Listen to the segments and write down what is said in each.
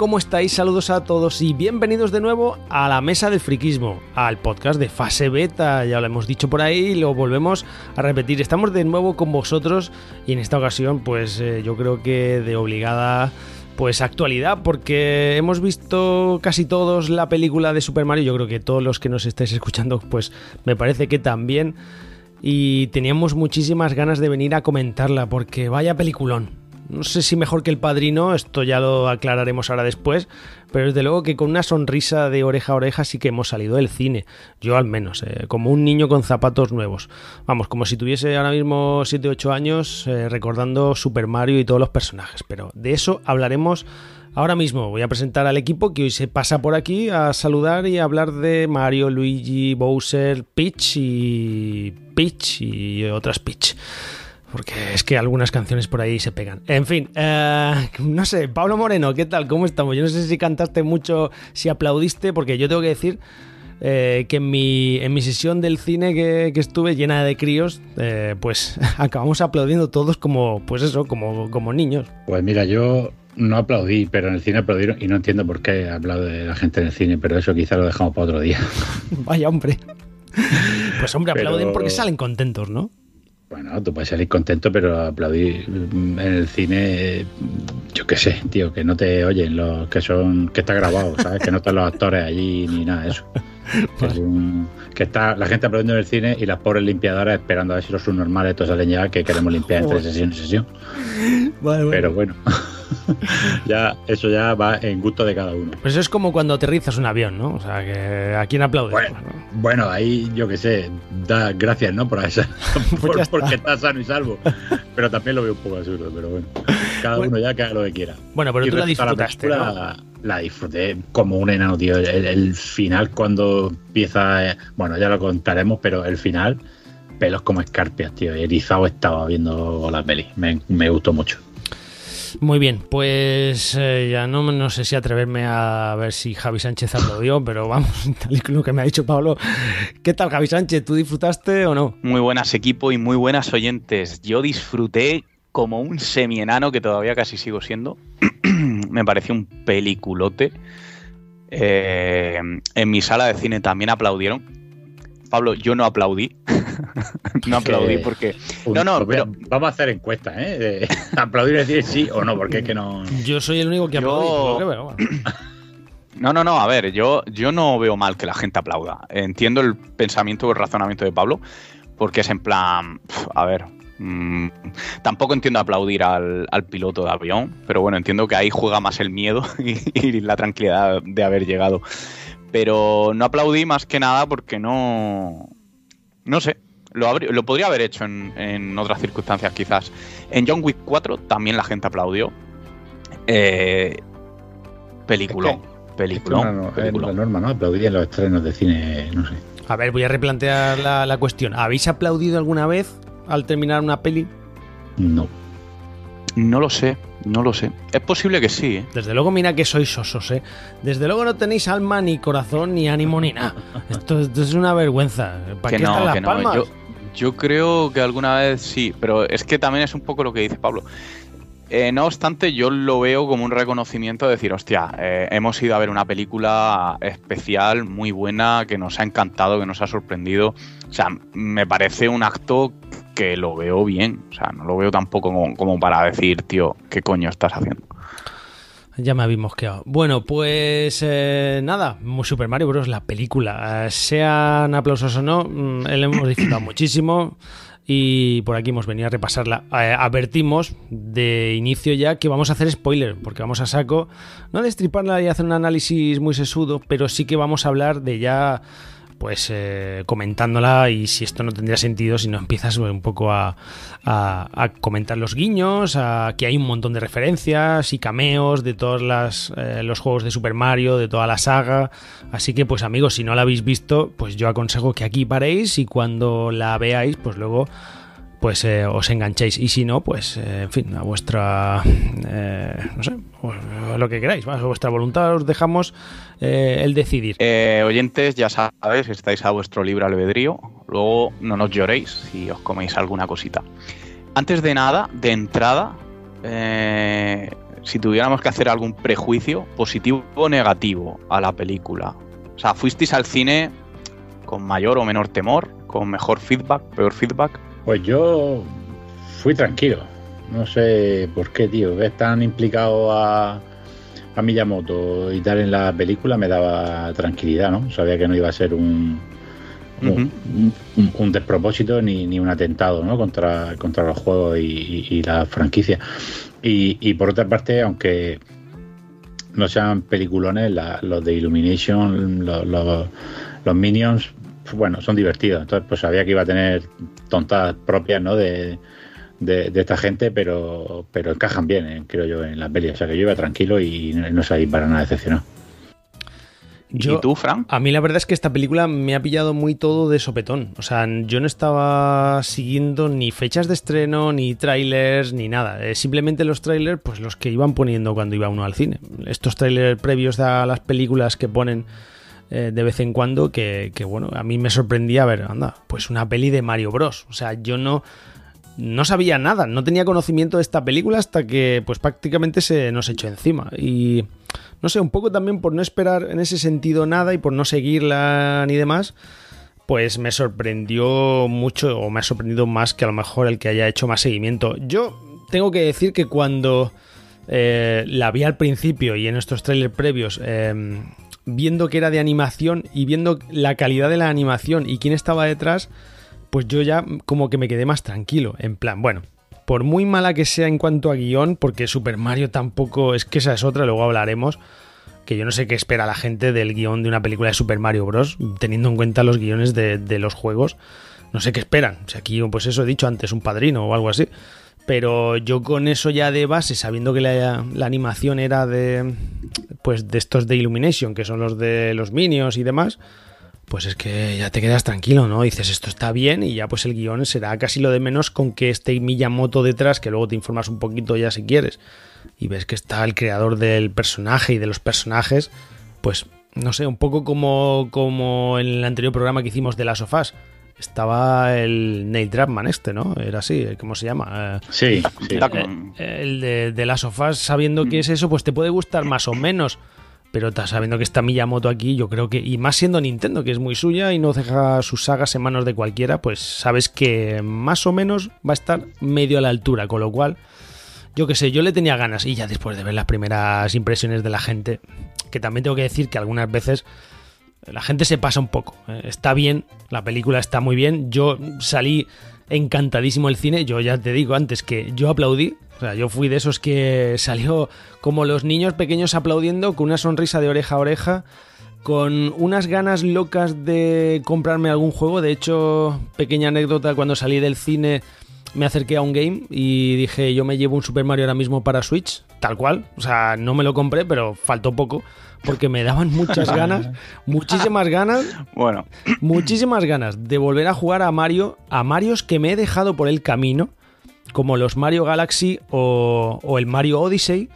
¿Cómo estáis? Saludos a todos y bienvenidos de nuevo a la Mesa del Friquismo, al podcast de Fase Beta, ya lo hemos dicho por ahí y lo volvemos a repetir. Estamos de nuevo con vosotros y en esta ocasión pues eh, yo creo que de obligada pues actualidad porque hemos visto casi todos la película de Super Mario, yo creo que todos los que nos estáis escuchando pues me parece que también y teníamos muchísimas ganas de venir a comentarla porque vaya peliculón. No sé si mejor que el padrino, esto ya lo aclararemos ahora después, pero desde luego que con una sonrisa de oreja a oreja sí que hemos salido del cine, yo al menos, eh, como un niño con zapatos nuevos. Vamos, como si tuviese ahora mismo 7 o 8 años eh, recordando Super Mario y todos los personajes, pero de eso hablaremos ahora mismo. Voy a presentar al equipo que hoy se pasa por aquí a saludar y a hablar de Mario, Luigi, Bowser, Peach y Peach y otras Peach. Porque es que algunas canciones por ahí se pegan. En fin, eh, no sé, Pablo Moreno, ¿qué tal? ¿Cómo estamos? Yo no sé si cantaste mucho, si aplaudiste, porque yo tengo que decir eh, que en mi, en mi sesión del cine que, que estuve llena de críos, eh, pues acabamos aplaudiendo todos como, pues eso, como, como niños. Pues mira, yo no aplaudí, pero en el cine aplaudieron y no entiendo por qué aplaude la gente en el cine, pero eso quizá lo dejamos para otro día. Vaya hombre. Pues hombre, Pero- aplauden porque salen contentos, ¿no? Bueno, tú puedes salir contento, pero aplaudir mm, en el cine, yo qué sé, tío, que no te oyen los que son, que está grabado, ¿sabes? Que no están los actores allí ni nada de eso. Que, es un- que está la gente aplaudiendo en el cine y las pobres limpiadoras esperando a ver si los subnormales todos salen ya que queremos limpiar entre sesión y sesión. Vale, Pero bueno, ya eso ya va en gusto de cada uno. Pues eso es como cuando aterrizas un avión, ¿no? O sea, que ¿a quién aplaudes? Bueno, bueno, ahí yo qué sé, da gracias, ¿no? Por esa, por- Pues ya está. porque está sano y salvo. Pero también lo veo un poco absurdo, pero bueno. Cada Bueno. uno ya que haga lo que quiera. Bueno, pero Y tú la disfrutaste, ¿no? película, La disfruté como un enano, tío. El, el final cuando empieza, eh, bueno, ya lo contaremos, pero el final, pelos como escarpias, tío. Erizado estaba viendo la peli. Me, me gustó mucho. Muy bien, pues eh, ya no, no sé si atreverme a ver si Javi Sánchez aplaudió, pero vamos, tal y como que me ha dicho Pablo. ¿Qué tal, Javi Sánchez? ¿Tú disfrutaste o no? Muy buenas equipo y muy buenas oyentes. Yo disfruté como un semienano que todavía casi sigo siendo. Me pareció un peliculote. Eh, en mi sala de cine también aplaudieron. Pablo, yo no aplaudí. no aplaudí Que- porque... No, no, pero- Vamos a hacer encuestas, ¿eh? De aplaudir y decir sí o no, porque es que no. Yo soy el único que Yo- aplaudí, bueno. No, no, no, a ver, yo, yo no veo mal que la gente aplauda. Entiendo el pensamiento o el razonamiento de Pablo, porque es en plan, a ver, mm, tampoco entiendo aplaudir al, al piloto de avión, pero bueno, entiendo que ahí juega más el miedo y, y la tranquilidad de haber llegado. Pero no aplaudí más que nada porque no, no sé, lo, habría- lo podría haber hecho en, en otras circunstancias quizás. En John Wick 4 también la gente aplaudió. Eh, No, no, es peliculón. la norma, ¿no? Aplaudir en los estrenos de cine, no sé. A ver, voy a replantear la, la cuestión. ¿Habéis aplaudido alguna vez al terminar una peli? No. No lo sé, no lo sé. Es posible que sí, ¿eh? Desde luego, mira que sois sosos, ¿eh? Desde luego no tenéis alma, ni corazón, ni ánimo, ni nada. Esto, esto es una vergüenza. ¿Para que qué están no, las que no. palmas? Yo, yo creo que alguna vez sí, pero es que también es un poco lo que dice Pablo. Eh, no obstante, yo lo veo como un reconocimiento de decir, hostia, eh, hemos ido a ver una película especial, muy buena, que nos ha encantado, que nos ha sorprendido. O sea, me parece un acto que lo veo bien. O sea, no lo veo tampoco como, como para decir, tío, ¿qué coño estás haciendo? Ya me habéis mosqueado. Bueno, pues eh, nada, Super Mario Bros. la película. Eh, sean aplausos o no, mm, le hemos disfrutado muchísimo y por aquí hemos venido a repasarla. Eh, advertimos de inicio ya que vamos a hacer spoiler, porque vamos a saco, no destriparla y hacer un análisis muy sesudo, pero sí que vamos a hablar de ya pues eh, comentándola y si esto no tendría sentido si no empiezas un poco a, comentar los guiños, a que hay un montón de referencias y cameos de todos las, eh, los juegos de Super Mario, de toda la saga. Así que pues amigos, si no la habéis visto, pues yo aconsejo que aquí paréis y cuando la veáis, pues luego pues eh, os enganchéis. Y si no, pues, eh, en fin, a vuestra, eh, no sé, lo que queráis, a vuestra voluntad os dejamos el decidir. oyentes, ya sabéis, estáis a vuestro libre albedrío. Luego no nos lloréis si os coméis alguna cosita. Antes de nada, de entrada, si tuviéramos que hacer algún prejuicio, positivo o negativo, a la película. O sea, fuisteis al cine con mayor o menor temor, con mejor feedback, peor feedback. Pues yo fui tranquilo. No sé por qué, tío. Ves tan implicado a, a Miyamoto y tal en la película me daba tranquilidad, ¿no? Sabía que no iba a ser un, un, despropósito ni, un atentado, ¿no? Contra, contra los juegos y, la franquicia. Y, por otra parte, aunque no sean peliculones, los de Illumination, los, los Minions, bueno, son divertidos. Entonces, pues sabía que iba a tener tontadas propias, ¿no? De, de, esta gente, pero, pero encajan bien, eh, creo yo, en la peli. O sea que yo iba tranquilo y no, salí para nada decepcionado. Yo, ¿Y tú, Fran? A mí la verdad es que esta película me ha pillado muy todo de sopetón. O sea, yo no estaba siguiendo ni fechas de estreno, ni trailers, ni nada. Eh, simplemente los trailers, pues los que iban poniendo cuando iba uno al cine. Estos trailers previos a las películas que ponen eh, de vez en cuando que, bueno, a mí me sorprendía ver, anda, pues una peli de Mario Bros. O sea, yo no, no sabía nada, no tenía conocimiento de esta película hasta que pues prácticamente se nos echó encima. Y no sé, un poco también por no esperar en ese sentido nada y por no seguirla ni demás, pues me sorprendió mucho o me ha sorprendido más que a lo mejor el que haya hecho más seguimiento. Yo tengo que decir que cuando eh, la vi al principio y en estos trailers previos eh, viendo que era de animación y viendo la calidad de la animación y quién estaba detrás, pues yo ya como que me quedé más tranquilo. En plan, bueno, por muy mala que sea en cuanto a guion, porque Super Mario tampoco, es que esa es otra, luego hablaremos, que yo no sé qué espera la gente del guion de una película de Super Mario Bros., teniendo en cuenta los guiones de, los juegos. No sé qué esperan. Si aquí, pues eso he dicho antes, un padrino o algo así. Pero yo con eso ya de base, sabiendo que la, animación era de pues de estos de Illumination, que son los de los Minions y demás, pues es que ya te quedas tranquilo, ¿no? Dices, esto está bien y ya pues el guion será casi lo de menos con que esté Miyamoto detrás, que luego te informas un poquito ya si quieres, y ves que está el creador del personaje y de los personajes, pues no sé, un poco como, como en el anterior programa que hicimos de las sofás estaba el Neil Druckmann este, ¿no? Era así, ¿cómo se llama? Eh, sí, sí. El de, de las sofás, sabiendo que es eso, pues te puede gustar más o menos. Pero sabiendo que está Miyamoto aquí, yo creo que, y más siendo Nintendo, que es muy suya y no deja sus sagas en manos de cualquiera, pues sabes que más o menos va a estar medio a la altura, con lo cual, yo qué sé, yo le tenía ganas, y ya después de ver las primeras impresiones de la gente, que también tengo que decir que algunas veces la gente se pasa un poco. Eh, está bien, la película está muy bien. Yo salí encantadísimo del cine. Yo ya te digo antes que yo aplaudí. O sea, yo fui de esos que salió como los niños pequeños aplaudiendo con una sonrisa de oreja a oreja. Con unas ganas locas de comprarme algún juego. De hecho, pequeña anécdota, cuando salí del cine me acerqué a un game y dije yo me llevo un Super Mario ahora mismo para Switch, tal cual. O sea, no me lo compré, pero faltó poco porque me daban muchas ganas, muchísimas ganas, bueno, muchísimas ganas de volver a jugar a Mario, a Marios que me he dejado por el camino, como los Mario Galaxy o, el Mario Odyssey,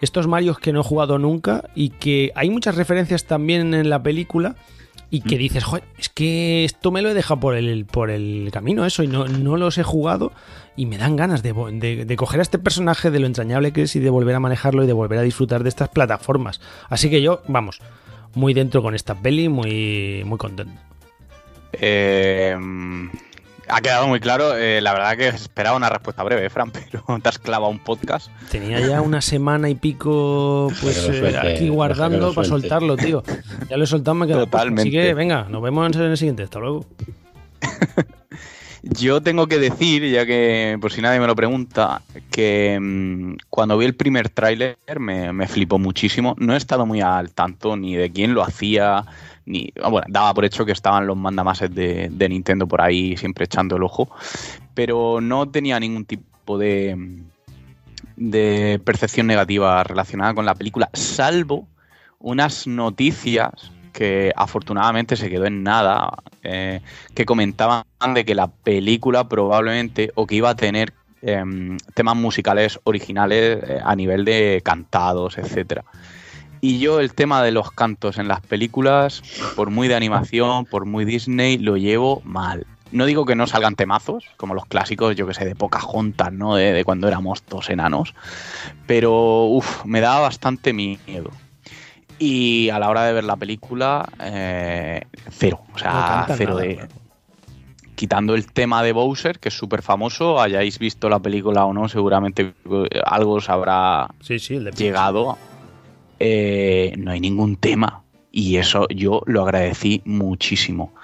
estos Marios que no he jugado nunca y que hay muchas referencias también en la película y que dices, joder, es que esto me lo he dejado por el, por el camino, eso, y no, no los he jugado, y me dan ganas de, de, de, coger a este personaje, de lo entrañable que es, y de volver a manejarlo y de volver a disfrutar de estas plataformas. Así que yo, vamos, muy dentro con esta peli, muy, muy contento. Eh, ha quedado muy claro. Eh, la verdad que esperaba una respuesta breve, Fran, pero te has clavado un podcast. Tenía ya una semana y pico pues eh, aquí guardando para soltarlo, tío. Ya lo he soltado, me quedo Totalmente. Así que venga, nos vemos en el siguiente. Hasta luego. Yo tengo que decir, ya que por si nadie me lo pregunta, que mmm, cuando vi el primer tráiler me, me, flipó muchísimo. No he estado muy al tanto ni de quién lo hacía, ni bueno, daba por hecho que estaban los mandamases de, Nintendo por ahí siempre echando el ojo, pero no tenía ningún tipo de, percepción negativa relacionada con la película, salvo unas noticias que afortunadamente se quedó en nada, eh, que comentaban de que la película probablemente o que iba a tener eh, temas musicales originales eh, a nivel de cantados, etcétera. Y yo el tema de los cantos en las películas, por muy de animación, por muy Disney, lo llevo mal. No digo que no salgan temazos, como los clásicos, yo que sé, de Pocahontas, ¿no? De, de cuando éramos todos enanos. Pero, uff, me da bastante miedo. Y a la hora de ver la película, eh, cero. O sea, no cero nada, de. Quitando el tema de Bowser, que es súper famoso, hayáis visto la película o no, seguramente algo os habrá sí, sí, el de llegado. Eh, no hay ningún tema. Y eso yo lo agradecí muchísimo.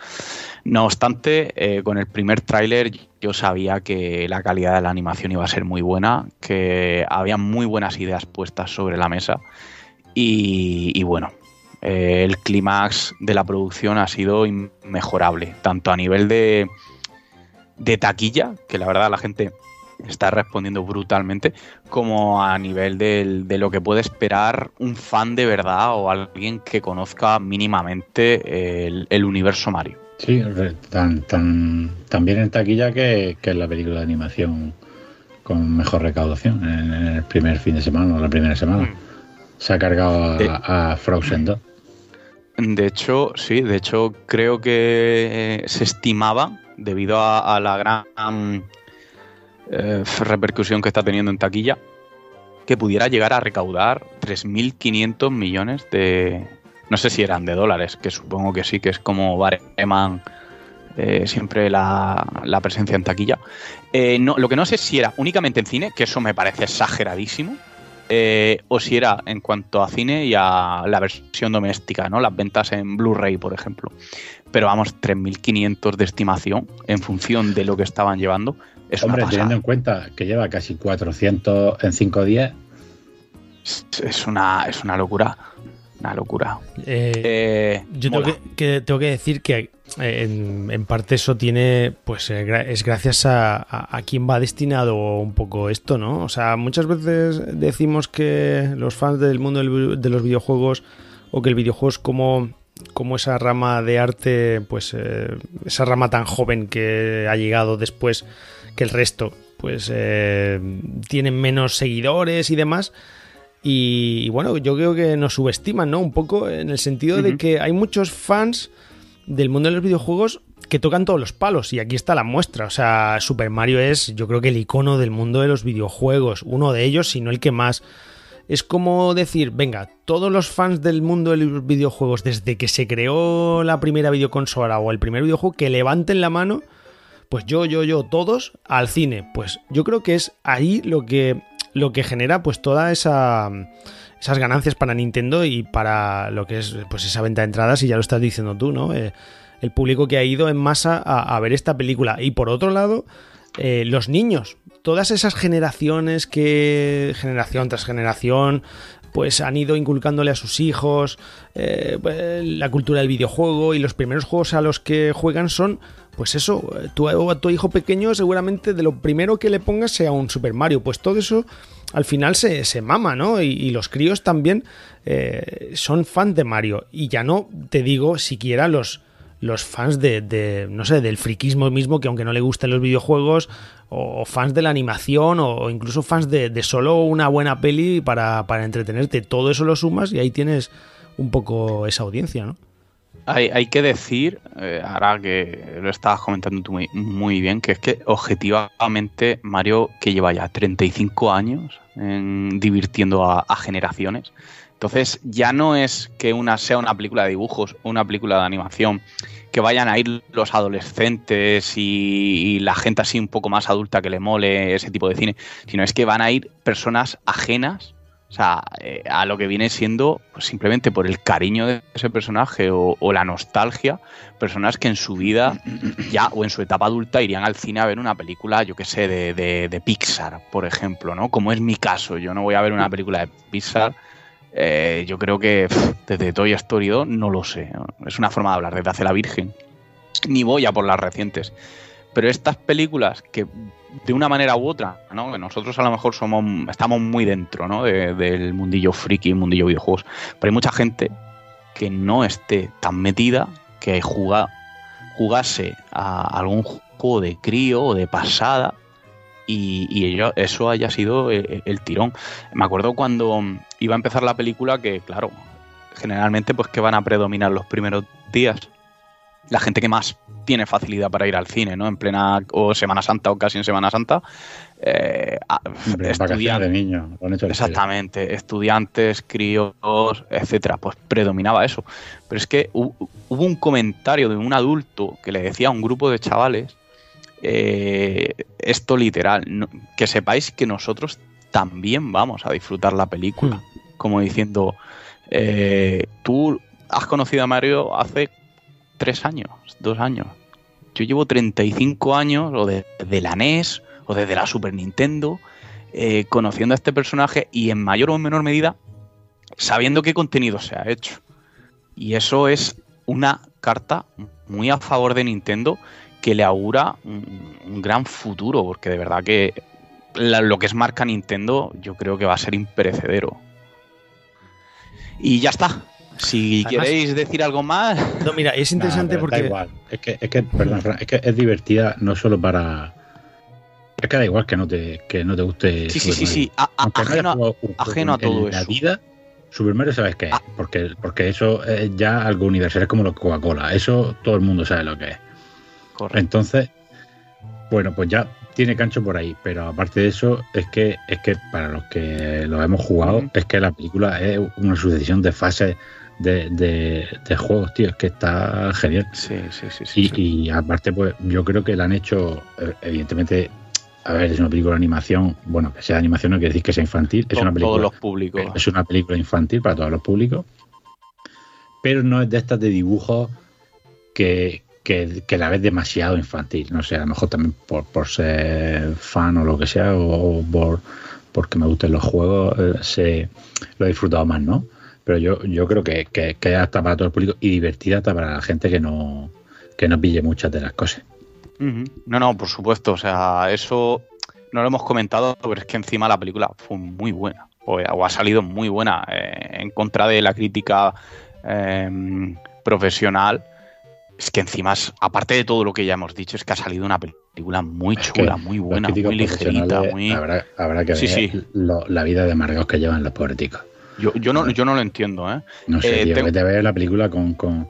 No obstante, eh, con el primer tráiler yo sabía que la calidad de la animación iba a ser muy buena, que había muy buenas ideas puestas sobre la mesa y, bueno, eh, el clímax de la producción ha sido inmejorable, tanto a nivel de taquilla, que la verdad la gente está respondiendo brutalmente, como a nivel de, de, lo que puede esperar un fan de verdad o alguien que conozca mínimamente el, el universo Mario. Sí, tan, tan, tan bien en taquilla que, que, es la película de animación con mejor recaudación en, en el primer fin de semana o la primera semana. Mm. Se ha cargado a, de, a Frozen 2. De hecho, sí, de hecho creo que se estimaba, debido a, a la gran eh, repercusión que está teniendo en taquilla, que pudiera llegar a recaudar 3.500 millones de... No sé si eran de dólares, que supongo que sí, que es como bareman eh, siempre la, la, presencia en taquilla. Eh, no, lo que no sé si era únicamente en cine, que eso me parece exageradísimo, o si era en cuanto a cine y a la versión doméstica, ¿no? Las ventas en Blu-ray, por ejemplo. Pero vamos, 3.500 de estimación en función de lo que estaban llevando. Es Hombre, una teniendo en cuenta que lleva casi 400 en 5 días. Es una, es una locura. Una locura. Eh, eh, yo tengo que, que, tengo que, decir que eh, en, en, parte eso tiene, pues es gracias a, a, a, quien va destinado un poco esto, ¿no? O sea, muchas veces decimos que los fans del mundo del, de los videojuegos o que el videojuego es como, como esa rama de arte, pues eh, esa rama tan joven que ha llegado después que el resto, pues eh, tienen menos seguidores y demás. Y, y, bueno, yo creo que nos subestiman, ¿no? Un poco en el sentido uh -huh. de que hay muchos fans del mundo de los videojuegos que tocan todos los palos y aquí está la muestra. O sea, Super Mario es yo creo que el icono del mundo de los videojuegos, uno de ellos, si no el que más. Es como decir, venga, todos los fans del mundo de los videojuegos desde que se creó la primera videoconsola o el primer videojuego que levanten la mano, pues yo, yo, yo, todos al cine. Pues yo creo que es ahí lo que lo que genera pues toda esa esas ganancias para Nintendo y para lo que es pues esa venta de entradas y ya lo estás diciendo tú, ¿no? Eh, el público que ha ido en masa a, ver esta película y por otro lado eh, los niños, todas esas generaciones que generación tras generación pues han ido inculcándole a sus hijos eh, la cultura del videojuego y los primeros juegos a los que juegan son pues eso, tu, a tu hijo pequeño seguramente de lo primero que le pongas sea un Super Mario, pues todo eso al final se, se mama, ¿no? Y, los críos también eh, son fans de Mario. Y ya no te digo siquiera los, los fans de, de, no sé, del friquismo mismo, que aunque no le gusten los videojuegos, o, fans de la animación, o, o incluso fans de, de, solo una buena peli para, para entretenerte, todo eso lo sumas y ahí tienes un poco esa audiencia, ¿no? Hay, que decir, eh, ahora que lo estabas comentando tú muy, bien, que es que objetivamente Mario, que lleva ya 35 años en, divirtiendo a, generaciones, entonces ya no es que una sea una película de dibujos o una película de animación, que vayan a ir los adolescentes y, la gente así un poco más adulta que le mole ese tipo de cine, sino es que van a ir personas ajenas o sea, eh, a lo que viene siendo pues, simplemente por el cariño de ese personaje o, la nostalgia, personas que en su vida ya o en su etapa adulta irían al cine a ver una película, yo qué sé, de, Pixar, por ejemplo, ¿no? Como es mi caso, yo no voy a ver una película de Pixar. Eh, yo creo que desde Toy Story 2 no lo sé. Es una forma de hablar desde hace la Virgen. Ni voy a por las recientes. Pero estas películas que de una manera u otra, ¿no? Nosotros a lo mejor somos, estamos muy dentro, ¿no? del mundillo friki, mundillo videojuegos. Pero hay mucha gente que no esté tan metida que juega, jugase a algún juego de crío o de pasada y, eso haya sido el, el, tirón. Me acuerdo cuando iba a empezar la película que, claro, generalmente pues que van a predominar los primeros días la gente que más tiene facilidad para ir al cine, ¿no? En plena o Semana Santa o casi en Semana Santa. Eh, estudiantes de niños. Exactamente, estudiantes, críos, etcétera. Pues predominaba eso. Pero es que hubo un comentario de un adulto que le decía a un grupo de chavales eh, esto literal, que sepáis que nosotros también vamos a disfrutar la película. Hmm. Como diciendo, eh, tú has conocido a Mario hace tres años, dos años. Yo llevo 35 años, o desde la NES, o desde la Super Nintendo, eh, conociendo a este personaje y en mayor o menor medida sabiendo qué contenido se ha hecho. Y eso es una carta muy a favor de Nintendo que le augura un, gran futuro, porque de verdad que lo que es marca Nintendo yo creo que va a ser imperecedero. Y ya está, si queréis decir algo más. No, mira, es interesante porque. Da igual. Es que, es que, perdón, es que es divertida no solo para. Es que da igual que no te, que no te guste. Sí, sí, sí, sí. ajeno, a todo en La vida, Super Mario sabes qué es. Ah. Porque, porque eso es ya algo universal, es como lo Coca-Cola. Eso todo el mundo sabe lo que es. Correcto. Entonces, bueno, pues ya tiene cancho por ahí, pero aparte de eso, es que, es que para los que lo hemos jugado, es que la película es una sucesión de fases de, juegos, tío. Es que está genial. Sí, sí, sí. y, aparte, pues yo creo que la han hecho, eh, evidentemente, a ver, es una película de animación. Bueno, que sea animación no quiere decir que sea infantil. Es una película, todos los públicos. Es una película infantil para todos los públicos. Pero no es de estas de dibujos que, que, la ves demasiado infantil. No sé, a lo mejor también por, por ser fan o lo que sea, o, por porque me gusten los juegos, eh, se, lo he disfrutado más, ¿no? Pero yo, yo creo que, que, que hasta para todo el público y divertida hasta para la gente que no, que no pille muchas de las cosas. No, no, por supuesto. O sea, eso no lo hemos comentado, pero es que encima la película fue muy buena. O, ha salido muy buena. Eh, en contra de la crítica em, profesional. Es que encima, aparte de todo lo que ya hemos dicho, es que ha salido una película muy chula, muy buena, muy ligerita. Muy... Habrá, habrá que ver la vida de amargos que llevan los políticos. Yo, yo, no, yo no lo entiendo, ¿eh? No sé, eh, tío, que te ver la película con, con,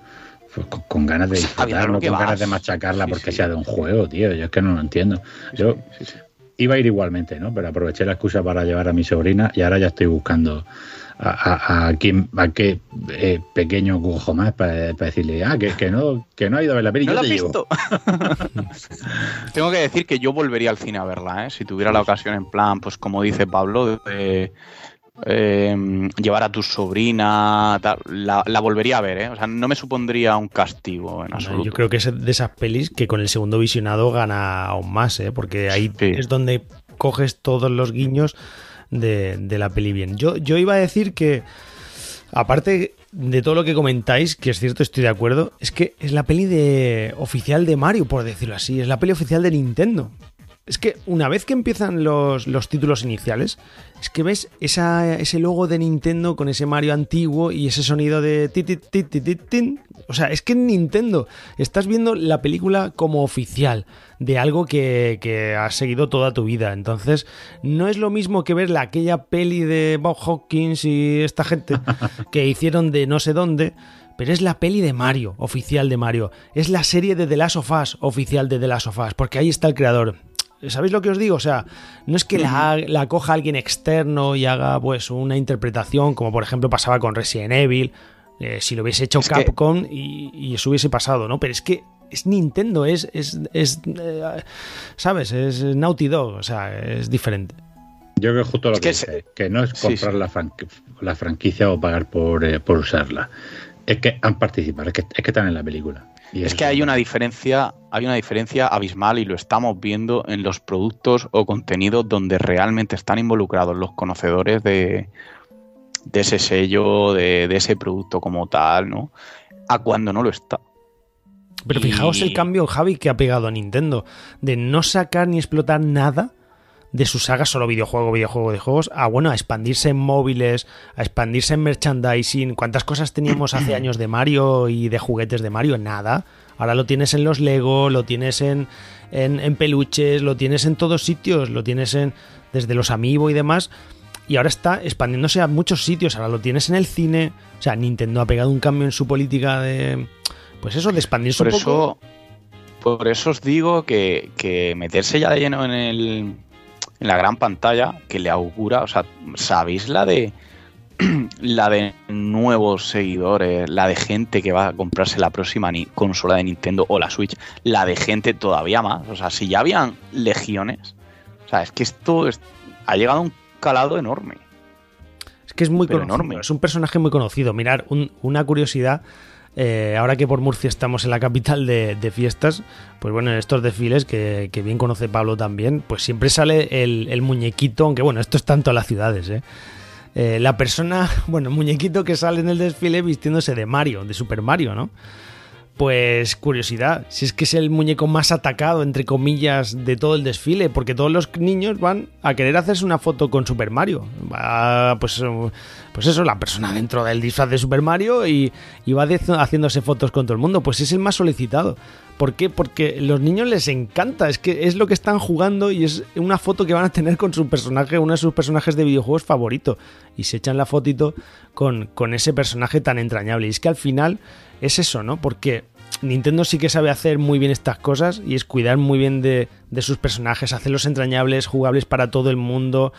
pues, con, ganas de disfrutar, no con ganas de machacarla porque sea de un juego, tío. Yo es que no lo entiendo. Yo iba a ir igualmente, ¿no? Pero aproveché la excusa para llevar a mi sobrina y ahora ya estoy buscando a, a, a, a qué eh, pequeño cujo más para, decirle, ah, que, que, no, que no ha ido a ver la película. ¿No la visto? Tengo que decir que yo volvería al cine a verla, ¿eh? Si tuviera la ocasión en plan, pues como dice Pablo, de, Em, llevar a tu sobrina, la, volvería a ver, ¿eh? O sea, no me supondría un castigo en absoluto. Yo creo que es de esas pelis que con el segundo visionado gana aún más, ¿eh? Porque ahí es donde coges todos los guiños de, la peli bien. Yo, yo iba a decir que, aparte de todo lo que comentáis, que es cierto, estoy de acuerdo, es que es la peli de oficial de Mario, por decirlo así, es la peli oficial de Nintendo. Es que una vez que empiezan los, los títulos iniciales, es que ves esa, ese logo de Nintendo con ese Mario antiguo y ese sonido de tin. O sea, es que en Nintendo estás viendo la película como oficial de algo que, que, has seguido toda tu vida. Entonces, no es lo mismo que ver la, aquella peli de Bob Hawkins y esta gente que hicieron de no sé dónde pero es la peli de Mario, oficial de Mario. Es la serie de The Last of Us, oficial de The Last of Us, porque ahí está el creador. ¿Sabéis lo que os digo? O sea, no es que la, la coja alguien externo y haga pues una interpretación, como por ejemplo pasaba con Resident Evil, eh, si lo hubiese hecho Es que- Capcom y, y eso hubiese pasado, ¿no? Pero es que es Nintendo, es, es, es, eh, ¿sabes? Es Naughty Dog, o sea, es diferente. Yo creo que justo lo Es que, que dice, se- que no es comprar sí. La, franqui- la franquicia o pagar por, eh, por usarla. Es que han participado, es que, es que están en la película. Y Es eso- que hay una diferencia, hay una diferencia abismal y lo estamos viendo en los productos o contenidos donde realmente están involucrados los conocedores de, de ese sello, de, de ese producto como tal, ¿no? A cuando no lo está. Pero Y- fijaos el cambio, Javi, que ha pegado a Nintendo, de no sacar ni explotar nada de su saga solo videojuego, videojuego de juegos, a bueno, a expandirse en móviles, a expandirse en merchandising. ¿Cuántas cosas teníamos hace años de Mario y de juguetes de Mario? Nada. Ahora lo tienes en los Lego, lo tienes en, en, en peluches, lo tienes en todos sitios, lo tienes en desde los Amiibo y demás. Y ahora está expandiéndose a muchos sitios. Ahora lo tienes en el cine. O sea, Nintendo ha pegado un cambio en su política de. Pues eso, de expandirse Por un poco. eso, por eso os digo que, que meterse ya de lleno en, el, en la gran pantalla, que le augura, o sea, ¿sabéis la de la de nuevos seguidores, la de gente que va a comprarse la próxima ni- consola de Nintendo o la Switch, la de gente todavía más? O sea, si ya habían legiones, o sea, es que esto es- ha llegado a un calado enorme. Es que es muy conocido. enorme. Es un personaje muy conocido. Mirar, un- una curiosidad. Eh, ahora que por Murcia estamos en la capital de, fiestas, pues bueno, en estos desfiles que, bien conoce Pablo también, pues siempre sale el, el muñequito, aunque bueno, esto es tanto a las ciudades, ¿eh? Eh, la persona, bueno, el muñequito que sale en el desfile vistiéndose de Mario, de Super Mario, ¿no? Pues curiosidad, si es que es el muñeco más atacado, entre comillas, de todo el desfile, porque todos los niños van a querer hacerse una foto con Super Mario. Va, pues, pues eso, la persona dentro del disfraz de Super Mario y, va haciéndose fotos con todo el mundo. Pues es el más solicitado. ¿Por qué? Porque los niños les encanta, es que es lo que están jugando y es una foto que van a tener con su personaje, uno de sus personajes de videojuegos favorito. Y se echan la fotito con, con ese personaje tan entrañable. Y es que al final es eso, ¿no? Porque Nintendo sí que sabe hacer muy bien estas cosas y es cuidar muy bien de, de sus personajes, hacerlos entrañables, jugables para todo el mundo.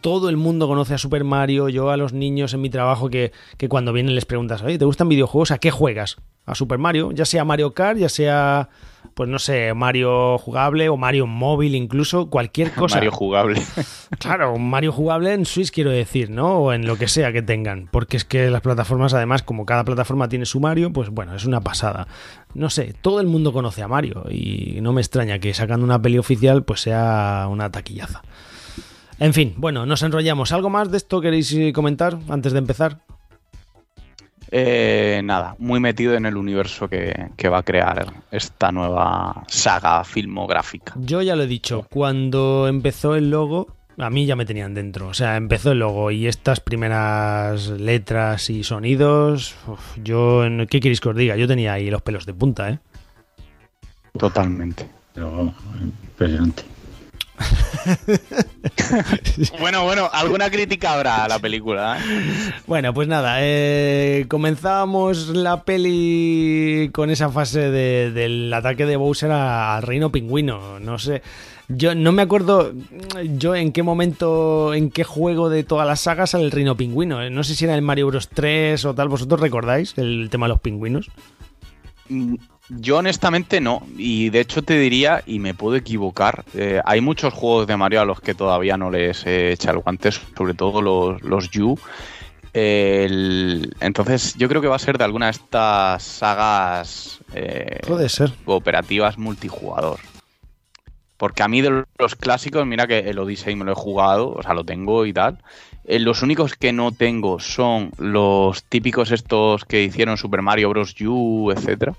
Todo el mundo conoce a Super Mario. Yo a los niños en mi trabajo que, que cuando vienen les preguntas, oye, ¿te gustan videojuegos? ¿A qué juegas? A Super Mario, ya sea Mario Kart, ya sea, pues no sé, Mario jugable o Mario móvil incluso, cualquier cosa. Mario jugable. Claro, un Mario jugable en Switch quiero decir, ¿no? O en lo que sea que tengan. Porque es que las plataformas, además, como cada plataforma tiene su Mario, pues bueno, es una pasada. No sé, todo el mundo conoce a Mario y no me extraña que sacando una peli oficial pues sea una taquillaza. En fin, bueno, nos enrollamos. ¿Algo más de esto queréis eh, comentar antes de empezar? Eh, nada, muy metido en el universo que, que va a crear esta nueva saga filmográfica. Yo ya lo he dicho, cuando empezó el logo, a mí ya me tenían dentro. O sea, empezó el logo y estas primeras letras y sonidos, uf, yo, ¿qué queréis que os diga? Yo tenía ahí los pelos de punta, ¿eh? Totalmente. Pero, vamos, impresionante. Bueno, bueno, alguna crítica habrá a la película. ¿eh? Bueno, pues nada, eh, comenzábamos la peli con esa fase de- del ataque de Bowser al reino pingüino. No sé, yo no me acuerdo yo en qué momento, en qué juego de todas las sagas sale el reino pingüino. Eh, No sé si era el Mario Bros 3 o tal, ¿vosotros recordáis el tema de los pingüinos? Yo honestamente no, y de hecho te diría, y me puedo equivocar, eh, hay muchos juegos de Mario a los que todavía no les he echado el guante, sobre todo los, los Yu. El- entonces yo creo que va a ser de alguna de estas sagas eh, Puede ser. cooperativas multijugador. Porque a mí de los clásicos, mira que el Odyssey me lo he jugado, o sea, lo tengo y tal. Eh, los únicos que no tengo son los típicos estos que hicieron Super Mario Bros. U, etcétera.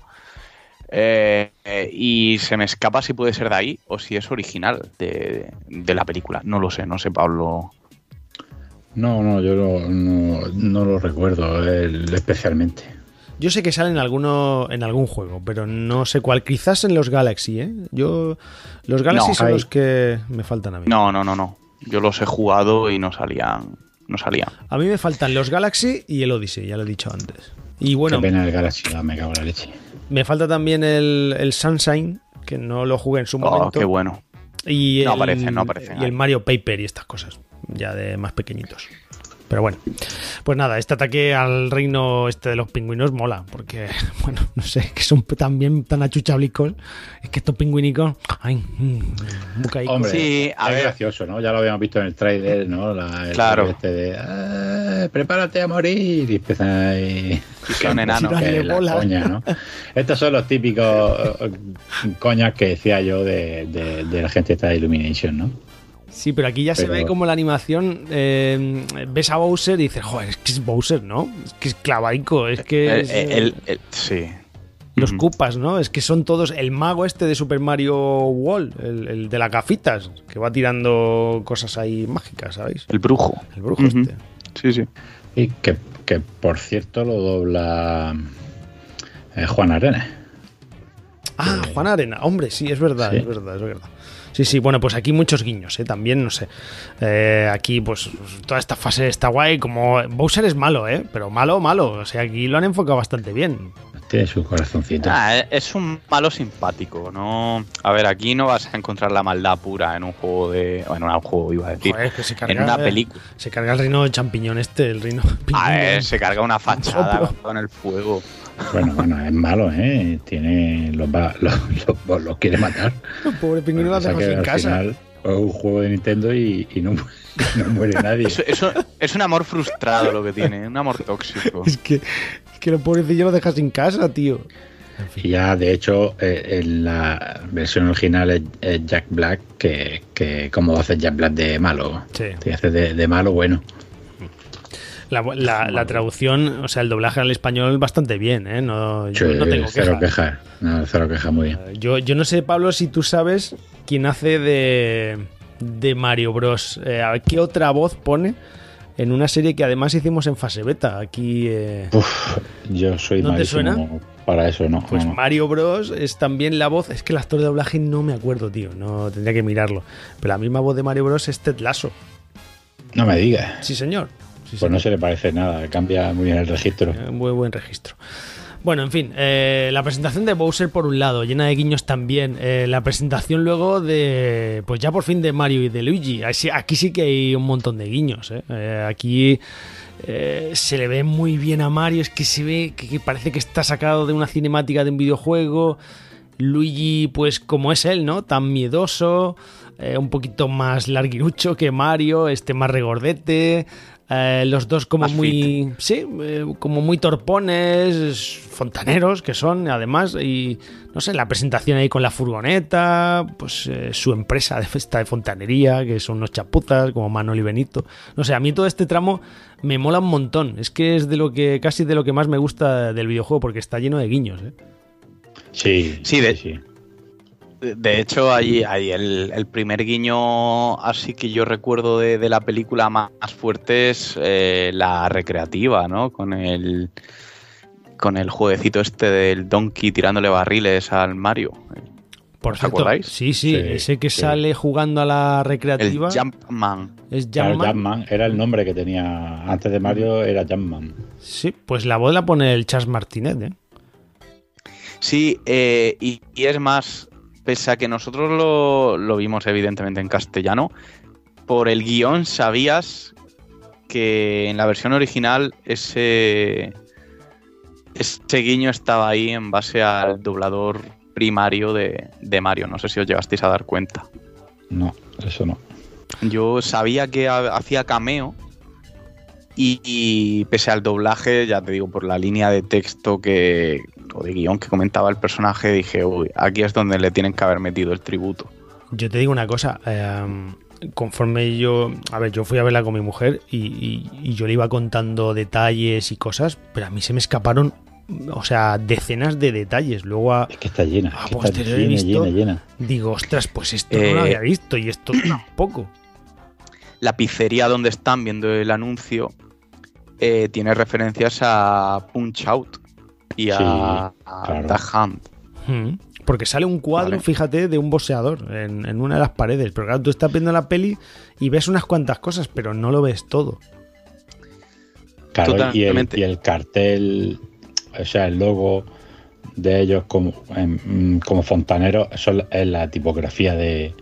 Eh, eh, y se me escapa si puede ser de ahí o si es original de, de la película. No lo sé, no sé, Pablo. No, no, yo no, no, no lo recuerdo especialmente. Yo sé que sale en, alguno, en algún juego, pero no sé cuál. Quizás en los Galaxy, ¿eh? Yo, los Galaxy No, son hay- los que me faltan a mí. No, no, no, no. Yo los he jugado y no salían. No salían. A mí me faltan los Galaxy y el Odyssey, ya lo he dicho antes. Y bueno, Qué pena el Galaxy, me cago en la leche. Me falta también el, el Sunshine, que no lo jugué en su Oh, momento. qué bueno. Y No el, aparece, no aparece Y el Mario Paper y estas cosas, ya de más pequeñitos. Pero bueno, pues nada, este ataque al reino este de los pingüinos mola, porque, bueno, no sé, que son también tan achuchablicos. Es que estos pingüinicos, ay, mm, bucaicos. Hombre, Sí, a es ver. gracioso, ¿no? Ya lo habíamos visto en el trailer, ¿no? La, el Claro. Este de, "Ah, prepárate a morir. Y empiezan ahí. Y son enanos. coña, ¿no? Estos son los típicos eh, coñas que decía yo de, de- de la gente esta de Illumination, ¿no? Sí, pero aquí ya se ve como la animación. eh, ves a Bowser y dices, joder, es que es Bowser, ¿no? Es que es clavaico, es que. Es, el- eh, el- el- sí. los Ujú. Koopas, ¿no? Es que son todos. El mago este de Super Mario Wall, el, el de las gafitas, que va tirando cosas ahí mágicas, ¿sabéis? El brujo. El brujo este. Sí, sí. Y que, que, por cierto lo dobla eh, Juan Arena. Ah, Juan Arena, hombre, sí, es verdad, Sí. es verdad, es verdad. Sí, sí, bueno, pues aquí muchos guiños, ¿eh? También, no sé. Eh, aquí, pues, toda esta fase está guay. Como Bowser es malo, ¿eh? Pero malo, malo. O sea, aquí lo han enfocado bastante bien. Tiene su corazoncito. Ah, eh, es un malo simpático, ¿no? A ver, aquí no vas a encontrar la maldad pura en un juego de. Bueno, en un juego iba a decir. Joder, que se carga, en una eh, película. Se carga el reino de champiñón este, el reino. A ver, se carga una fachada con el fuego. Bueno, bueno, es malo, ¿eh? Tiene. Los, va, los, los- los quiere matar. El pobre pingüino lo ha dejado sin casa. final es un juego de Nintendo y, y no, no muere nadie. Eso, eso- es un amor frustrado lo que tiene, un amor tóxico. Es que, es que lo pobrecillo lo deja sin casa, tío. En fin. Y ya, de hecho, eh, en la versión original es, es Jack Black, que, que como hace Jack Black de malo. Sí. Te hace de, de malo bueno. La, la- la traducción, o sea, el doblaje al español bastante bien, ¿eh? No, yo Sí, no tengo cero quejas. quejas. No, cero quejas, muy bien. Yo, yo no sé, Pablo, si tú sabes quién hace de, de Mario Bros. Eh, a ver, ¿Qué otra voz pone en una serie que además hicimos en fase beta? Aquí, eh, Uf, yo soy ¿No te suena? para eso, ¿no? pues no, no. Mario Bros. es también la voz. Es que el actor de doblaje no me acuerdo, tío. No tendría que mirarlo. Pero la misma voz de Mario Bros. es Ted Lasso. No me digas. Sí, señor. Sí, Pues no se le parece nada, cambia muy bien el registro. Eh, Muy buen registro. Bueno, en fin, eh, la presentación de Bowser por un lado, llena de guiños también. Eh, la presentación luego de, pues ya por fin de Mario y de Luigi. Aquí sí que hay un montón de guiños. eh. Aquí se le ve muy bien a Mario, es que se ve que, que parece que está sacado de una cinemática de un videojuego. Luigi, pues como es él, ¿no? Tan miedoso, un poquito más larguirucho que Mario, este más regordete. Eh, los dos como muy sí eh, como muy torpones fontaneros que son además y no sé la presentación ahí con la furgoneta pues eh, su empresa de festa de fontanería que son unos chapuzas como Manol y Benito no sé a mí todo este tramo me mola un montón es que es de lo que casi de lo que más me gusta del videojuego porque está lleno de guiños ¿eh? Sí, Sí, de- sí. De- hecho, ahí, ahí el, el primer guiño así que yo recuerdo de, de la película más, más fuerte es eh, la recreativa, ¿no? Con el con el jueguecito este del Donkey tirándole barriles al Mario. por ¿Os cierto acordáis? sí, sí Sí, ese que sí. sale jugando a la El recreativa Jumpman. es Claro, Jumpman. Era el nombre que tenía antes de Mario, era Jumpman. sí pues la voz la pone el Chas Martínez ¿eh? Sí, eh, y, y es más, pese a que nosotros lo, lo vimos evidentemente en castellano, por el guion sabías que en la versión original ese, ese guiño estaba ahí en base al doblador primario de, de Mario. No sé si os llegasteis a dar cuenta. No, eso no. Yo sabía que ha- hacía cameo y, y pese al doblaje, ya te digo, por la línea de texto que o de guion que comentaba el personaje, dije, uy, aquí es donde le tienen que haber metido el tributo. Yo te digo una cosa, eh, conforme yo, a ver, yo fui a verla con mi mujer y, y- y yo le iba contando detalles y cosas, pero a mí se me escaparon, o sea, decenas de detalles. Luego a- Es que está llena. Es que está te lo he llena, visto. llena, llena. digo, ostras, pues esto no Eh, lo había visto y esto tampoco. La pizzería donde están viendo el anuncio eh, tiene referencias a Punch Out y a, Sí, a. The Hunt. Mm, Porque sale un cuadro, Vale. fíjate, de un boxeador en, en una de las paredes. Pero claro, tú estás viendo la peli y ves unas cuantas cosas, pero no lo ves todo. Claro, y el, Totalmente. y el cartel o sea, el logo de ellos como, em, como fontaneros, eso es la tipografía de,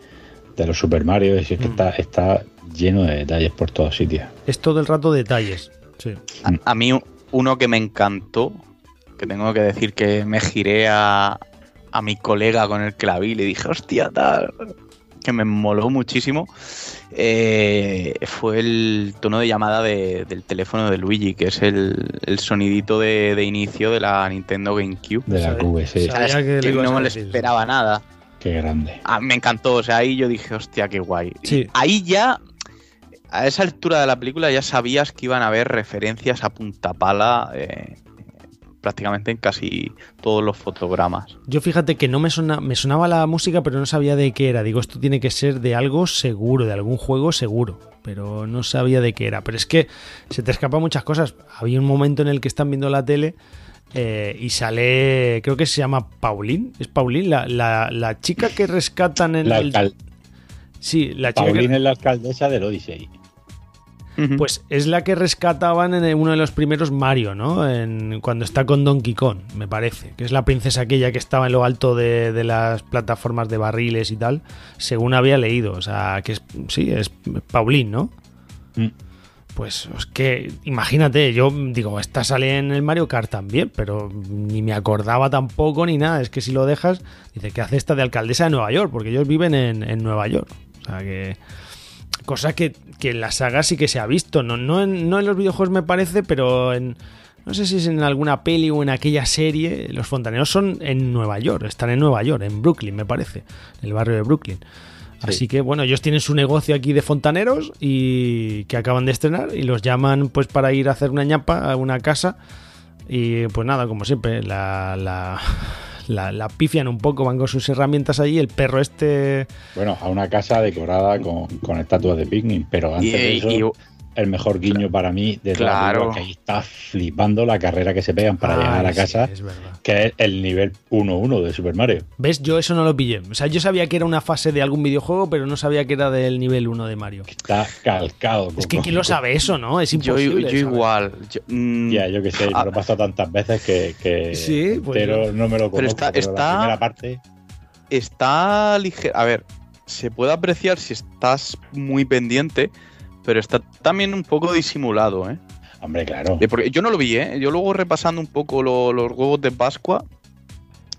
de los Super Mario. Y es que Mm. está, está lleno de detalles por todos sitios. Es todo el rato detalles. Sí. A, a mí uno que me encantó, que tengo que decir que me giré a, a mi colega con el que la vi y le dije, hostia, tal, que me moló muchísimo, eh, fue el tono de llamada de- del teléfono de Luigi, que es el, el sonidito de, de inicio de la Nintendo GameCube. De la QV, sí. Sabía que no me lo esperaba nada. Qué grande. Ah, me encantó, o sea, ahí yo dije, hostia, qué guay. Sí. Ahí ya, a esa altura de la película, ya sabías que iban a haber referencias a punta pala eh, prácticamente en casi todos los fotogramas. Yo fíjate que no me, sona- me sonaba la música, pero no sabía de qué era. Digo, esto tiene que ser de algo seguro, de algún juego seguro. Pero no sabía de qué era. Pero es que se te escapan muchas cosas. Había un momento en el que están viendo la tele eh, y sale, creo que se llama Pauline. ¿Es Pauline? La, la- la chica que rescatan en La el... Sí, la chica que- Paulina es la alcaldesa del Odyssey. Pues es la que rescataban en uno de los primeros Mario, ¿no? En, cuando está con Donkey Kong, me parece. Que es la princesa aquella que estaba en lo alto de, de las plataformas de barriles y tal. Según había leído. O sea, que es. Sí, es Pauline, ¿no? Mm. Pues es que, imagínate, yo digo, esta sale en el Mario Kart también, pero ni me acordaba tampoco ni nada. Es que si lo dejas, dice que hace esta de alcaldesa de Nueva York, porque ellos viven en, en Nueva York. O sea que. Cosa que, que en la saga sí que se ha visto. No, no, en, no en los videojuegos me parece, pero en. No sé si es en alguna peli o en aquella serie. Los fontaneros son en Nueva York. Están en Nueva York, en Brooklyn, me parece. En el barrio de Brooklyn. Así que bueno, ellos tienen su negocio aquí de fontaneros y que acaban de estrenar y los llaman pues para ir a hacer una ñapa a una casa y pues nada, como siempre, la, la, la, la pifian un poco, van con sus herramientas allí, el perro este... Bueno, a una casa decorada con, con estatuas de picnic, pero antes Y, de eso, y- el mejor guiño para mí de toda la Claro. película, que ahí está flipando la carrera que se pegan para Ay, llegar a la sí, casa, es verdad. que es el nivel 1-1 de Super Mario. ¿Ves? Yo eso no lo pillé. O sea, yo sabía que era una fase de algún videojuego, pero no sabía que era del nivel 1 de Mario. Está calcado. Es que ¿quién lo sabe eso, no? Es imposible. yo igual. yo- mm, Ya, yo que sé, me Ah. lo he pasado tantas veces que, que Sí, pues entero yo- no me lo conozco, Pero está- pero está- la primera parte... está ligero. A ver, se puede apreciar si estás muy pendiente, pero está también un poco disimulado, ¿eh? Hombre, claro. Porque yo no lo vi, ¿eh? Yo luego repasando un poco lo- los huevos de Pascua,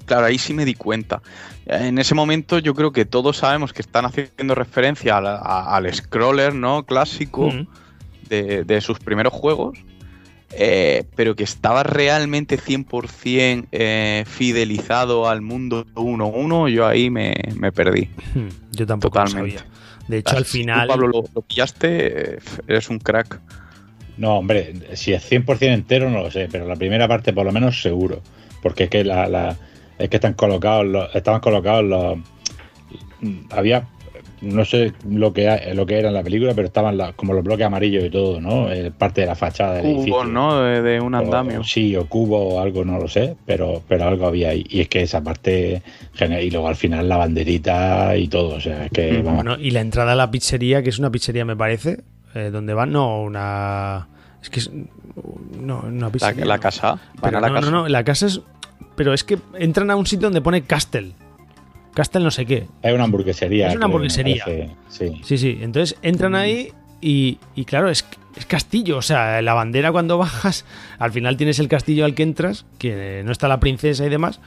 claro, ahí sí me di cuenta. En ese momento yo creo que todos sabemos que están haciendo referencia al, a- al scroller, ¿no? Clásico Mm. de, de sus primeros juegos, eh, pero que estaba realmente 100% eh, fidelizado al mundo 1-1, yo ahí me, me perdí. Hmm, Yo tampoco lo Totalmente. sabía. De hecho, al Si tú, final... Pablo, lo, lo pillaste, eh, eres un crack. No, hombre, si es 100% entero no lo sé, pero la primera parte por lo menos seguro. Porque es que la, la- es que están colocados los, estaban colocados los había no sé lo que lo que era en la película, pero estaban la- como los bloques amarillos y todo, ¿no? Eh, parte de la fachada del edificio. Cubos, ¿no? De, de un O- andamio. sí, o cubo o algo, no lo sé, pero, pero algo había ahí. Y es que esa parte, y luego al final la banderita y todo, o sea, es que Mm, vamos. Bueno, y la entrada a la pizzería, que es una pizzería, me parece, eh, donde van, no, una... Es que es... No, una pizzería. la casa. Van Pero a la no, casa. no, no, la casa es... Pero es que entran a un sitio donde pone Castle. Castle no sé qué. Es una hamburguesería. Es una hamburguesería. parece, Sí. Sí, sí. Entonces entran ahí y, y claro, es, es castillo. O sea, la bandera cuando bajas, al final tienes el castillo al que entras, que no está la princesa y demás.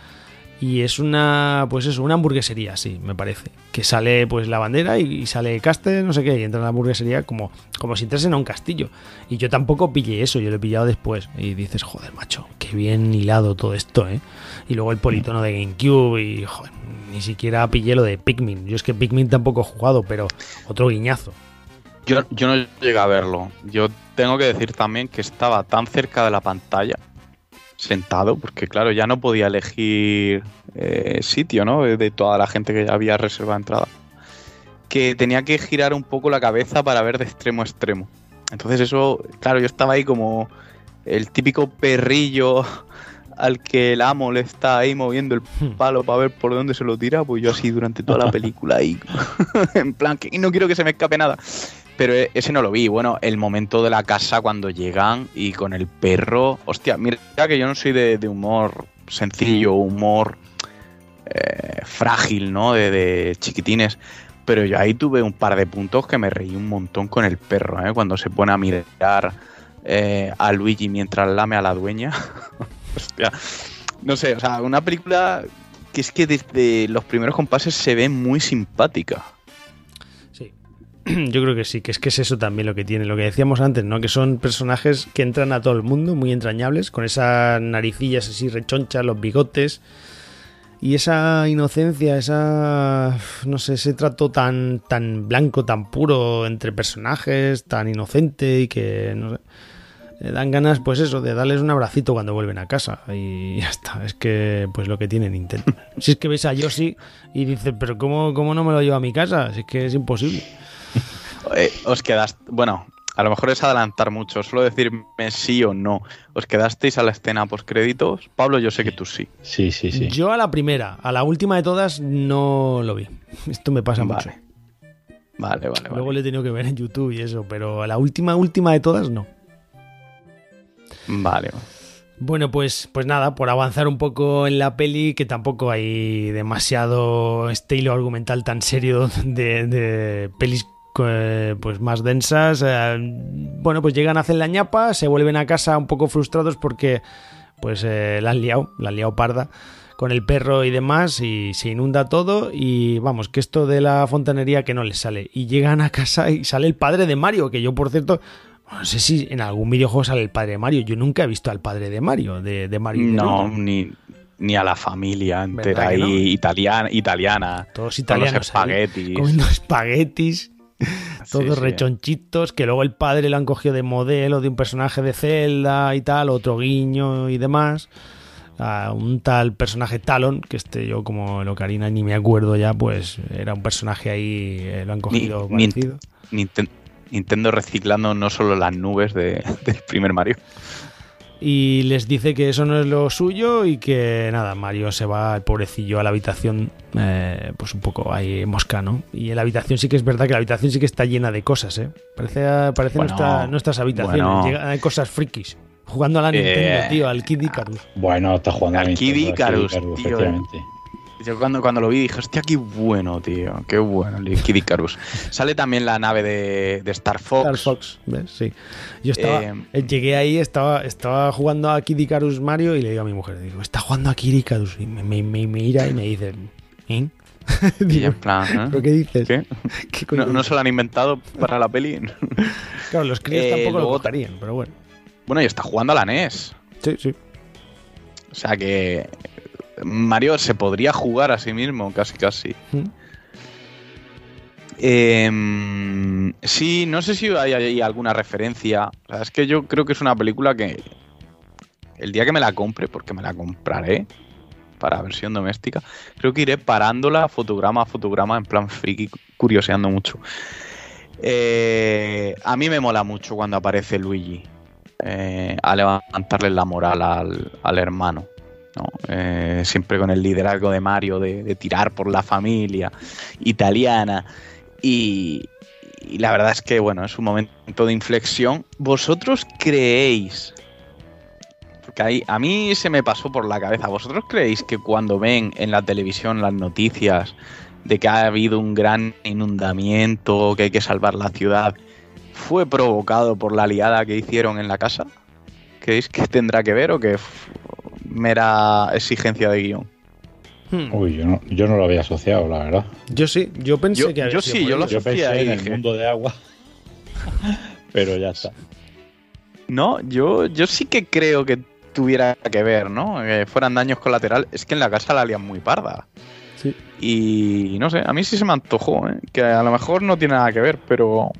Y es una, pues eso, una hamburguesería, sí, me parece. Que sale pues la bandera y, y sale Castle, no sé qué, y entra en la hamburguesería como, como si entrasen a un castillo. Y yo tampoco pillé eso, yo lo he pillado después. Y dices, joder, macho, qué bien hilado todo esto, ¿eh? Y luego el politono de GameCube y, joder, ni siquiera pillé lo de Pikmin. Yo es que Pikmin tampoco he jugado, pero otro guiñazo. Yo, yo no llegué a verlo. Yo tengo que decir también que estaba tan cerca de la pantalla, sentado, porque claro, ya no podía elegir eh, sitio, ¿no? De, toda la gente que ya había reservado entrada. Que tenía que girar un poco la cabeza para ver de extremo a extremo. Entonces eso, claro, yo estaba ahí como el típico perrillo al que el amo le está ahí moviendo el palo para ver por dónde se lo tira, pues yo así durante toda la película ahí, en plan, que no quiero que se me escape nada. Pero e- ese no lo vi. Bueno, el momento de la casa cuando llegan y con el perro. Hostia, mira que yo no soy de, de humor sencillo, humor eh, frágil, ¿no? De, de chiquitines. Pero yo ahí tuve un par de puntos que me reí un montón con el perro, ¿eh? Cuando se pone a mirar eh, a Luigi mientras lame a la dueña. Hostia. No sé, o sea, una película que es que desde los primeros compases se ve muy simpática. Yo creo que sí, que es que es eso también lo que tiene, lo que decíamos antes, ¿no? Que son personajes que entran a todo el mundo, muy entrañables, con esas naricillas así rechonchas, los bigotes. Y esa inocencia, esa. no sé, ese trato tan, tan blanco, tan puro entre personajes, tan inocente y que. no sé. dan ganas, pues eso, de darles un abracito cuando vuelven a casa. Y ya está. Es que, pues lo que tiene Nintendo. Si es que ves a Yoshi y dices, pero ¿cómo, cómo no me lo llevo a mi casa? Si es que es imposible. Eh, os quedaste. Bueno, a lo mejor es adelantar mucho, solo decirme sí o no. ¿Os quedasteis a la escena post créditos? Pablo, yo sé que tú sí. Sí, sí, sí. Yo a la primera, a la última de todas no lo vi. Esto me pasa mucho. Vale. Vale, vale, Luego vale. le he tenido que ver en YouTube y eso, pero a la última, última de todas no. Vale. Bueno, pues, pues nada, por avanzar un poco en la peli, que tampoco hay demasiado estilo argumental tan serio de, de pelis eh, pues más densas. eh, bueno, pues llegan a hacer la ñapa, se vuelven a casa un poco frustrados porque pues eh, la han liado, la han liado parda con el perro y demás y se inunda todo y vamos, que esto de la fontanería que no les sale. Y llegan a casa y sale el padre de Mario, que yo por cierto... No sé si en algún videojuego sale el padre de Mario. Yo nunca he visto al padre de Mario, de, de Mario. No, ni, ni a la familia entera ahí, italiana, italiana. Todos con italianos. Los ahí, espaguetis. comiendo espaguetis. Todos sí. rechonchitos. Que luego el padre lo han cogido de modelo de un personaje de Zelda y tal. Otro guiño y demás. A un tal personaje Talon. Que este yo, como lo Karina ni me acuerdo ya. Pues era un personaje ahí. eh, lo han cogido ni- parecido. Nintendo reciclando no solo las nubes de- del primer Mario. Y les dice que eso no es lo suyo y que nada, Mario se va, el pobrecillo, a la habitación, eh, pues un poco ahí mosca, ¿no? Y en la habitación sí que es verdad que la habitación sí que está llena de cosas, ¿eh? Parece, parece Bueno, nuestra- nuestras habitaciones, bueno. Llega- hay cosas frikis. Jugando a la Eh, Nintendo, tío, al Kid Icarus. Bueno, está jugando a Al Nintendo, Kid Icarus, tío. Yo cuando, cuando lo vi dije, hostia, qué bueno, tío. Qué bueno, el Kid Icarus. Sale también la nave de, de Star Fox. Star Fox, ¿ves? Sí. Yo estaba, Eh, llegué ahí, estaba, estaba jugando a Kid Icarus Mario y le digo a mi mujer, digo, está jugando a Kid Icarus. Y me, me, me mira y me dice, ¿eh? Y en plan, ¿eh? ¿pero qué dices? ¿Qué? ¿Qué coño ¿No, se lo han inventado para la peli? Claro, los críos Eh, tampoco lo cogerían, pero bueno. bueno, y está jugando a la NES. Sí, sí. O sea que Mario se podría jugar a sí mismo, casi casi. Mm. Eh, sí, no sé si hay, hay alguna referencia. O sea, es que yo creo que es una película que el día que me la compre, porque me la compraré para versión doméstica, creo que iré parándola fotograma a fotograma en plan friki, curioseando mucho. Eh, a mí me mola mucho cuando aparece Luigi eh, a levantarle la moral al, al hermano. Eh, siempre con el liderazgo de Mario de, tirar por la familia italiana. Y, la verdad es que, bueno, es un momento de inflexión. ¿Vosotros creéis? Porque ahí, a mí se me pasó por la cabeza. ¿Vosotros creéis que cuando ven en la televisión las noticias de que ha habido un gran inundamiento, que hay que salvar la ciudad, fue provocado por la liada que hicieron en la casa? ¿Creéis que tendrá que ver o que mera exigencia de guion? Hmm. Uy, yo no, yo no lo había asociado, la verdad. Yo sí, yo pensé Yo- que había yo sí, yo lo Yo asocié pensé ahí, en el dije. mundo de agua, pero ya está. No, yo, yo sí que creo que tuviera que ver, ¿no? Que fueran daños colaterales. Es que en la casa la lían muy parda. Sí. Y no sé, a mí sí se me antojó, ¿eh? Que a lo mejor no tiene nada que ver, pero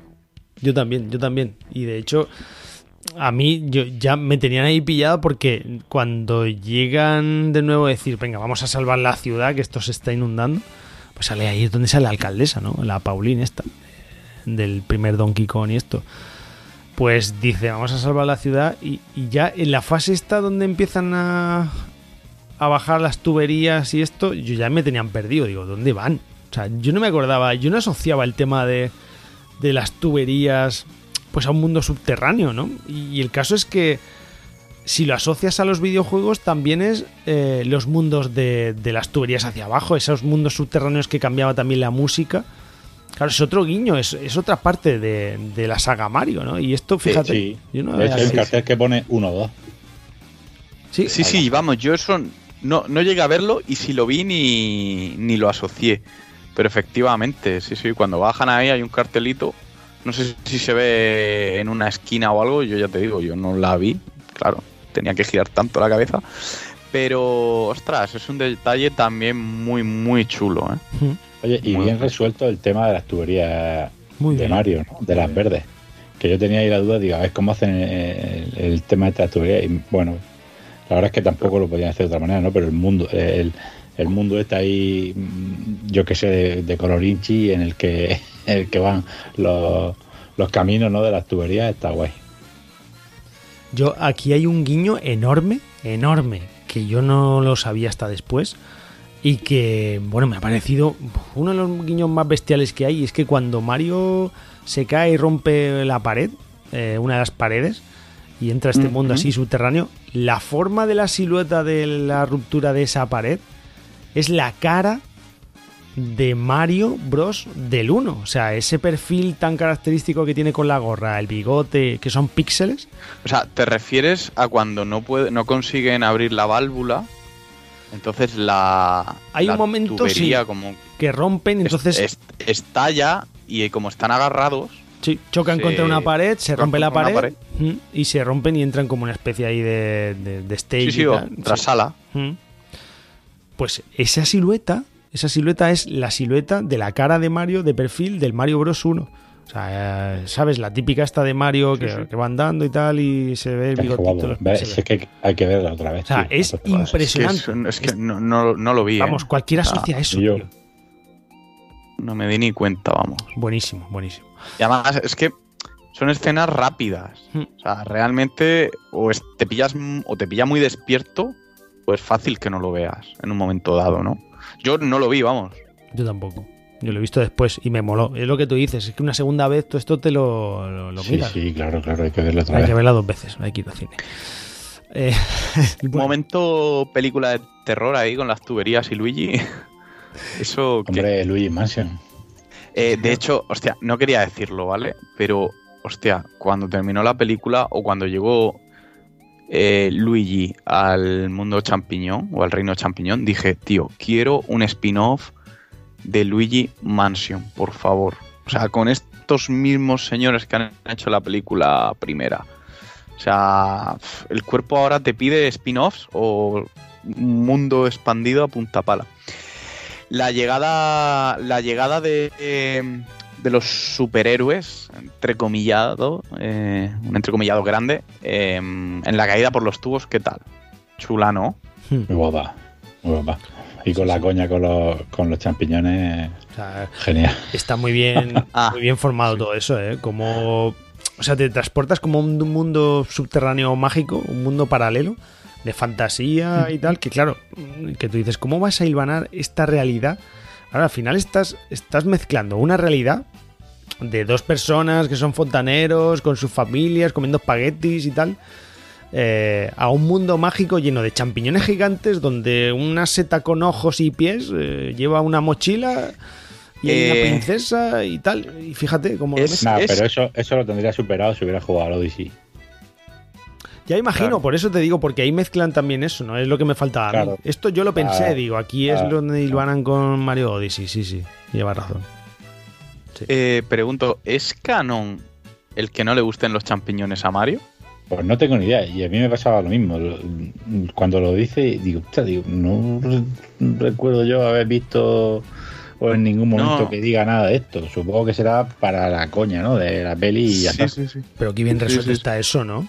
Yo también, yo también. Y de hecho, a mí yo ya me tenían ahí pillado porque cuando llegan de nuevo a decir, venga, vamos a salvar la ciudad, que esto se está inundando, pues sale ahí donde sale la alcaldesa, ¿no? La Pauline esta, del primer Donkey Kong y esto. Pues dice, vamos a salvar la ciudad y, y ya en la fase esta donde empiezan a, a bajar las tuberías y esto, yo ya me tenían perdido. Digo, ¿dónde van? O sea, yo no me acordaba, yo no asociaba el tema de, de las tuberías pues a un mundo subterráneo, ¿no? Y el caso es que si lo asocias a los videojuegos, también es eh, los mundos de, de, las tuberías hacia abajo, esos mundos subterráneos que cambiaba también la música. Claro, es otro guiño, es, es otra parte de, de, la saga Mario, ¿no? Y esto, fíjate. Sí, sí. Yo no de hecho, hay un cartel que pone 1 o 2. Sí, sí, sí, vamos, yo eso no, no llegué a verlo y si lo vi ni, ni lo asocié. Pero efectivamente, sí, sí, cuando bajan ahí hay un cartelito. No sé si se ve en una esquina o algo, yo ya te digo, yo no la vi, claro, tenía que girar tanto la cabeza. Pero, ostras, es un detalle también muy, muy chulo. ¿eh? Oye, y Muy bien resuelto el tema de las tuberías Muy de bien. Mario, ¿no? de las verdes. Que yo tenía ahí la duda, digo, a ver cómo hacen el, el tema de las tuberías. Y bueno, la verdad es que tampoco lo podían hacer de otra manera, ¿no? Pero el mundo, el, el mundo está ahí, mm, yo que sé, de, de color inchi, en el que, en el que van los, los caminos ¿no? de las tuberías, está guay. Yo aquí hay un guiño enorme, enorme, que yo no lo sabía hasta después y que, bueno, me ha parecido uno de los guiños más bestiales que hay. Es que cuando Mario se cae y rompe la pared, eh, una de las paredes, y entra a este mundo así subterráneo, la forma de la silueta de la ruptura de esa pared es la cara de Mario Bros del 1. O sea, ese perfil tan característico que tiene con la gorra, el bigote, que son píxeles. O sea, ¿te refieres a cuando no puede, no consiguen abrir la válvula? Entonces la, Hay la un momento, tubería sí, como que rompen, entonces es- estalla y como están agarrados, sí, chocan se- contra una pared, se rompe la pared, mm, y se rompen y entran como una especie ahí de, de, de stage. sí, sí, y tal. tras Sí. sala. Mm. Pues esa silueta, esa silueta es la silueta de la cara de Mario de perfil del Mario Bros 1. O sea, eh, ¿sabes? La típica esta de Mario que, sí. que va andando y tal y se ve el bigotito. Es que hay que verla otra vez. O sea, tío. es que, impresionante. es, es que no, no- no lo vi. ¿eh? Vamos, cualquiera O sea, asocia eso. yo. tío. No me di ni cuenta, vamos. Buenísimo, buenísimo. Y además es que son escenas rápidas. Hmm. O sea, realmente o es- te pillas o te pilla muy despierto, pues fácil que no lo veas en un momento dado, ¿no? Yo no lo vi, vamos. Yo tampoco. Yo lo he visto después y me moló. Es lo que tú dices, es que una segunda vez tú esto te lo, lo, lo Sí, miras. sí, claro, claro, hay que verla otra Hay vez. que verla dos veces, hay que ir al cine. Eh, bueno, Momento película de terror ahí con las tuberías y Luigi. Eso que Hombre, Luigi Mansion. Eh, de hecho, hostia, no quería decirlo, ¿vale? Pero, hostia, cuando terminó la película o cuando llegó eh, Luigi al mundo champiñón o al reino champiñón, dije, tío, quiero un spin-off de Luigi Mansion, por favor. O sea, con estos mismos señores que han hecho la película primera. O sea, el cuerpo ahora te pide spin-offs o un mundo expandido a punta pala. La llegada, la llegada de, eh, de los superhéroes, entrecomillado, eh, un entrecomillado grande, eh, en la caída por los tubos, ¿qué tal? Chula, ¿no? Muy guapa, muy guapa. Y con la coña con los, con los champiñones, o sea, genial. está muy bien, Ah, muy bien formado todo eso, ¿eh? Como, o sea, te transportas como un, un mundo subterráneo mágico, un mundo paralelo de fantasía y tal, que claro, que tú dices, ¿cómo vas a hilvanar esta realidad? Ahora, al final estás, estás mezclando una realidad de dos personas que son fontaneros, con sus familias, comiendo espaguetis y tal, eh, a un mundo mágico lleno de champiñones gigantes donde una seta con ojos y pies eh, lleva una mochila y hay una Eh, princesa y tal. Y fíjate cómo lo es-. Nah, pero eso, eso lo tendría superado si hubiera jugado al Odyssey. Ya imagino, claro. por eso te digo, porque ahí mezclan también eso, ¿no? Es lo que me faltaba a mí. Claro. Esto yo lo pensé, Claro. digo, aquí es donde hilvanan con Mario Odyssey, sí, sí, lleva razón. Eh, pregunto, ¿es canon el que no le gusten los champiñones a Mario? Pues no tengo ni idea. Y a mí me pasaba lo mismo. Cuando lo dice, digo, no re- recuerdo yo haber visto o en ningún momento No. que diga nada de esto. Supongo que será para la coña, ¿no? De la peli y ya está. sí, sí. Pero qué bien Sí, resuelto sí. está eso, ¿no?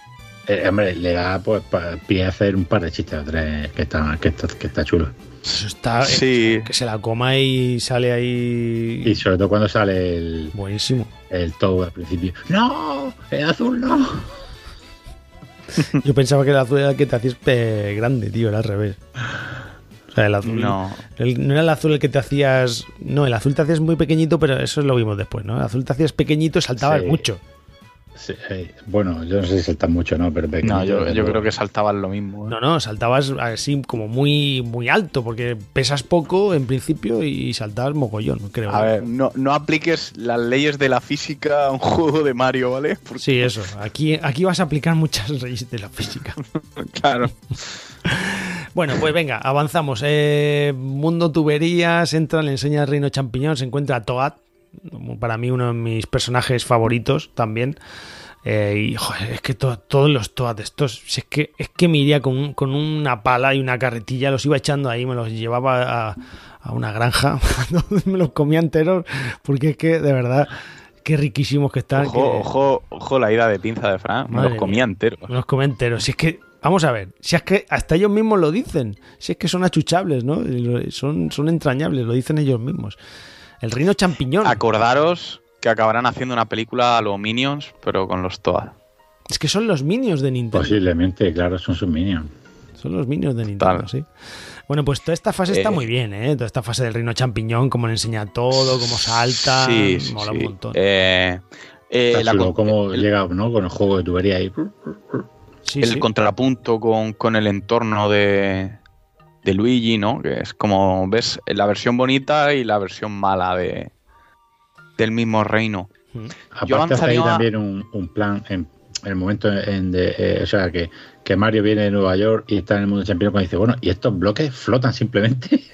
Eh, hombre, le da pues pa- pie a hacer un par de chistes o tres que está, que está, que está chulo. Eso está. Sí. eh, que se la coma y sale ahí. Y sobre todo cuando sale el, Buenísimo. el Toad al principio. ¡No! ¡El azul no! Yo pensaba que el azul era el que te hacías pe- grande, tío, era al revés. O sea, el azul. No. el- no era el azul el que te hacías. No, el azul te hacías muy pequeñito, pero eso lo vimos después, ¿no? El azul te hacías pequeñito y saltabas Sí. mucho. Sí, eh, bueno, yo no sé si saltan mucho, ¿no? Pero No, yo, creo que saltaban lo mismo. ¿eh? No, no, saltabas así como muy, muy alto, porque pesas poco en principio y saltabas mogollón, creo. A ver, no, no apliques las leyes de la física a un juego de Mario, ¿vale? Porque, Sí, eso. Aquí, aquí vas a aplicar muchas leyes de la física. claro. Bueno, pues venga, avanzamos. Eh, mundo tuberías, entra, le enseña al reino champiñón, se encuentra a Toad, para mí uno de mis personajes favoritos también. Eh, y joder, es que to- todos los Toad estos, es que es que me iría con, con una pala y una carretilla, los iba echando ahí, me los llevaba a, a una granja, me los comía enteros, porque es que de verdad, qué riquísimos que están. Ojo, que- ojo, ojo la ida de pinza de Fran. Me los comía mía. enteros. Me los comí enteros. Si es que, vamos a ver, si es que hasta ellos mismos lo dicen. Si es que son achuchables, ¿no? Son, son entrañables, lo dicen ellos mismos. El reino champiñón. Acordaros que acabarán haciendo una película a los Minions, pero con los Toad. Es que son los minions de Nintendo. Posiblemente, claro, son sus minions. Son los minions de Nintendo, Tal. sí. Bueno, pues toda esta fase está Eh, muy bien, ¿eh? Toda esta fase del reino champiñón, cómo le enseña todo, cómo salta. Sí, sí, mola sí. un montón. Eh, eh, Está la chulo con- cómo el- llega, ¿no? Con el juego de tubería ahí. Sí, el sí. contrapunto con, con el entorno de, de Luigi, ¿no? Que es como, ves, la versión bonita y la versión mala de, del mismo reino. Yo Aparte hace ahí también un, un plan en el momento en de, eh, o sea que, que Mario viene de Nueva York y está en el mundo champion cuando dice, bueno, y estos bloques flotan simplemente.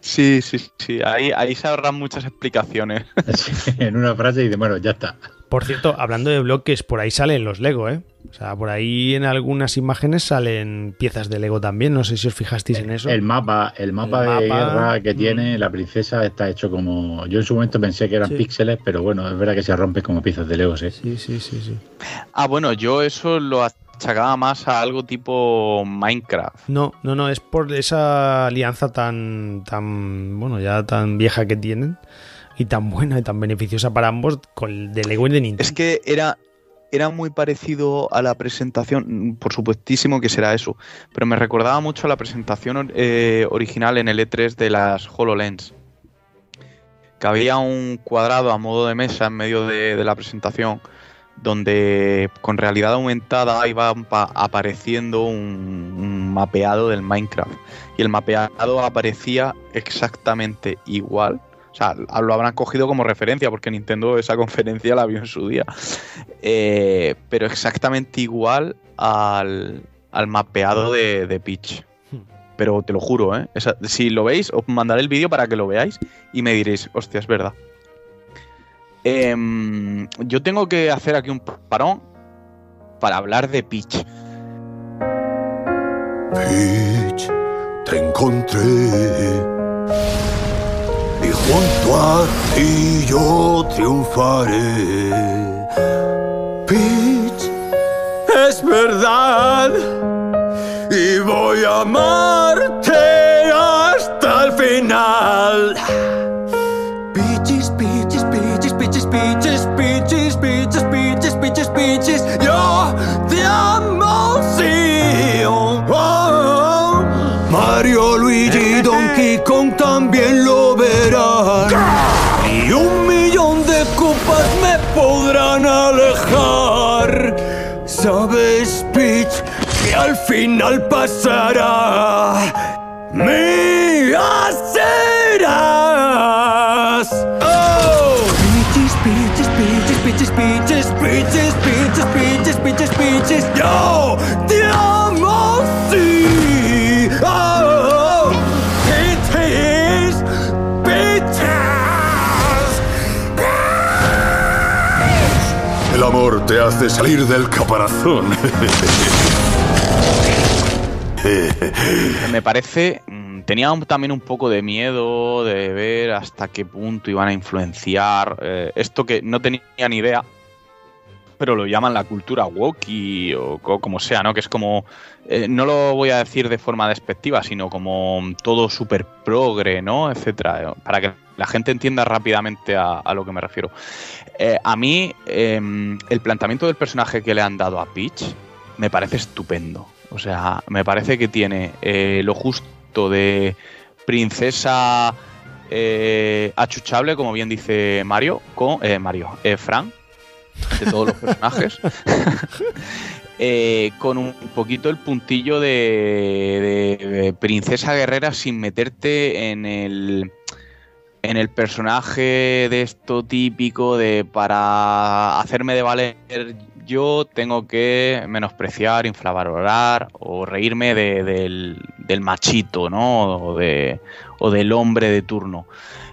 Sí, sí, sí. Ahí, ahí se ahorran muchas explicaciones. En una frase y dice, bueno, ya está. Por cierto, hablando de bloques, por ahí salen los Lego, ¿eh? O sea, por ahí en algunas imágenes salen piezas de Lego también. No sé si os fijasteis en eso. El mapa, el mapa El de mapa, guerra que mm. tiene la princesa está hecho como. Yo en su momento pensé que eran Sí. píxeles, pero bueno, es verdad que se rompe como piezas de Lego, sí. Sí, sí, sí, sí. Ah, bueno, yo eso lo achacaba más a algo tipo Minecraft. No, no, no, es por esa alianza tan, tan, bueno, ya tan vieja que tienen y tan buena y tan beneficiosa para ambos con de Lego de Nintendo. Es que era, era muy parecido a la presentación, por supuestísimo que será eso, pero me recordaba mucho a la presentación eh, original en el E3 de las HoloLens. Que había un cuadrado a modo de mesa en medio de, la presentación donde con realidad aumentada iba pa- apareciendo un mapeado del Minecraft. Y el mapeado aparecía exactamente igual. O sea, lo habrán cogido como referencia porque Nintendo esa conferencia la vio en su día. Eh, pero exactamente igual al, al mapeado de, de Peach. Pero te lo juro, ¿eh? Si lo veis, os mandaré el vídeo para que lo veáis y me diréis, hostia, es verdad. Em, yo tengo que hacer aquí un parón para hablar de Peach. Peach, te encontré. Y junto a ti yo triunfaré. Peach, es verdad. Y voy a amarte hasta el final. Peaches, peaches, peaches, peaches, peaches, peaches, peaches, peaches, peaches, peaches. Yo te amo, sí. Oh, oh, oh. Mario, Luigi, Donkey Kong también lo verán. Y un millón de copas me podrán alejar. ¿Sabes, Peach, que al final pasará? Me hacerás. Oh! Peaches, peaches, peaches, peaches, peaches, peaches, peaches, peaches, peaches, peaches. Yo Te hace salir del caparazón. Me parece. mm, Tenía también un poco de miedo de ver hasta qué punto iban a influenciar eh, esto que no tenía ni idea, pero lo llaman la cultura woke o co- como sea, ¿no? Que es como. eh, no lo voy a decir de forma despectiva, sino como todo súper progre, ¿no? Etcétera. eh, Para que la gente entienda rápidamente a lo que me refiero. Eh, a mí, em, el planteamiento del personaje que le han dado a Peach me parece estupendo. O sea, me parece que tiene eh, lo justo de princesa eh, achuchable, como bien dice Mario, con Mario, Fran, de todos los personajes. Con un poquito el puntillo de- de princesa guerrera sin meterte en el en el personaje de esto típico de para hacerme de valer yo tengo que menospreciar, infravalorar o reírme de- del, machito, ¿no? O, de- o del hombre de turno.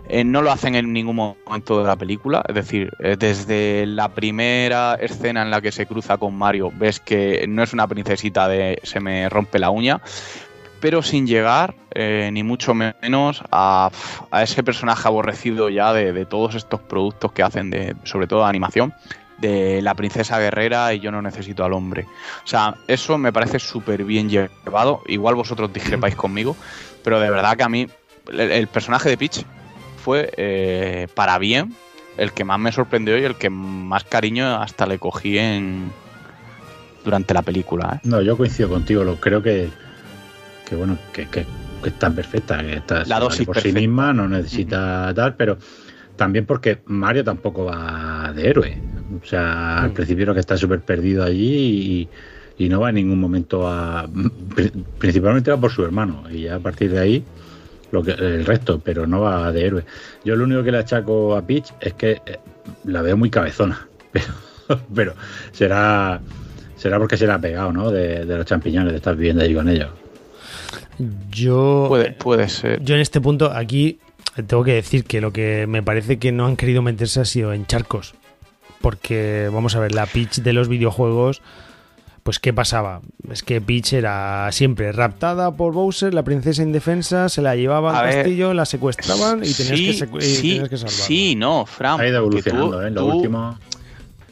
Eh, no lo hacen en ningún momento de la película, es decir, eh, desde la primera escena en la que se cruza con Mario, ves que no es una princesita de se me rompe la uña, pero sin llegar eh, ni mucho menos a, a ese personaje aborrecido ya de, de todos estos productos que hacen, de, sobre todo de animación, de la princesa guerrera y yo no necesito al hombre. O sea, eso me parece súper bien llevado. Igual vosotros discrepáis conmigo, pero de verdad que a mí el, personaje de Peach fue eh, para bien el que más me sorprendió y el que más cariño hasta le cogí en durante la película. ¿eh? No, yo coincido contigo, lo creo que, que bueno, que, que, que está perfecta, que está La vale dosis por sí misma, no necesita tal, pero también porque Mario tampoco va de héroe. O sea, al Mm. principio lo que está súper perdido allí y, y no va en ningún momento a. pri- Principalmente va por su hermano y ya a partir de ahí lo que el resto, pero no va de héroe. Yo lo único que le achaco a Peach es que eh, la veo muy cabezona, pero, pero será será porque se la ha pegado, ¿no? De, de los champiñones, de estar viviendo allí con ellos. Yo, Puede, puede ser. yo en este punto, aquí tengo que decir que lo que me parece que no han querido meterse ha sido en charcos. Porque, vamos a ver, la Peach de los videojuegos, pues ¿qué pasaba? Es que Peach era siempre raptada por Bowser, la princesa indefensa, se la llevaba A al ver, castillo, la secuestraban y tenías sí, que, secu- y sí, tenías que salvarla. sí, no, Fran. Ha ido evolucionando, tú- ¿eh? En lo tú- último.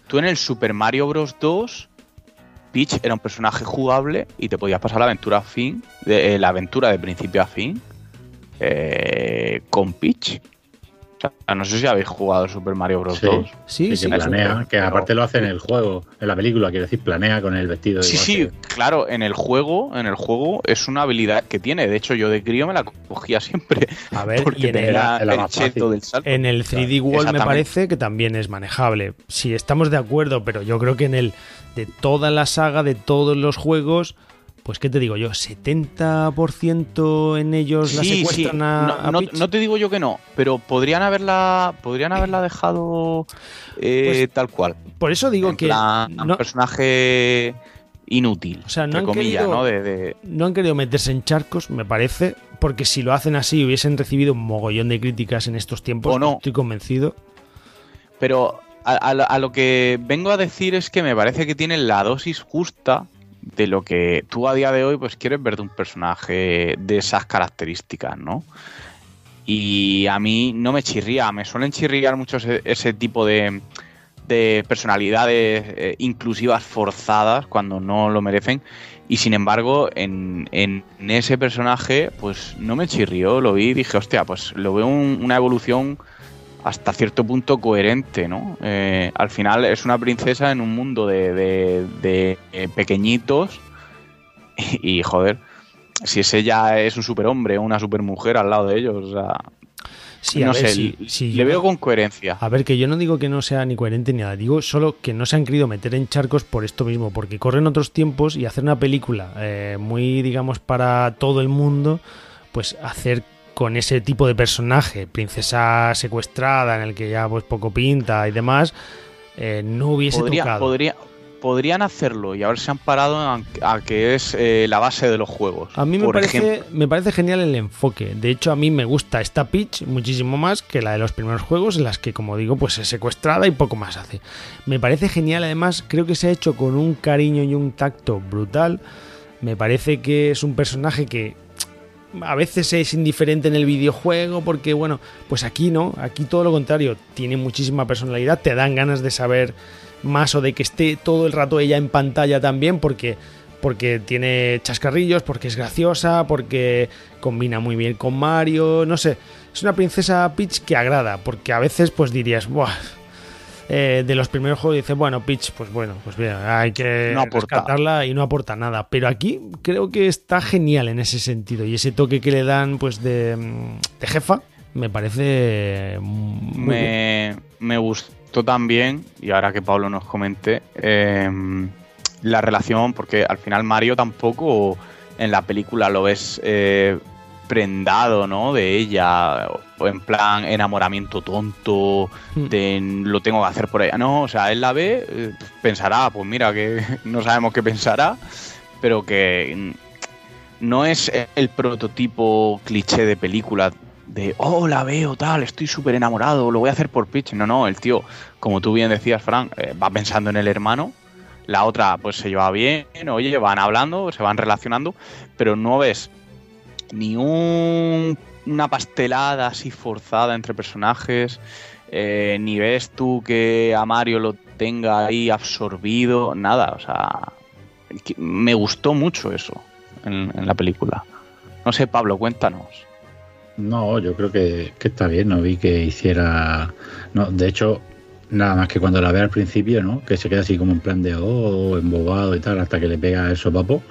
tú en el Super Mario Bros. 2, Peach era un personaje jugable y te podías pasar la aventura a fin, de, eh, la aventura de principio a fin, eh, con Peach. O sea, no sé si habéis jugado Super Mario Bros. Sí. 2. Sí, que sí. planea, eso, que pero- aparte lo hace en el juego, en la película, quiero decir, planea con el vestido. Sí, sí, que- claro, en el juego, en el juego es una habilidad que tiene. De hecho, yo de crío me la cogía siempre. A ver, porque y en el, era era el más cheto fácil. del salto. En el 3D World me parece que también es manejable. Sí, estamos de acuerdo, pero yo creo que en el de toda la saga, de todos los juegos, pues qué te digo yo, 70% en ellos la sí. secuestran a, No, a no- Peach. no te digo yo que no, pero podrían haberla, podrían haberla dejado eh, Pues, tal cual. Por eso digo en que plan, no, un personaje inútil, O sea, no han comillas, querido- ¿no? De, de- no han querido meterse en charcos, me parece, porque si lo hacen así hubiesen recibido un mogollón de críticas en estos tiempos. O no. Estoy convencido. Pero a, lo- que vengo a decir es que me parece que tiene la dosis justa de lo que tú a día de hoy pues quieres ver de un personaje de esas características, ¿no? Y a mí no me chirría, me suelen chirriar mucho ese, ese tipo de, de personalidades eh, inclusivas forzadas cuando no lo merecen. Y sin embargo, en, ese personaje, pues no me chirrió, lo vi y dije, hostia, pues lo veo un- una evolución hasta cierto punto coherente, ¿no? Eh, al final es una princesa en un mundo de, de- de, eh, pequeñitos y, joder, si ese ya es un superhombre o una supermujer al lado de ellos, o sea, Sí, a no ver, sé, le- veo no- con coherencia. A ver, que yo no digo que no sea ni coherente ni nada, digo solo que no se han querido meter en charcos por esto mismo, porque corren otros tiempos y hacer una película eh, muy, digamos, para todo el mundo, pues hacer con ese tipo de personaje, princesa secuestrada, en el que ya pues poco pinta y demás, eh, no hubiese Podría- tocado. podría- podrían hacerlo y haberse amparado a, a que es eh, la base de los juegos. A mí me parece, ejemplo. me parece genial el enfoque. De hecho, a mí me gusta esta pitch muchísimo más que la de los primeros juegos, en las que, como digo, pues es secuestrada y poco más hace. Me parece genial, además, creo que se ha hecho con un cariño y un tacto brutal. Me parece que es un personaje que a veces es indiferente en el videojuego, porque, bueno, pues aquí no, aquí todo lo contrario, tiene muchísima personalidad, te dan ganas de saber más o de que esté todo el rato ella en pantalla también, porque porque tiene chascarrillos, porque es graciosa, porque combina muy bien con Mario, no sé. Es una princesa Peach que agrada, porque a veces pues dirías, Buah, eh, de los primeros juegos dice, bueno, Peach, pues bueno, pues bien, hay que No rescatarla y no aporta nada. Pero aquí creo que está genial en ese sentido. Y ese toque que le dan, pues, de, mm, de jefa, me parece muy bien. me, me gustó también, y ahora que Pablo nos comente, eh, la relación, porque al final Mario tampoco en la película lo ves eh, prendado, ¿no? De ella, o en plan enamoramiento tonto, Hmm. de lo tengo que hacer por ella. No, o sea, él la ve, eh, pensará, pues mira, que no sabemos qué pensará, pero que mm, no es el prototipo cliché de película de, oh, la veo, tal, estoy súper enamorado, lo voy a hacer por pitch. No, no, el tío, como tú bien decías, Frank, eh, va pensando en el hermano, la otra pues se lleva bien, oye, van hablando, se van relacionando, pero no ves ni un- una pastelada así forzada entre personajes, eh, ni ves tú que a Mario lo tenga ahí absorbido, nada, o sea, me gustó mucho eso en, en la película. No sé, Pablo, cuéntanos. No, yo creo que, que está bien, no vi que hiciera... No, de hecho, nada más que cuando la ve al principio, ¿no? Que se queda así como en plan de, oh, embobado y tal, hasta que le pega el sopapo.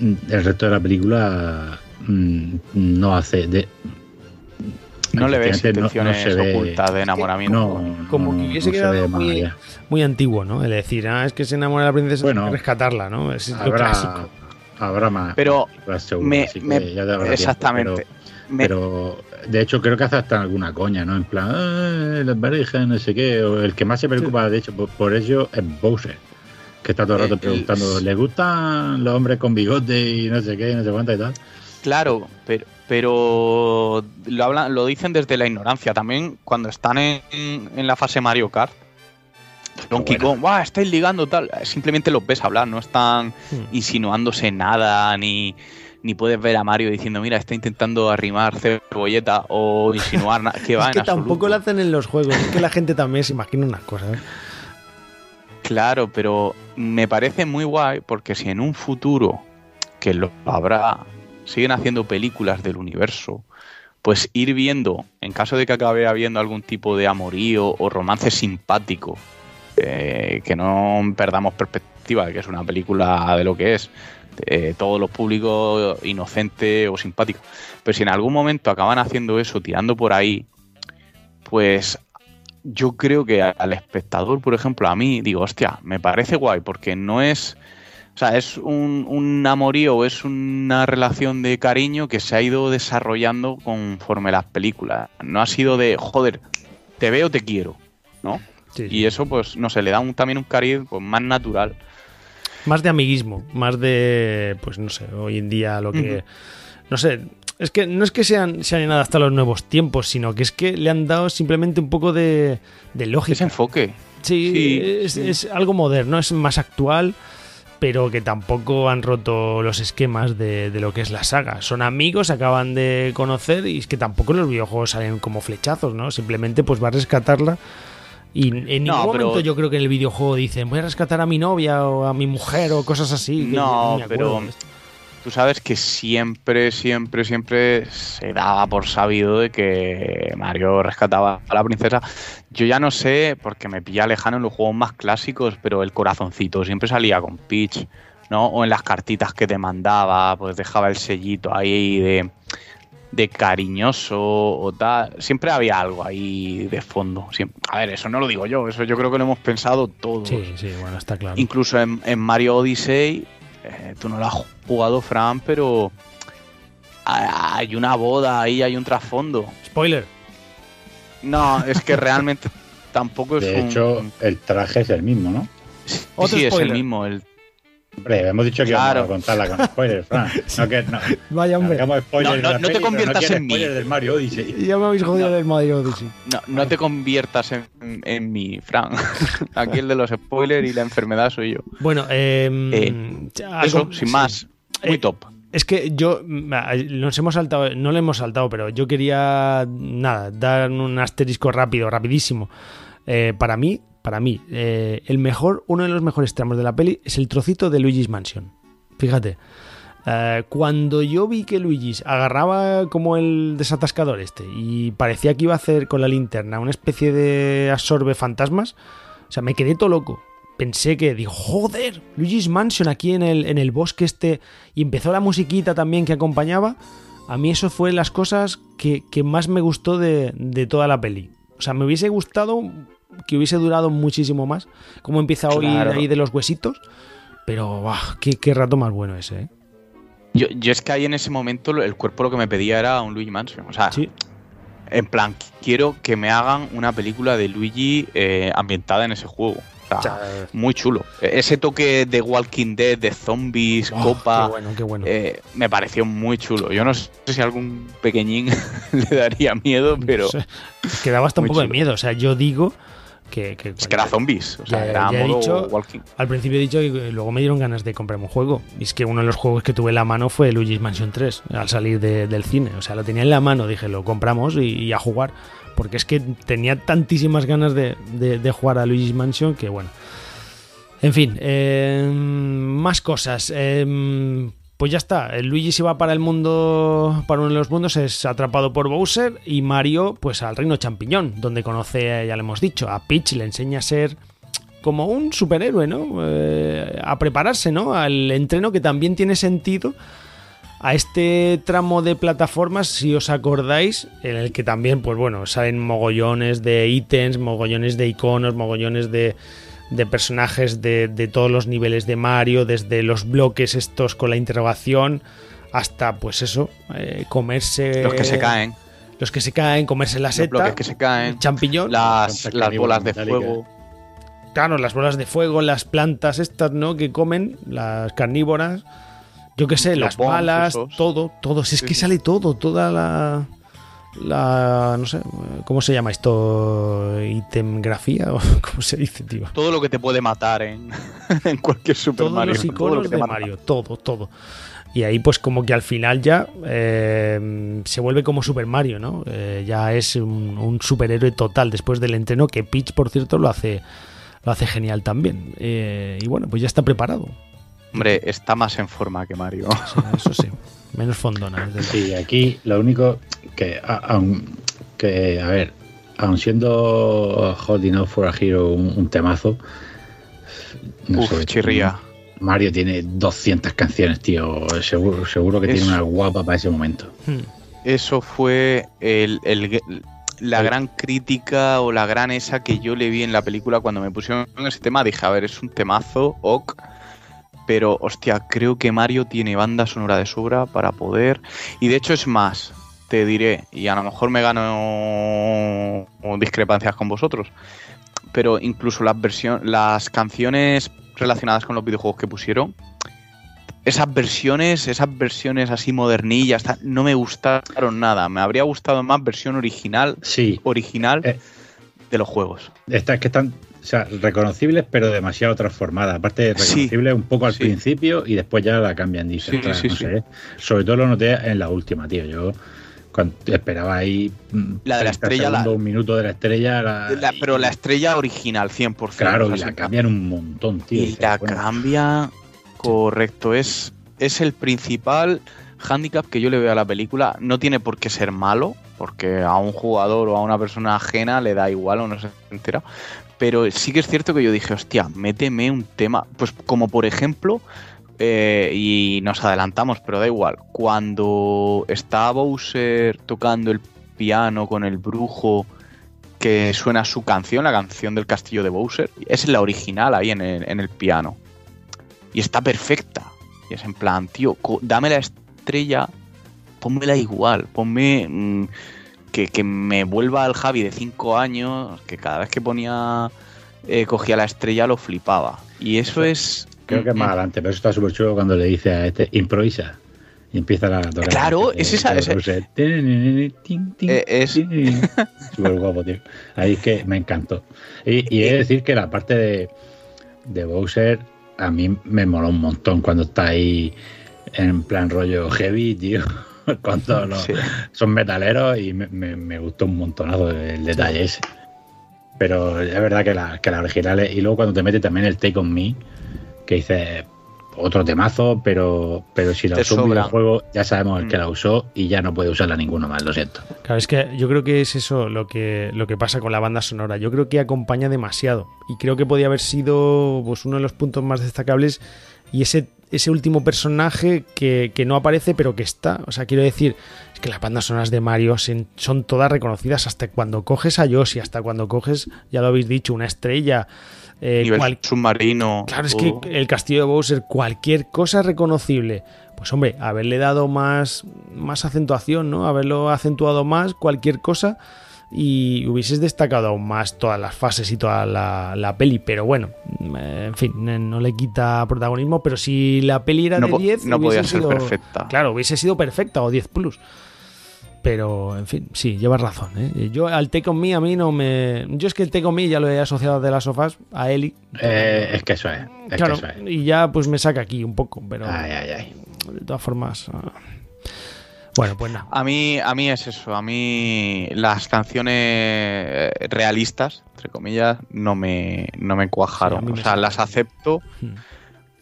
El resto de la película mm, no hace... De, No le ves efectivamente, no- no intenciones ve- ocultas de enamoramiento. No, Como no, que hubiese quedado muy, muy antiguo, ¿no? El decir, ah, es que se enamora de la princesa, Bueno, hay que rescatarla, ¿no? Es lo Habrá, clásico. habrá más. Pero seguro, me- así que me- ya te habrá tiempo, exactamente. pero- Me- Pero de hecho creo que hace hasta alguna coña, ¿no? En plan, "Ah, las parejas, no sé qué. O el que más se preocupa, de hecho, por, por ello es Bowser. Que está todo el rato Eh, preguntando, ¿le gustan los hombres con bigote y no sé qué, y no sé cuánta y tal? Claro, pero, pero lo, hablan, lo dicen desde la ignorancia. También cuando están en, en la fase Mario Kart, Donkey. Kong, ¡guau! Estáis ligando tal. Simplemente los ves hablar, no están Hmm. insinuándose nada, ni, ni puedes ver a Mario diciendo, mira, está intentando arrimar cebolleta o insinuar nada. Que va Es que en absoluto. tampoco lo hacen en los juegos, es que la gente también se imagina unas cosas. ¿eh? Claro, pero me parece muy guay porque si en un futuro, que lo habrá, siguen haciendo películas del universo, pues ir viendo, en caso de que acabe habiendo algún tipo de amorío o romance simpático, eh, que no perdamos perspectiva de que es una película de lo que es, eh, todos los públicos inocente o simpático. Pero si en algún momento acaban haciendo eso, tirando por ahí, pues yo creo que al espectador, por ejemplo, a mí, digo, hostia, me parece guay, porque no es. O sea, es un, un amorío, es una relación de cariño que se ha ido desarrollando conforme las películas. No ha sido de, joder, te veo, te quiero, ¿no? Sí, sí. Y eso, pues, no sé, le da un- también un cariz pues, más natural. Más de amiguismo, más de, pues no sé, hoy en día lo que... No sé, es que no es que sean, se hayan adaptado a los nuevos tiempos, sino que es que le han dado simplemente un poco de, de lógica. Ese enfoque. Sí, Sí, es, sí. es algo moderno, es más actual, pero que tampoco han roto los esquemas de, de lo que es la saga. Son amigos, acaban de conocer y es que tampoco los videojuegos salen como flechazos, ¿no? Simplemente pues va a rescatarla y en No, ningún pero- momento yo creo que en el videojuego dicen voy a rescatar a mi novia o a mi mujer o cosas así. No, pero tú sabes que siempre, siempre, siempre se daba por sabido de que Mario rescataba a la princesa. Yo ya no sé, porque me pilla lejano en los juegos más clásicos, pero el corazoncito siempre salía con Peach, ¿no? O en las cartitas que te mandaba, pues dejaba el sellito ahí de, de cariñoso o tal. Siempre había algo ahí de fondo. Siempre. A ver, eso no lo digo yo, eso yo creo que lo hemos pensado todos. Sí, sí, bueno, está claro. Incluso en, en Mario Odyssey, eh, tú no lo has jugado, Fran, pero ha- hay una boda ahí, hay un trasfondo. Spoiler. No, es que realmente tampoco es De un... hecho, el traje es el mismo, ¿no? sí, Otro sí, es el mismo. El... Hombre, hemos dicho que Claro. vamos a contarla con spoilers, Fran. No, que no. Vaya hombre. No, te conviertas en mí. spoilers del Mario Odyssey. Ya me habéis jodido del Mario Odyssey. No, no te conviertas en, en mí, Fran. Aquí el de los spoilers y la enfermedad soy yo. Bueno, eh, Eh, algo- Eso, sin sí. más. Muy Eh, top. Es que yo mm, nos hemos saltado, no le hemos saltado, pero yo quería nada, dar un asterisco rápido, rapidísimo. Eh, para mí, para mí, eh, el mejor, uno de los mejores tramos de la peli es el trocito de Luigi's Mansion. Fíjate. Eh, cuando yo vi que Luigi agarraba como el desatascador este y parecía que iba a hacer con la linterna una especie de absorbe fantasmas, o sea, me quedé todo loco. Pensé que, digo, joder, Luigi's Mansion aquí en el, en el bosque este y empezó la musiquita también que acompañaba. A mí eso fue las cosas que, que más me gustó de, de toda la peli. O sea, me hubiese gustado que hubiese durado muchísimo más. Como empieza a oír Claro. ahí de los huesitos. Pero, ¡buah! qué, qué rato más bueno ese, ¿eh? Yo, yo es que ahí en ese momento el cuerpo lo que me pedía era un Luigi Mansion. O sea, Sí. en plan, quiero que me hagan una película de Luigi eh, ambientada en ese juego. O sea, muy chulo. E- Ese toque de Walking Dead, de zombies, Oh, copa, Qué bueno, qué bueno. eh, me pareció muy chulo. Yo no sé si algún pequeñín le daría miedo, pero No sé, es que daba hasta un poco de miedo. O sea, yo digo que. que es que era zombies. O sea, Ya- era ya modo dicho- Walking. Al principio he dicho que luego me dieron ganas de comprarme un juego. Y es que uno de los juegos que tuve en la mano fue Luigi's Mansion 3 al salir de- del cine. O sea, lo tenía en la mano, dije, lo compramos y, y a jugar. Porque es que tenía tantísimas ganas de, de- jugar a Luigi's Mansion que bueno. En fin, eh, más cosas. Eh, pues ya está, Luigi se va para el mundo, para uno de los mundos, es atrapado por Bowser y Mario pues al reino champiñón, donde conoce, ya le hemos dicho, a Peach, le enseña a ser como un superhéroe, ¿no? Eh, a prepararse, ¿no? Al entreno que también tiene sentido a este tramo de plataformas, si os acordáis, en el que también, pues bueno, salen mogollones de ítems, mogollones de iconos, mogollones de, de personajes de, de todos los niveles de Mario, desde los bloques estos con la interrogación hasta, pues eso, eh, comerse... Los que se caen, Los que se caen, comerse la los seta, bloques que se caen, el champiñón. las, las bolas de fuego. Claro, las bolas de fuego, las plantas estas, ¿no? Que comen, las carnívoras, yo qué sé, las bombs balas, todo, todo. Si es Sí, que sí. sale todo, toda la. La. No sé, ¿cómo se llama esto? ¿Itemgrafía? ¿O cómo se dice, tío? Todo lo que te puede matar en, en cualquier Super Todos Mario. los todo lo iconos que te de mata. Mario, todo, todo. Y ahí, pues, como que al final ya eh, se vuelve como Super Mario, ¿no? Eh, ya es un, un superhéroe total después del entreno, que Peach, por cierto, lo hace, lo hace genial también. Eh, y bueno, pues ya está preparado. Hombre, está más en forma que Mario. Eso sí, menos fondona. Sí, aquí lo único que, a- aun, que a ver, aun siendo Hot Enough for a Hero un, un temazo, no Uf, sé, chirría. Mario tiene 200 canciones, tío. Seguro, seguro que tiene una guapa para ese momento. Hmm. Eso fue el, el- la Sí. gran crítica o la gran esa que yo le vi en la película cuando me pusieron ese tema. Dije, a ver, es un temazo, ok. Pero, hostia, creo que Mario tiene banda sonora de sobra para poder. Y de hecho es más, te diré, y a lo mejor me gano discrepancias con vosotros. Pero incluso las versiones, las canciones relacionadas con los videojuegos que pusieron, esas versiones, esas versiones así modernillas, no me gustaron nada. Me habría gustado más versión original, Sí, original Eh. de los juegos. estas que están o sea, reconocibles, pero demasiado transformadas. Aparte, Sí, reconocibles un poco al sí. principio y después ya la cambian. Dicen, Sí, "Ostras, sí, no sí. sé". Sobre todo lo noté en la última, tío. Yo cuando esperaba ahí. mm, La de la 30 estrella, la- segundos, un minuto de la estrella. la- La- pero y- la estrella original, 100%. Claro, y la cambian un montón, tío. Y la bueno, cambia, correcto. Es, es el principal handicap que yo le veo a la película. No tiene por qué ser malo, porque a un jugador o a una persona ajena le da igual o no se entera. Pero sí que es cierto que yo dije, hostia, méteme un tema. Pues como por ejemplo, eh, y nos adelantamos, pero da igual. Cuando está Bowser tocando el piano con el brujo que suena su canción, la canción del castillo de Bowser, es la original ahí en el, piano. Y está perfecta. Y es en plan, tío, dame la estrella, pónmela igual, ponme mm, que, que me vuelva al Javi de 5 años, que cada vez que ponía, eh, cogía la estrella lo flipaba. Y eso es... Creo que es más Mm, adelante, pero eso está súper chulo cuando le dice a este improvisa y empieza a tocar. Claro, Eh, es esa- Eh, es-. Súper guapo, tío. Ahí es que me encantó. Y, y he de decir que la parte de, de Bowser a mí me moló un montón cuando está ahí en plan rollo heavy, tío. Los, Sí. son metaleros y me, me- me gustó un montonazo el detalle ese. Pero es verdad que la, que la original es- Y luego cuando te mete también el Take On Me, que dice. otro temazo, pero, pero si la Te usó un sobra. videojuego, ya sabemos el que Mm. la usó y ya no puede usarla ninguno más, lo siento. Claro, es que yo creo que es eso lo que, lo que pasa con la banda sonora. Yo creo que acompaña demasiado. Y creo que podía haber sido pues, uno de los puntos más destacables. Y ese, ese último personaje que, que no aparece, pero que está. O sea, quiero decir, es que las bandas sonoras de Mario son todas reconocidas. Hasta cuando coges a Yoshi, hasta cuando coges, ya lo habéis dicho, una estrella. eh, Nivel cual- submarino. Claro, es que el castillo de Bowser, cualquier cosa reconocible. Pues hombre, haberle dado más, más acentuación, ¿no? Haberlo acentuado más, cualquier cosa. Y hubieses destacado aún más todas las fases y toda la, la peli. Pero bueno, eh, en fin, eh, no le quita protagonismo. Pero si la peli era No de po- 10, no podía ser sido- perfecta. Claro, hubiese sido perfecta o 10 plus. Pero, en fin, sí, llevas razón. ¿eh? Yo al Take On Me a mí no me... Yo es que el Take On Me ya lo he asociado de las sofás a Eli. Eh, es que eso es. Es Claro, que eso es. y ya pues me saca aquí un poco, pero Ay, ay, ay. de todas formas. ah. Bueno, pues nada. A mí, a mí es eso. A mí las canciones eh, realistas, entre comillas, no me, no me cuajaron. me o sea, las acepto, Hmm.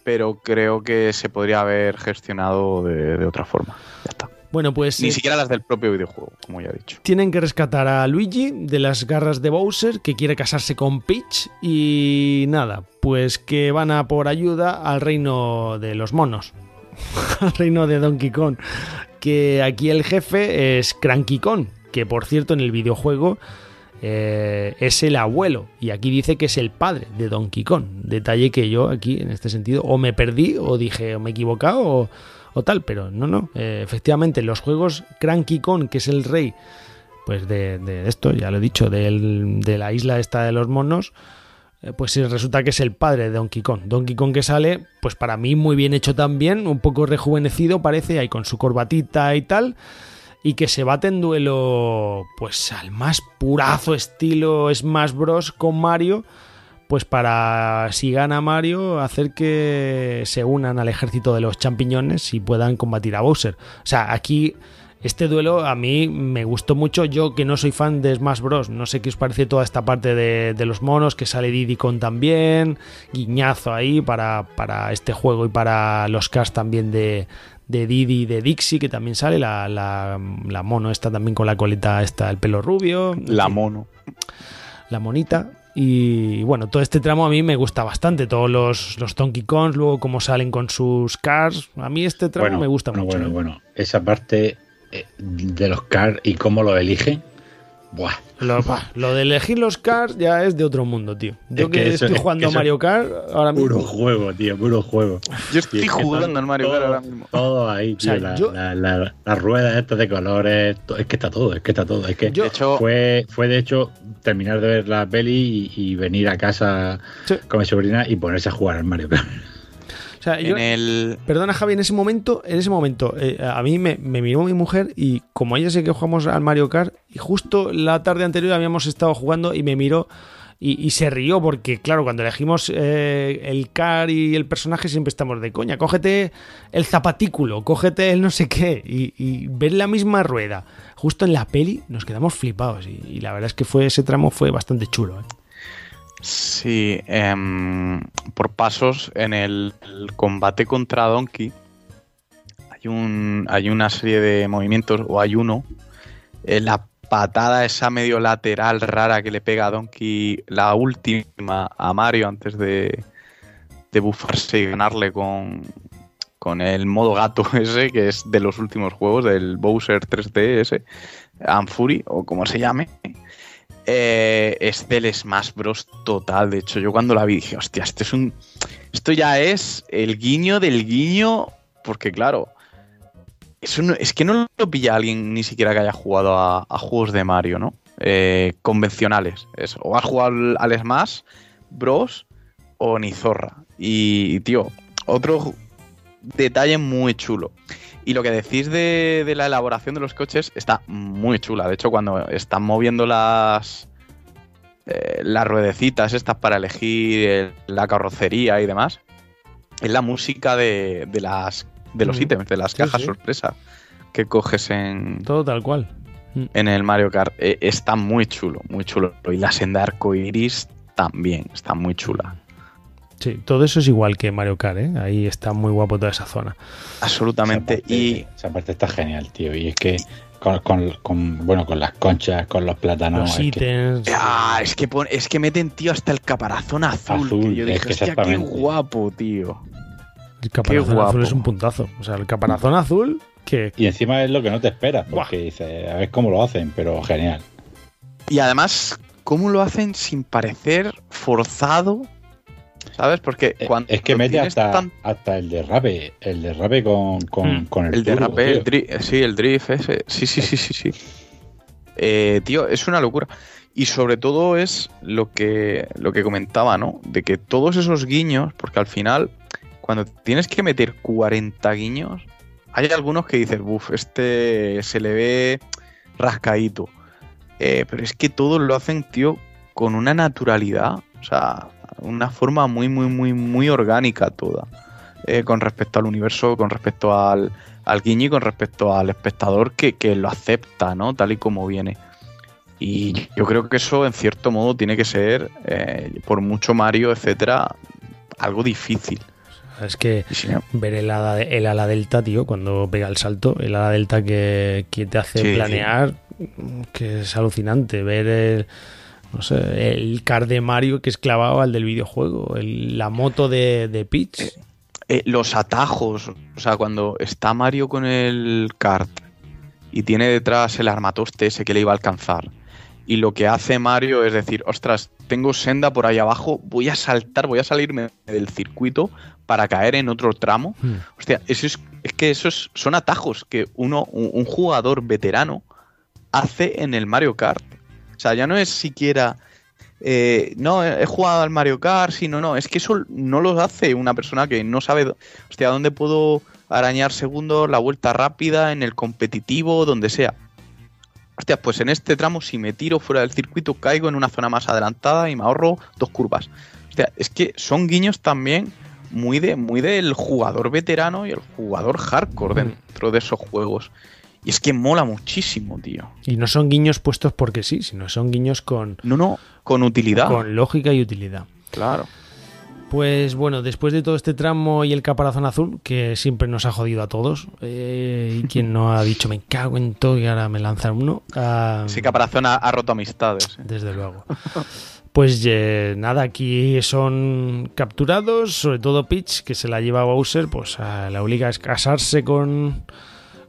pero creo que se podría haber gestionado de, de otra forma. Ya está. Bueno, pues Ni eh, siquiera las del propio videojuego, como ya he dicho. tienen que rescatar a Luigi de las garras de Bowser, que quiere casarse con Peach. Y nada, pues que van a por ayuda al reino de los monos. al reino de Donkey Kong. Que aquí el jefe es Cranky Kong, que por cierto en el videojuego eh, es el abuelo. Y aquí dice que es el padre de Donkey Kong. Detalle que yo aquí en este sentido o me perdí o dije o me he equivocado o, tal. Pero no, no. Eh, efectivamente, en los juegos Cranky Kong, que es el rey pues de, de esto, ya lo he dicho, del- de la isla esta de los monos, pues sí, resulta que es el padre de Donkey Kong. Donkey Kong que sale, pues para mí muy bien hecho también, un poco rejuvenecido parece, ahí con su corbatita y tal, y que se bate en duelo, pues al más purazo estilo Smash Bros. con Mario, pues para, si gana Mario, hacer que se unan al ejército de los champiñones y puedan combatir a Bowser. O sea, aquí este duelo a mí me gustó mucho. Yo que no soy fan de Smash Bros. No sé qué os parece toda esta parte de, de los monos, que sale Diddy Kong también. Guiñazo ahí para, para este juego y para los cars también de, de Didi y de Dixie, que también sale. La, la, la mono está también con la coleta, está el pelo rubio. La mono. la monita. Y bueno, todo este tramo a mí me gusta bastante. Todos los, los Donkey Kongs, luego cómo salen con sus cars. A mí este tramo Bueno, me gusta bueno, mucho. Bueno, ¿eh? bueno, esa parte de los cars y cómo lo eligen. Buah. Lo, bah, lo de elegir los cars ya es de otro mundo, tío. Yo Es que, que eso- estoy es jugando que a eso- Mario Kart ahora mismo. Puro juego, tío, puro juego. Yo estoy jugando al Mario Kart todo- ahora mismo. Todo ahí, O sea, tío. la- yo- la- la- las ruedas estas de colores. Es que está todo, es que está todo. Es que Yo- De hecho, fue, fue de hecho terminar de ver la peli y, y venir a casa Sí. con mi sobrina y ponerse a jugar al Mario Kart. O sea, yo- en el. Perdona, Javi, en ese momento, en ese momento, eh, a mí me, me miró mi mujer y como ella sé que jugamos al Mario Kart, y justo la tarde anterior habíamos estado jugando y me miró y, y se rió porque, claro, cuando elegimos eh, el car y el personaje siempre estamos de coña, cógete el zapatículo, cógete el no sé qué y, y ver la misma rueda. Justo en la peli nos quedamos flipados y, y la verdad es que fue ese tramo fue bastante chulo. ¿eh? Sí, em, por pasos, en el, combate contra Donkey hay, un, hay una serie de movimientos, o hay uno, eh, la patada esa medio lateral rara que le pega a Donkey, la última a Mario antes de, de bufarse y ganarle con, con el modo gato ese, que es de los últimos juegos, del Bowser 3D ese, Anfury, o como se llame. Eh, es del Smash Bros. total. De hecho, yo cuando la vi dije, hostia, esto es un. Esto ya es el guiño del guiño. Porque, claro. No- es que no lo pilla alguien ni siquiera que haya jugado a, juegos de Mario, ¿no? Eh, convencionales. Es, o has jugado al, al Smash Bros. o ni zorra. Y, tío, otro detalle muy chulo. Y lo que decís de, de la elaboración de los coches está muy chula. De hecho, cuando están moviendo las, eh, las ruedecitas estas para elegir el- la carrocería y demás, es la música de, de las, de los Mm. ítems, de las Sí, cajas sí. sorpresa que coges en, Todo tal cual. en el Mario Kart. Eh, está muy chulo, muy chulo. Y la senda arcoiris también está muy chula. Sí, todo eso es igual que Mario Kart, ¿eh? Ahí está muy guapo toda esa zona. Absolutamente. Esa parte, Y esa parte está genial, tío. Y es que con, con- con- bueno, con las conchas, con los plátanos. Los es que- ítems. Ah, es que, pon- es que meten, tío, hasta el caparazón azul. Azul, que yo es dije, que hostia, qué guapo, tío. El caparazón guapo. azul es un puntazo. O sea, el caparazón azul que... y encima es lo que no te esperas, Buah. porque dices, a ver cómo lo hacen, pero genial. Y además, ¿cómo lo hacen sin parecer forzado? ¿Sabes? Porque Eh, cuando es que mete hasta, tan- hasta el derrape, el derrape con, con, Mm. con el, el turbo, derrape, tío. el drift, sí, el drift ese. Sí, sí, sí, sí, sí. Eh, tío, es una locura. Y sobre todo es lo que, lo que comentaba, ¿no? De que todos esos guiños, porque al final, cuando tienes que meter 40 guiños, hay algunos que dices, uff, este se le ve rascadito. Eh, pero es que todos lo hacen, tío, con una naturalidad. O sea, una forma muy, muy, muy, muy orgánica toda. eh, con respecto al universo, con respecto al, al guiño y con respecto al espectador que, que lo acepta, ¿no? Tal y como viene. Y yo creo que eso, en cierto modo, tiene que ser, eh, por mucho Mario, etcétera, algo difícil. Es que ver el ala, el ala delta, tío, cuando pega el salto, el ala delta que, que te hace Sí. planear, que es alucinante. Ver el, no sé, el car de Mario que es clavado al del videojuego, el- la moto de, de Peach. Eh, los atajos, o sea, cuando está Mario con el kart y tiene detrás el armatoste ese que le iba a alcanzar, y lo que hace Mario es decir, ostras, tengo senda por ahí abajo, voy a saltar, voy a salirme del circuito para caer en otro tramo. Hmm. Hostia, eso es, es que esos son atajos que uno, un, un jugador veterano hace en el Mario Kart. O sea, ya no es siquiera. eh, no, he jugado al Mario Kart, sí, no. Es que eso no lo hace una persona que no sabe. Hostia, ¿dónde puedo arañar segundos, la vuelta rápida, en el competitivo, donde sea? Hostia, pues en este tramo, si me tiro fuera del circuito, caigo en una zona más adelantada y me ahorro dos curvas. Hostia, es que son guiños también muy de muy del jugador veterano y el jugador hardcore Mm. dentro de esos juegos. Y es que mola muchísimo, tío. Y no son guiños puestos porque sí, sino son guiños con, No, no, con utilidad. con lógica y utilidad. Claro. Pues bueno, después de todo este tramo y el caparazón azul, que siempre nos ha jodido a todos, eh, y quien no ha dicho me cago en todo y ahora me lanzan uno, ah, Ese caparazón ha, ha roto amistades. ¿eh? desde luego. Pues eh, nada, aquí son capturados, sobre todo Peach, que se la lleva a Bowser, pues la obliga a casarse con,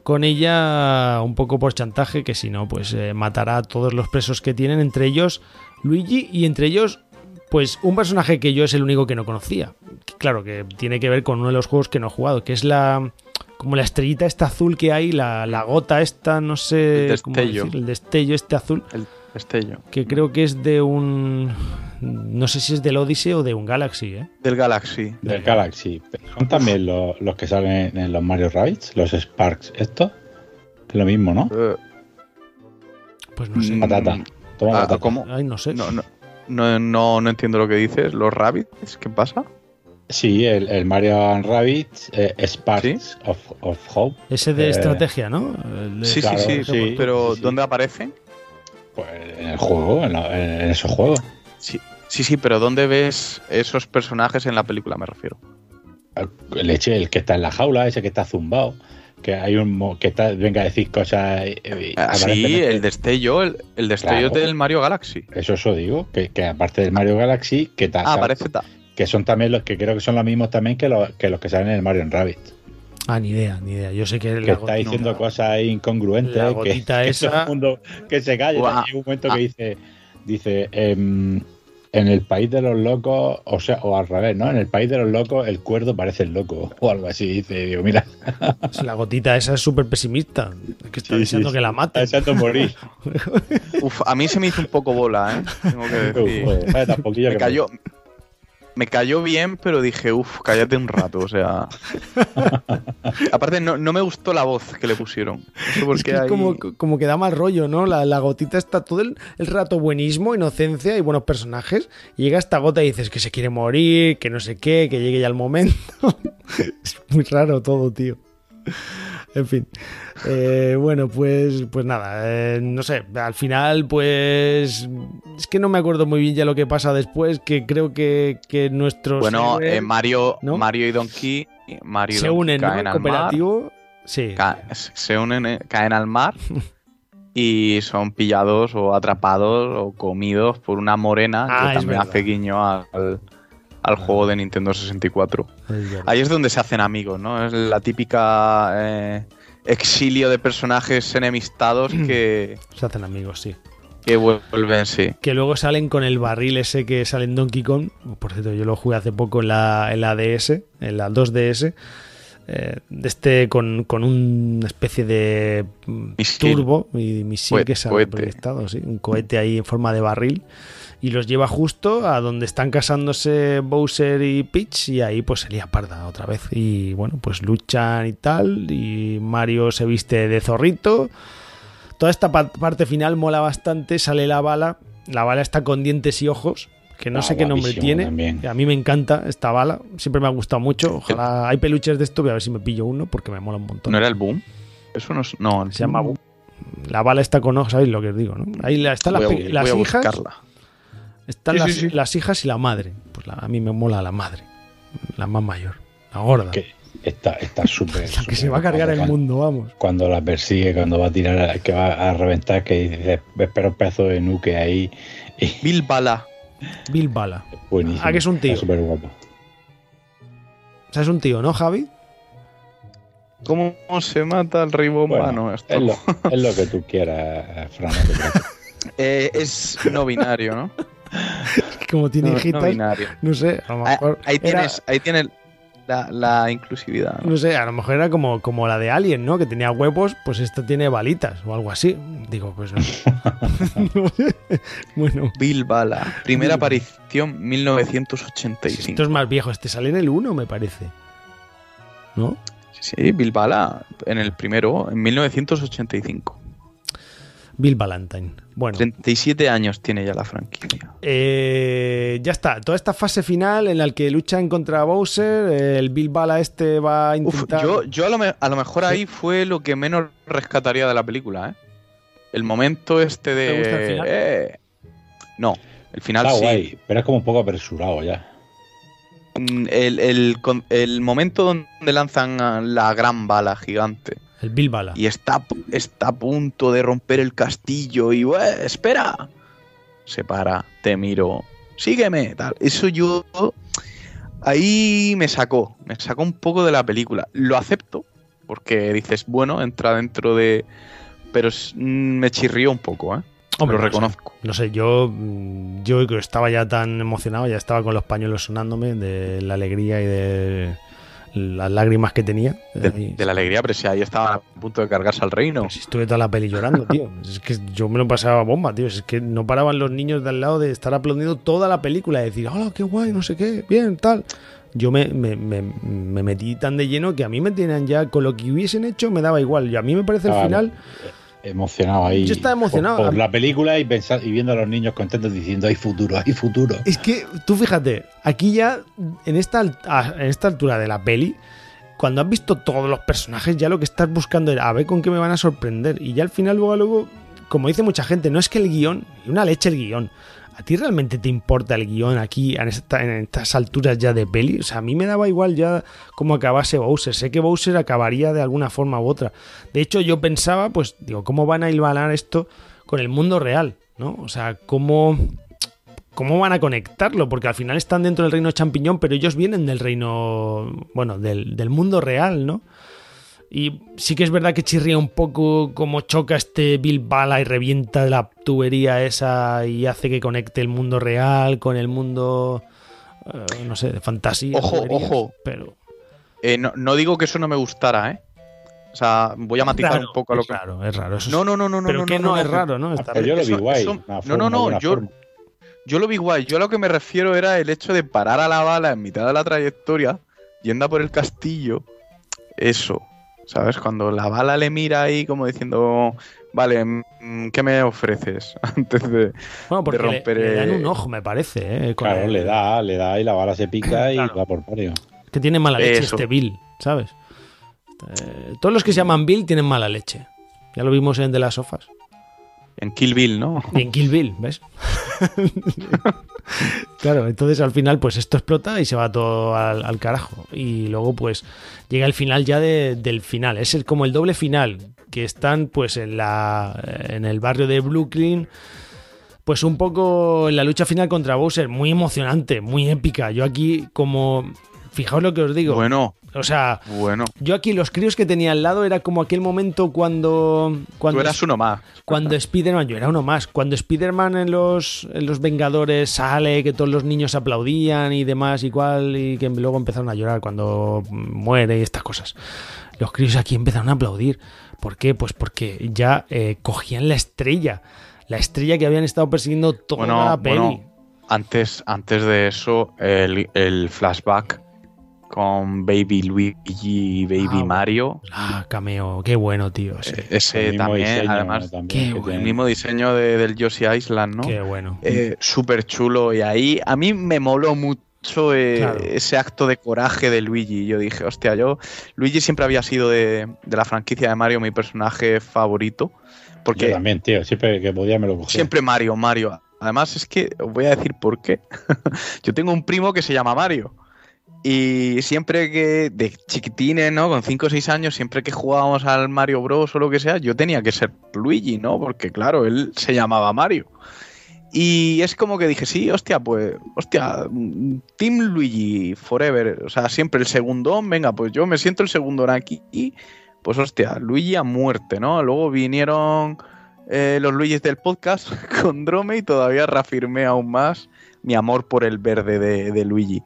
con ella un poco por chantaje, que si no, pues eh, matará a todos los presos que tienen, entre ellos Luigi y entre ellos, pues un personaje que yo es el único que no conocía. Claro, que tiene que ver con uno de los juegos que no he jugado, que es la... Como la estrellita esta azul que hay, la, la gota esta, no sé El cómo destello. decir, el destello este azul El destello. que creo que es de un no sé si es del Odyssey o de un Galaxy, ¿eh? Del Galaxy. Del Galaxy. Son también los, los que salen en los Mario Rabbids, los Sparks, esto. Es lo mismo, ¿no? Eh, Pues no sé. Mm, Patata. Toma ah, patata. ¿Cómo? Ay, no sé. No, no, no, no, no entiendo lo que dices. ¿Los rabbits? ¿Qué pasa? Sí, el, el Mario Rabbids eh, Sparks of, of Hope. Ese de Eh, estrategia, ¿no? De- Sí, claro, sí, sí, sí, Pero sí, sí. ¿dónde aparecen? Pues en el juego, en, la- en esos juegos. Sí, sí, sí, pero ¿dónde ves esos personajes en la película, me refiero? El leche, el que está en la jaula, ese que está zumbado. Que hay un mo- que está, venga a decir cosas. eh, eh, Ah, sí, el destello, el, el destello Claro. del Mario Galaxy. Eso eso digo, que, que aparte del Mario Galaxy, que, ta- Ah, parece ta- que son también los que creo que son los mismos también que los que, los que salen en el Mario Rabbit. Ah, ni idea, ni idea. Yo sé que Que la está diciendo no. cosas incongruentes. La que- gotita que, esa- todo el mundo que se calle. Guau. Hay un momento Ah. que dice, dice em, en el país de los locos, o sea, o al revés, ¿no? En el país de los locos el cuerdo parece el loco, o algo así. Dice, digo, mira, La gotita esa es súper pesimista. Es que está Sí, deseando sí, que la está maten. deseando morir. Uf, a mí se me hizo un poco bola, ¿eh? Tengo que Uf, decir. joder, vaya tan poquillo me que cayó. Me cayó bien, pero dije, uff, cállate un rato, o sea. Aparte, no, no me gustó la voz que le pusieron. No sé por Es que como, como que da mal rollo, ¿no? La, la gotita está todo el, el rato buenismo, inocencia y buenos personajes. Y llega esta gota y dices que se quiere morir, que no sé qué, que llegue ya el momento. es muy raro todo, tío. En fin. Eh, bueno, pues, pues nada, eh, no sé. Al final, pues. Es que no me acuerdo muy bien ya lo que pasa después. Que creo que, que nuestros. Bueno, héroes eh, Mario, ¿no? Mario y Donkey, Mario se unen, ¿no? caen En al mar, cooperativo. Sí. ca- se unen, caen al mar y son pillados o atrapados o comidos por una morena Ah, que es también verdad. hace guiño al, al juego de Nintendo 64. Es verdad. Ahí es donde se hacen amigos, ¿no? Es la típica eh, exilio de personajes enemistados que, Se hacen amigos, sí. que vuelven, sí. Que luego salen con el barril ese que sale en Donkey Kong. Por cierto, yo lo jugué hace poco en la, en la DS, en la 2DS. eh, este con, con una especie de mm, Misil. turbo y misil que sale cohete. proyectado, sí, un cohete ahí en forma de barril y los lleva justo a donde están casándose Bowser y Peach y ahí pues se lía parda otra vez y bueno pues luchan y tal y Mario se viste de zorrito toda esta pa- parte final mola bastante sale la bala la bala está con dientes y ojos que no Ah, sé qué nombre tiene también. a mí me encanta esta bala siempre me ha gustado mucho ojalá hay peluches de esto voy a ver si me pillo uno porque me mola un montón ¿No era el boom? Eso no es. No, el se llama Boom. la bala está con ojos sabéis lo que os digo ¿no? ahí la- están las, Voy a- las voy a hijas buscarla. Están Sí, las, sí, sí. las hijas y la madre pues la- a mí me mola la madre la más mayor la gorda Que está está súper. la que se va a cargar el mundo vamos Cuando la persigue, cuando va a tirar, que va a reventar, que dice, espera un pedazo de nuque ahí. Y Bill Bala. Bill Bala buenísimo. Ah, que es un tío. Está súper guapo. o sea es un tío ¿no Javi? ¿Cómo se mata el rey bomba? Bueno, no, esto es, lo, es lo que tú quieras, Fran. Eh, es no binario, ¿no? como tiene No, no hijitas binario. no sé a lo Ah, mejor Ahí era- tienes, ahí tienes la, la inclusividad. ¿no? No sé, a lo mejor era como, como la de Alien, ¿no? Que tenía huevos, pues esta tiene balitas o algo así. Digo, pues no. Bueno, Bill Bala. Primera Bill. aparición 1985. esto es más viejo. Este sale en el 1, me parece. ¿No? Sí, Bill Bala en el primero, en 1985. Bill Valentine. Bueno, 37 años tiene ya la franquicia. eh, ya está. Toda esta fase final en la que luchan contra Bowser, eh, el Bill Bala este va a Uf, intentar... yo, yo a, lo, me- a lo mejor Sí. ahí fue lo que menos rescataría de la película, ¿eh? El momento este de... ¿Te gusta el final? eh, No, el final Está sí. guay, pero es como un poco apresurado ya. Mm, El, el con- el momento donde lanzan la gran bala gigante El Bill Bala. y está, está a punto de romper el castillo y "Ué, espera se para te miro sígueme tal eso yo ahí me sacó me sacó un poco de la película lo acepto porque dices bueno entra dentro de pero mm, me chirrió un poco ¿eh? Hombre, lo no sé. reconozco No sé, yo, mm, yo que estaba ya tan emocionado, ya estaba con los pañuelos sonándome de la alegría y de las lágrimas que tenía. de, de la alegría pero si ahí estaba a punto de cargarse al reino Pues estuve toda la peli llorando, tío. Es que yo me lo pasaba bomba, tío. Es que no paraban los niños de al lado de estar aplaudiendo toda la película, de decir, hola, qué guay, no sé qué, bien, tal. Yo me, me, me- me metí tan de lleno que a mí me tenían ya, con lo que hubiesen hecho, me daba igual. Y a mí me parece el Ah, final, Emocionado ahí. Yo estaba emocionado. Por, por la película y, pensar, y viendo a los niños contentos diciendo, hay futuro, hay futuro. Es que tú fíjate, aquí ya en esta, en esta altura de la peli, cuando has visto todos los personajes, ya lo que estás buscando era a ver con qué me van a sorprender. Y ya al final, luego, luego, como dice mucha gente, no es que el guion, y una leche el guion. ¿A ti realmente te importa el guion aquí en, esta- en estas alturas ya de peli? O sea, a mí me daba igual ya cómo acabase Bowser. Sé que Bowser acabaría de alguna forma u otra. De hecho, yo pensaba, pues, digo, ¿cómo van a hilvanar esto con el mundo real? ¿No? O sea, ¿cómo, ¿Cómo van a conectarlo? Porque al final están dentro del reino champiñón, pero ellos vienen del reino, bueno, del, del mundo real, ¿no? Y sí que es verdad que chirría un poco como choca este Bill Bala y revienta la tubería esa y hace que conecte el mundo real con el mundo, eh, no sé, de fantasía. Ojo, tuberías, ojo. Pero Eh, no, no digo que eso no me gustara, ¿eh? O sea, voy a matizar raro, un poco a lo es que. raro, es raro. Eso No, es- no, no, no, no. pero no, que no, es raro, ¿no? Está Pero yo lo vi Eso- guay. eso- no, no, no, yo- forma. Yo lo vi guay. Yo a lo que me refiero era el hecho de parar a la bala en mitad de la trayectoria, yendo a por el castillo. Eso, ¿sabes? Cuando la bala le mira ahí como diciendo, vale, mm, ¿qué me ofreces? Antes de... bueno, porque le- romper, le, dan un ojo, me parece. ¿eh? Con Claro, el- le da, le da y la bala se pica y Claro. va por Mario. Que tiene mala leche Eso. este Bill, ¿sabes? Eh, todos los que se llaman Bill tienen mala leche. Ya lo vimos en De las Sofas. En Kill Bill, ¿no? Y en Kill Bill, ¿ves? claro, entonces al final pues esto explota y se va todo al, al carajo. Y luego pues llega el final ya de- del final. Es el- como el doble final, que están pues en, la, en el barrio de Brooklyn. Pues un poco en la lucha final contra Bowser, muy emocionante, muy épica. Yo aquí como... Fijaos lo que os digo. Bueno, O sea, bueno. yo aquí los críos que tenía al lado era como aquel momento cuando... cuando Tú eras uno más. cuando Spider-Man, yo era uno más, cuando Spider-Man en los, en los Vengadores sale, que todos los niños aplaudían y demás, igual, y que luego empezaron a llorar cuando muere y estas cosas. Los críos aquí empezaron a aplaudir. ¿Por qué? Pues porque ya eh, cogían la estrella. La estrella que habían estado persiguiendo toda Bueno, la peli. bueno, antes, antes de eso, el, el flashback con Baby Luigi y Baby Ah, Mario. Ah, cameo, qué bueno, tío. sí. eh, Ese también, diseño además, también qué que bueno. el mismo diseño de- del Yoshi Island, ¿no? Qué bueno. Eh, Súper chulo. Y ahí a mí me moló mucho eh, Claro. ese acto de coraje de Luigi. Yo dije, hostia, yo. Luigi siempre había sido de, de la franquicia de Mario mi personaje favorito. Yo Porque también, tío. Siempre que podía me lo cogía. siempre Mario, Mario. Además, es que os voy a decir por qué. yo tengo un primo que se llama Mario. Y siempre que, de chiquitines, ¿no? Con 5 o 6 años, siempre que jugábamos al Mario Bros o lo que sea, yo tenía que ser Luigi, ¿no? Porque claro, él se llamaba Mario. Y es como que dije, sí, hostia, pues, hostia, Team Luigi Forever. O sea, siempre el segundón, venga, pues yo me siento el segundón aquí. Y, pues, hostia, Luigi a muerte, ¿no? Luego vinieron eh, los Luigis del podcast con Drome y todavía reafirmé aún más mi amor por el verde de, de Luigi.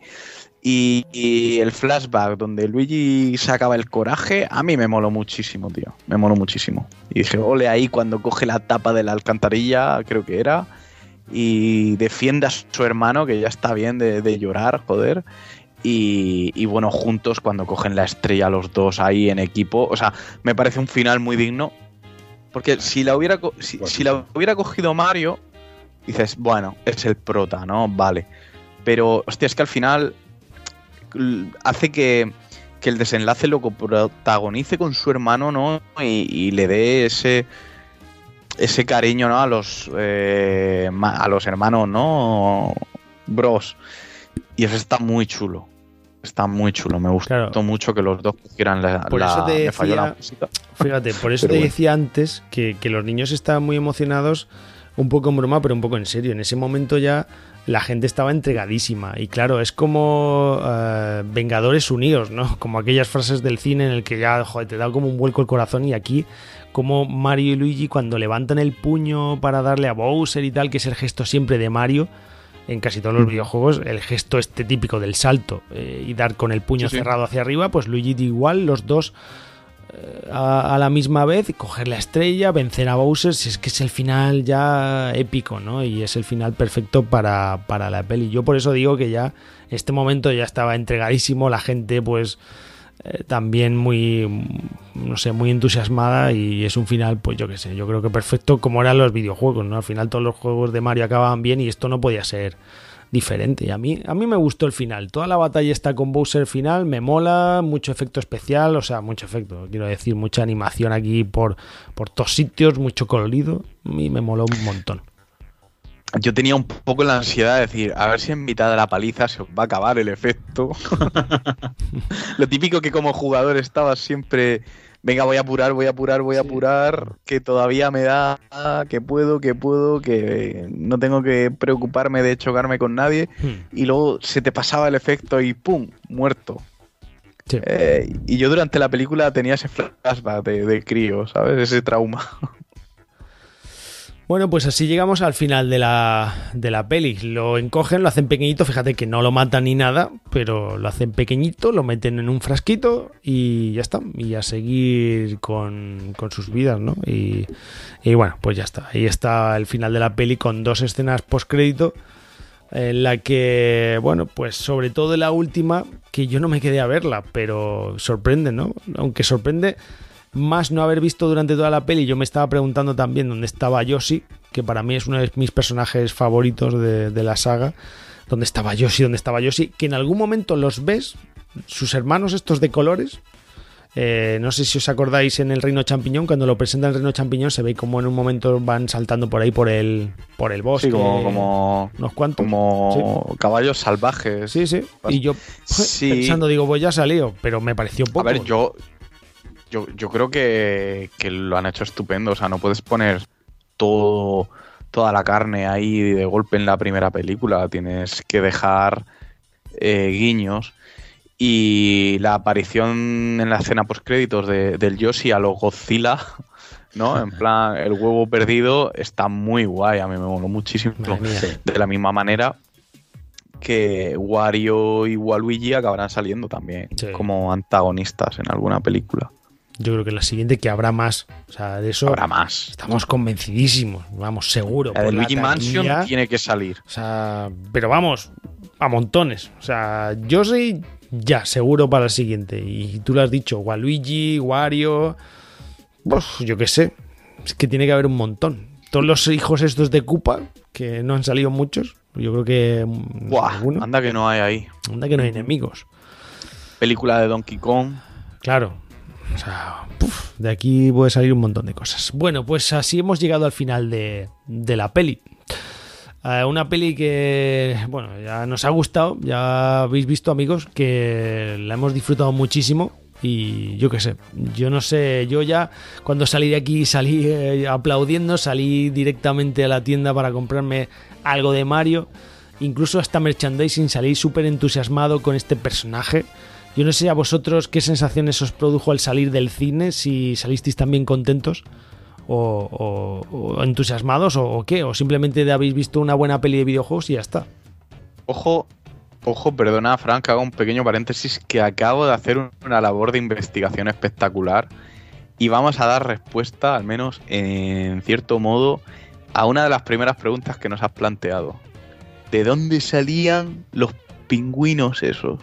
Y, y el flashback donde Luigi sacaba el coraje, a mí me moló muchísimo, tío. Me moló muchísimo. Y dije, ole ahí cuando coge la tapa de la alcantarilla, creo que era, y defiende a su hermano, que ya está bien de, de llorar, joder. Y, y bueno, juntos cuando cogen la estrella los dos ahí en equipo, o sea, me parece un final muy digno. Porque si la hubiera, si, si la hubiera cogido Mario, dices, bueno, es el prota, ¿no? Vale. Pero, hostia, es que al final hace que, que el desenlace lo protagonice con su hermano, ¿no? Y, y le dé ese ese cariño, ¿no? A los eh, a los hermanos, ¿no? Bros. Y eso está muy chulo. Está muy chulo. Me gustó Claro. mucho que los dos cogieran la. Por la- eso te me falló la decía- música. Fíjate, por eso Pero te bueno. decía antes que, que los niños estaban muy emocionados, un poco en broma, pero un poco en serio. En ese momento ya la gente estaba entregadísima. Y claro, es como eh, Vengadores Unidos, ¿no? Como aquellas frases del cine en el que ya, joder, te da como un vuelco el corazón. Y aquí, como Mario y Luigi, cuando levantan el puño para darle a Bowser y tal, que es el gesto siempre de Mario. En casi todos los videojuegos, el gesto este típico del salto eh, y dar con el puño Sí, sí. cerrado hacia arriba, pues Luigi igual, los dos a, la misma vez, coger la estrella, vencer a Bowser, si es que es el final ya épico, ¿no? Y es el final perfecto para, para la peli. Yo por eso digo que ya este momento ya estaba entregadísimo, la gente pues eh, también muy, no sé, muy entusiasmada y es un final, pues yo qué sé, yo creo que perfecto como eran los videojuegos, ¿no? Al final todos los juegos de Mario acababan bien y esto no podía ser diferente. Y a mí, a mí me gustó el final. Toda la batalla está con Bowser final, me mola, mucho efecto especial, o sea, mucho efecto, quiero decir, mucha animación aquí por, por todos sitios, mucho colorido, y me moló un montón. Yo tenía un poco la ansiedad de decir, a ver si en mitad de la paliza se va a acabar el efecto. Lo típico que como jugador estabas siempre, venga, voy a apurar, voy a apurar, voy a apurar, que todavía me da, que puedo, que puedo, que no tengo que preocuparme de chocarme con nadie. Hmm. Y luego se te pasaba el efecto y ¡pum! muerto. Sí. Eh, y yo durante la película tenía ese flashback de, de crío, ¿sabes? Ese trauma. Bueno, pues así llegamos al final de la, de la peli. Lo encogen, lo hacen pequeñito, fíjate que no lo matan ni nada, pero lo hacen pequeñito, lo meten en un frasquito y ya está. Y a seguir con, con sus vidas, ¿no? Y, y bueno, pues ya está. Ahí está el final de la peli con dos escenas post-crédito en la que, bueno, pues sobre todo la última, que yo no me quedé a verla, pero sorprende, ¿no? Aunque sorprende más no haber visto durante toda la peli, yo me estaba preguntando también dónde estaba Yoshi, que para mí es uno de mis personajes favoritos de, de la saga. ¿Dónde estaba Yoshi? ¿Dónde estaba Yoshi? Que en algún momento los ves, sus hermanos estos de colores, Eh, no sé si os acordáis en el Reino Champiñón, cuando lo presentan el Reino Champiñón, se ve como en un momento van saltando por ahí por el, por el bosque. Sí, como, como, unos cuantos. como caballos salvajes. Sí, sí. Y yo Sí. pensando, digo, pues ya salió, pero me pareció A poco. ver, yo, yo, yo creo que, que lo han hecho estupendo. O sea, no puedes poner todo, toda la carne ahí de golpe en la primera película. Tienes que dejar eh, guiños. Y la aparición en la escena post-créditos de, del Yoshi a los Godzilla, ¿no? En plan, el huevo perdido está muy guay. A mí me moló muchísimo. De la misma manera que Wario y Waluigi acabarán saliendo también Sí. como antagonistas en alguna película. Yo creo que la siguiente que habrá más. O sea, de eso Habrá más. estamos convencidísimos. Vamos, seguro. La de la Luigi Mansion tiene que salir. O sea, pero vamos, a montones. O sea, yo soy ya seguro para el siguiente. Y tú lo has dicho, Waluigi, Wario. Pues yo qué sé. Es que tiene que haber un montón. Todos los hijos estos de Koopa, que no han salido muchos. Yo creo que. mm, Buah, anda que no hay ahí. Anda que no hay enemigos. Película de Donkey Kong. Claro. O sea, de aquí puede salir un montón de cosas. Bueno, pues así hemos llegado al final de, de la peli. Eh, una peli que, bueno, ya nos ha gustado, ya habéis visto amigos que la hemos disfrutado muchísimo y yo qué sé, yo no sé, yo ya cuando salí de aquí salí eh, aplaudiendo, salí directamente a la tienda para comprarme algo de Mario, incluso hasta merchandising, salí súper entusiasmado con este personaje. Yo no sé a vosotros qué sensaciones os produjo al salir del cine, si salisteis también contentos o, entusiasmados o, o qué, o simplemente habéis visto una buena peli de videojuegos y ya está. Ojo, ojo, perdona, Frank, hago un pequeño paréntesis que acabo de hacer un- una labor de investigación espectacular y vamos a dar respuesta, al menos en cierto modo, a una de las primeras preguntas que nos has planteado. ¿De dónde salían los pingüinos esos?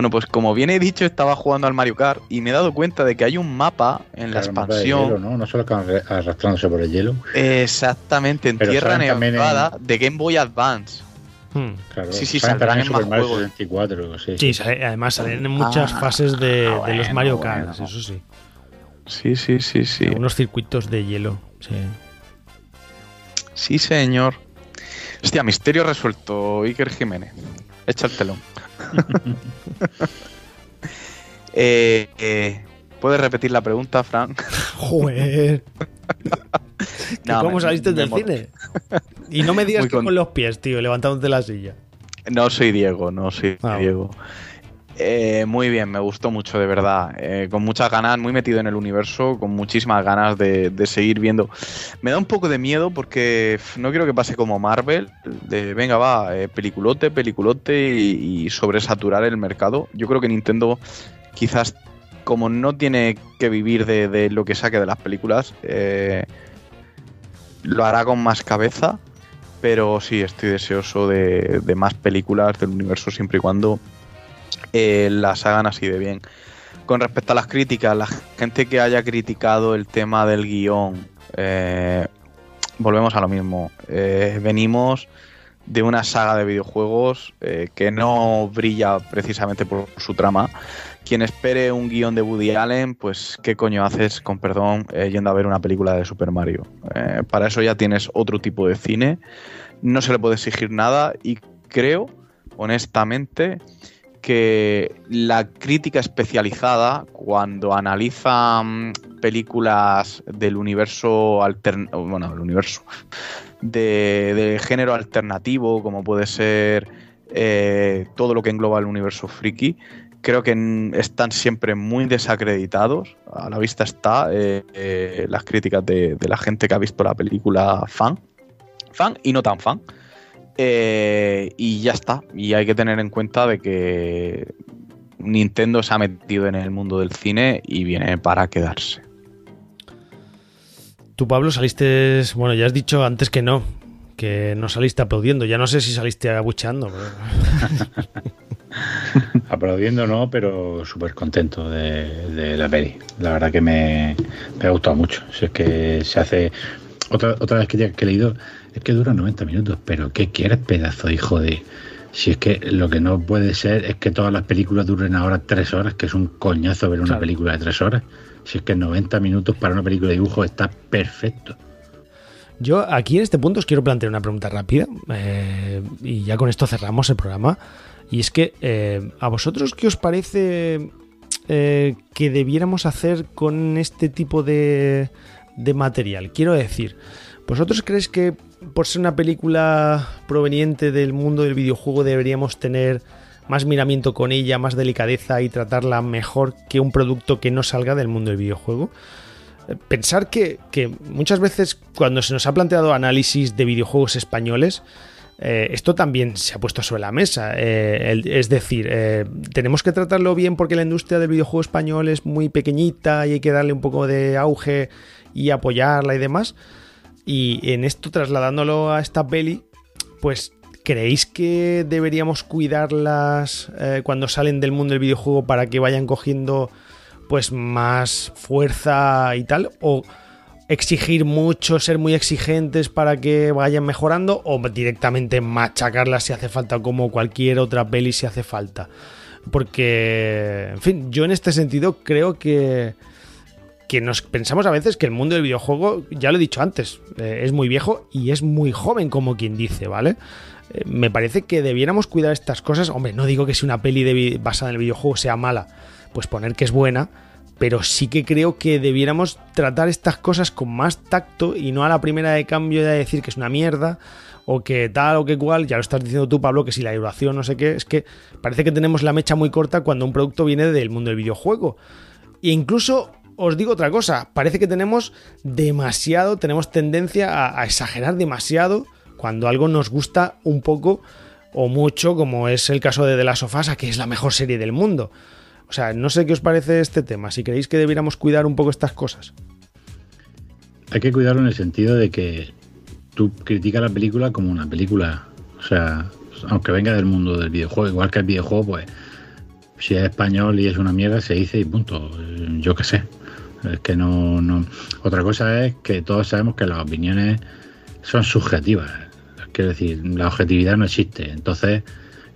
Bueno, pues como bien he dicho, estaba jugando al Mario Kart y me he dado cuenta de que hay un mapa en la Claro, expansión hielo, ¿no? No solo arrastrándose por el hielo. Exactamente, en Pero Tierra Nevada de Game Boy Advance. Hmm. Claro, Sí, sí, salen saldrán en más Super Mario juegos. 64, sí, Sí, sale- además salen en muchas Ah, fases de, de los Mario Kart, bueno. eso sí. Sí, sí, sí, sí. Algunos circuitos de hielo. Sí. Sí, señor. Hostia, misterio resuelto, Iker Jiménez. Echa el telón. Eh, eh, ¿Puedes repetir la pregunta, Frank? Joder. ¿Que No, ¿Cómo me- saliste me del mor- cine? Y no me digas Muy que con- con los pies, tío, levantándote la silla. No soy Diego, no soy Ah, Diego. Eh, muy bien, me gustó mucho, de verdad. Eh, con muchas ganas, muy metido en el universo, con muchísimas ganas de, de seguir viendo. Me da un poco de miedo porque no quiero que pase como Marvel, de venga, va, eh, peliculote, peliculote y, y sobresaturar el mercado. Yo creo que Nintendo quizás como no tiene que vivir de, de lo que saque de las películas, eh, lo hará con más cabeza. Pero sí, estoy deseoso de, de más películas del universo siempre y cuando eh, las hagan así de bien. Con respecto a las críticas, la gente que haya criticado el tema del guion, eh, volvemos a lo mismo. Eh, venimos de una saga de videojuegos eh, que no brilla precisamente por su trama. Quien espere un guion de Woody Allen, pues qué coño haces, con perdón, eh, yendo a ver una película de Super Mario. Para eso ya tienes otro tipo de cine, no se le puede exigir nada y creo, honestamente, que la crítica especializada, cuando analiza mm, películas del universo alternativo, bueno, el universo, de, de género alternativo, como puede ser eh, todo lo que engloba el universo friki, creo que están siempre muy desacreditados. A la vista está eh, eh, las críticas de, de la gente que ha visto la película fan, fan y no tan fan. Eh, y ya está. Y hay que tener en cuenta de que Nintendo se ha metido en el mundo del cine y viene para quedarse. Tú, Pablo, saliste. Bueno, ya has dicho antes que no. Que no saliste aplaudiendo. Ya no sé si saliste abucheando. pero- Aplaudiendo no, pero súper contento de, de la peli. La verdad que me, me ha gustado mucho. Si es que se hace... Otra, otra vez que, ya- que he leído es que dura 90 minutos, pero ¿qué quieres, pedazo hijo de... Si es que lo que no puede ser es que todas las películas duren ahora tres horas, que es un coñazo ver una Claro. película de tres horas. Si es que 90 minutos para una película de dibujo está perfecto. Yo aquí en este punto os quiero plantear una pregunta rápida eh, y ya con esto cerramos el programa. Y es que, eh, ¿a vosotros qué os parece eh, que debiéramos hacer con este tipo de, de material? Quiero decir, ¿vosotros creéis que por ser una película proveniente del mundo del videojuego deberíamos tener más miramiento con ella, más delicadeza y tratarla mejor que un producto que no salga del mundo del videojuego? pensar que, que muchas veces cuando se nos ha planteado análisis de videojuegos españoles, eh, esto también se ha puesto sobre la mesa. Eh, es decir, eh, tenemos que tratarlo bien porque la industria del videojuego español es muy pequeñita y hay que darle un poco de auge y apoyarla y demás. Y en esto, trasladándolo a esta peli, pues ¿creéis que deberíamos cuidarlas eh, cuando salen del mundo del videojuego para que vayan cogiendo pues más fuerza y tal? ¿O exigir mucho, ser muy exigentes para que vayan mejorando? ¿O directamente machacarlas si hace falta como cualquier otra peli si hace falta? Porque, en fin, yo en este sentido creo que, que nos pensamos a veces que el mundo del videojuego, ya lo he dicho antes, eh, es muy viejo y es muy joven, como quien dice, ¿vale? Eh, me parece que debiéramos cuidar estas cosas. Hombre, no digo que si una peli de basada en el videojuego sea mala, pues poner que es buena, pero sí que creo que debiéramos tratar estas cosas con más tacto y no a la primera de cambio de decir que es una mierda o que tal o que cual, ya lo estás diciendo tú Pablo, que si la duración no sé qué, es que parece que tenemos la mecha muy corta cuando un producto viene del mundo del videojuego. E incluso os digo otra cosa, parece que tenemos demasiado, tenemos tendencia a, exagerar demasiado cuando algo nos gusta un poco o mucho, como es el caso de The Last of Us, que es la mejor serie del mundo. O sea, no sé qué os parece este tema, si creéis que debiéramos cuidar un poco estas cosas. Hay que cuidarlo en el sentido de que tú criticas la película como una película. O sea, aunque venga del mundo del videojuego, igual que el videojuego, pues si es español y es una mierda, se dice y punto. Yo qué sé. Es que no, no. Otra cosa es que todos sabemos que las opiniones son subjetivas. Quiero decir, la objetividad no existe. Entonces,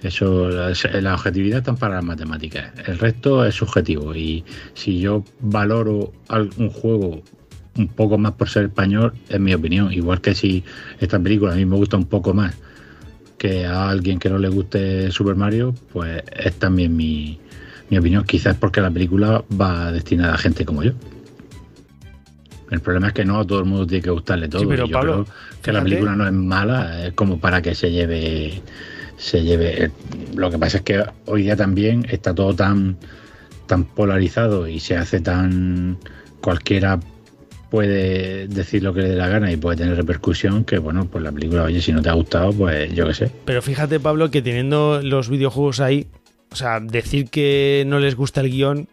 eso, la, objetividad está para las matemáticas. El resto es subjetivo. Y si yo valoro al- un juego un poco más por ser español, es mi opinión. Igual que si esta película a mí me gusta un poco más que a alguien que no le guste Super Mario, pues es también mi, mi opinión. Quizás porque la película va destinada a gente como yo. El problema es que no a todo el mundo tiene que gustarle todo. Sí, pero y yo Pablo, creo que la película no es mala, es como para que se lleve. Se lleve. Lo que pasa es que hoy día también está todo tan, tan polarizado y se hace tan. Cualquiera puede decir lo que le dé la gana y puede tener repercusión que, bueno, pues la película, oye, si no te ha gustado, pues yo qué sé. Pero fíjate, Pablo, que teniendo los videojuegos ahí, o sea, decir que no les gusta el guion,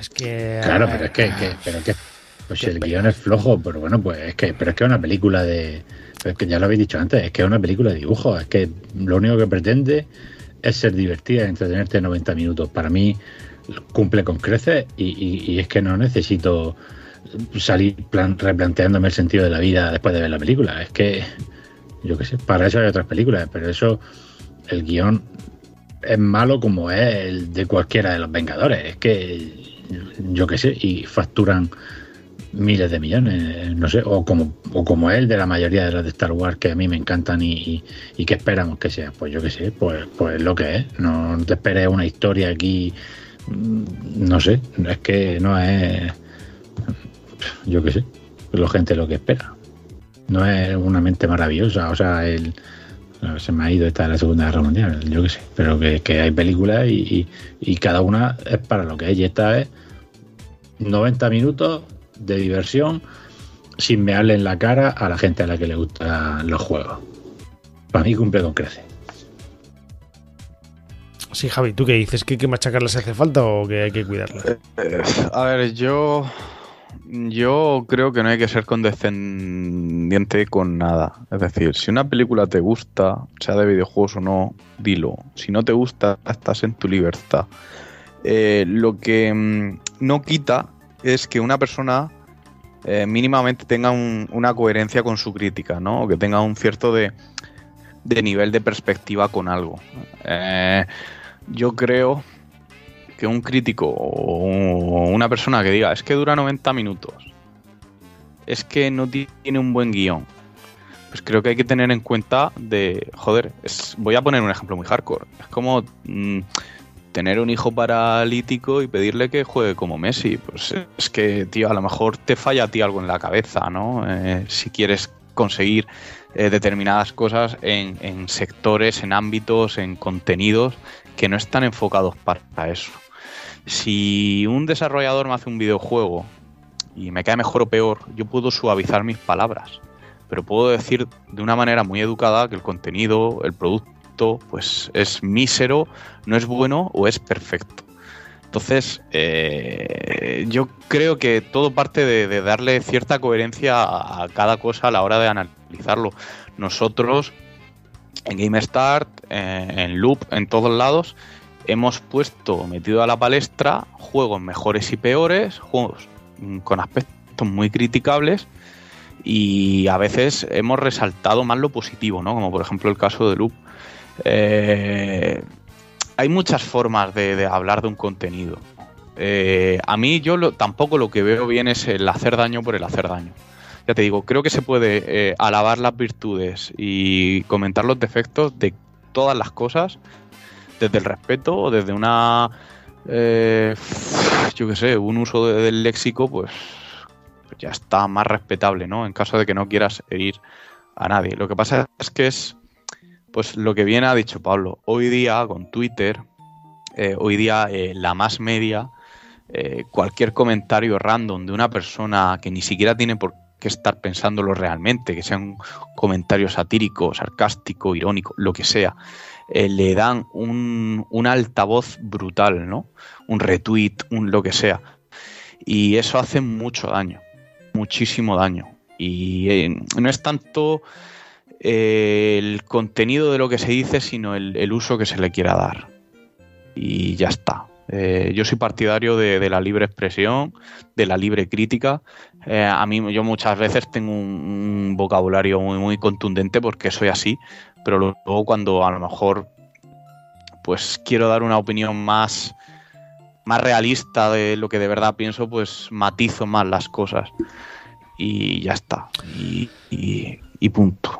es que... Claro, pero es que, que- pero es que pues si el guion es flojo, pero bueno, pues es que, pero es que es una película de, es que ya lo habéis dicho antes, es que es una película de dibujo, es que lo único que pretende es ser divertida, entretenerte 90 minutos. Para mí cumple con creces y, y- y es que no necesito salir plan- replanteándome el sentido de la vida después de ver la película. Es que, yo qué sé, para eso hay otras películas, pero eso, el guion es malo como es el de cualquiera de los Vengadores. Es que, yo qué sé, y facturan miles de millones, no sé, o como, o como el de la mayoría de las de Star Wars que a mí me encantan y, y, que esperamos que sea. Pues yo qué sé, pues, pues lo que es. No, te esperes una historia aquí, mm, no sé, es que no es, yo qué sé, la gente lo que espera. No es una mente maravillosa, o sea, el, se me ha ido esta de la Segunda Guerra Mundial, yo qué sé, pero que, que hay películas y- y cada una es para lo que es, y esta es 90 minutos de diversión sin mearle en la cara a la gente a la que le gustan los juegos. Para mí cumple con crece. Sí, Javi, ¿tú qué dices? ¿Que hay que machacarlas hace falta o que hay que cuidarlas? Eh, a ver, yo. Yo creo que no hay que ser condescendiente con nada. Es decir, si una película te gusta, sea de videojuegos o no, dilo. Si no te gusta, estás en tu libertad. Eh, lo que mm, no quita es que una persona eh, mínimamente tenga un- una coherencia con su crítica, ¿no? O que tenga un cierto de. de nivel de perspectiva con algo. Eh, yo creo que un crítico o una persona que diga es que dura 90 minutos, es que no tiene un buen guion, pues creo que hay que tener en cuenta de, joder, voy a poner un ejemplo muy hardcore, es como mm, tener un hijo paralítico y pedirle que juegue como Messi, pues es que, tío, a lo mejor te falla a ti algo en la cabeza, ¿no? Eh, si quieres conseguir eh, determinadas cosas en, sectores, en ámbitos, en contenidos que no están enfocados para eso. Si un desarrollador me hace un videojuego y me cae mejor o peor, yo puedo suavizar mis palabras, pero puedo decir de una manera muy educada que el contenido, el producto, pues es mísero, no es bueno o es perfecto. Entonces, eh, yo creo que todo parte de, darle cierta coherencia a, cada cosa a la hora de analizarlo. Nosotros, en GameStart, eh, en Loop, en todos lados, hemos puesto, metido a la palestra, juegos mejores y peores, juegos con aspectos muy criticables y a veces hemos resaltado más lo positivo, ¿no? Como por ejemplo el caso de Loop. Eh, hay muchas formas de, hablar de un contenido. Eh, a mí yo tampoco lo que veo bien es el hacer daño por el hacer daño. Ya te digo, creo que se puede eh, alabar las virtudes y comentar los defectos de todas las cosas desde el respeto o desde una, eh, yo qué sé, un uso del léxico, pues, pues ya está más respetable, ¿no? En caso de que no quieras herir a nadie. Lo que pasa es que es pues lo que bien ha dicho Pablo, hoy día con Twitter, eh, hoy día eh, la más media, eh, cualquier comentario random de una persona que ni siquiera tiene por qué estar pensándolo realmente, que sea un comentario satírico, sarcástico, irónico, lo que sea, le dan un, un, altavoz brutal, ¿no? Un retweet, un lo que sea. Y eso hace mucho daño, muchísimo daño. Y no es tanto el contenido de lo que se dice, sino el, uso que se le quiera dar. Y ya está. Eh, yo soy partidario de, la libre expresión, de la libre crítica. Eh, a mí, yo muchas veces tengo un, vocabulario muy, muy contundente porque soy así, pero luego cuando a lo mejor pues quiero dar una opinión más, más realista de lo que de verdad pienso, pues matizo más las cosas. Y ya está. y punto.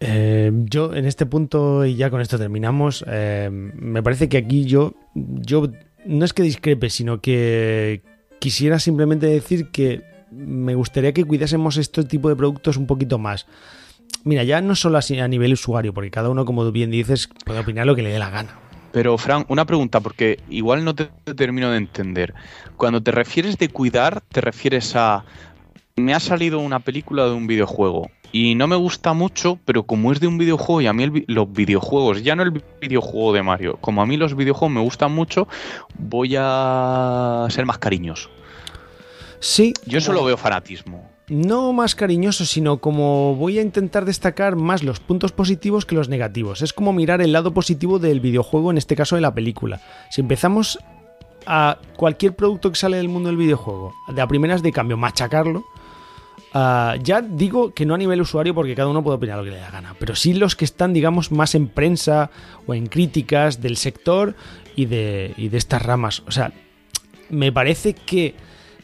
Eh, yo en este punto, y ya con esto terminamos, eh, me parece que aquí yo, yo no es que discrepe, sino que quisiera simplemente decir que me gustaría que cuidásemos este tipo de productos un poquito más. Mira, ya no solo así a nivel usuario, porque cada uno, como bien dices, puede opinar lo que le dé la gana. Pero, Fran, una pregunta, porque igual no te termino de entender. Cuando te refieres de cuidar, te refieres a... Me ha salido una película de un videojuego y no me gusta mucho, pero como es de un videojuego y a mí los videojuegos, ya no el videojuego de Mario, como a mí los videojuegos me gustan mucho, voy a ser más cariñoso. Sí. Yo eso lo veo fanatismo. No más cariñoso, sino como voy a intentar destacar más los puntos positivos que los negativos. Es como mirar el lado positivo del videojuego, en este caso de la película. Si empezamos a cualquier producto que sale del mundo del videojuego, de a primeras de cambio, machacarlo, Ah, ya digo que no a nivel usuario porque cada uno puede opinar lo que le da gana, pero sí los que están, digamos, más en prensa o en críticas del sector y de, y de estas ramas. O sea, me parece que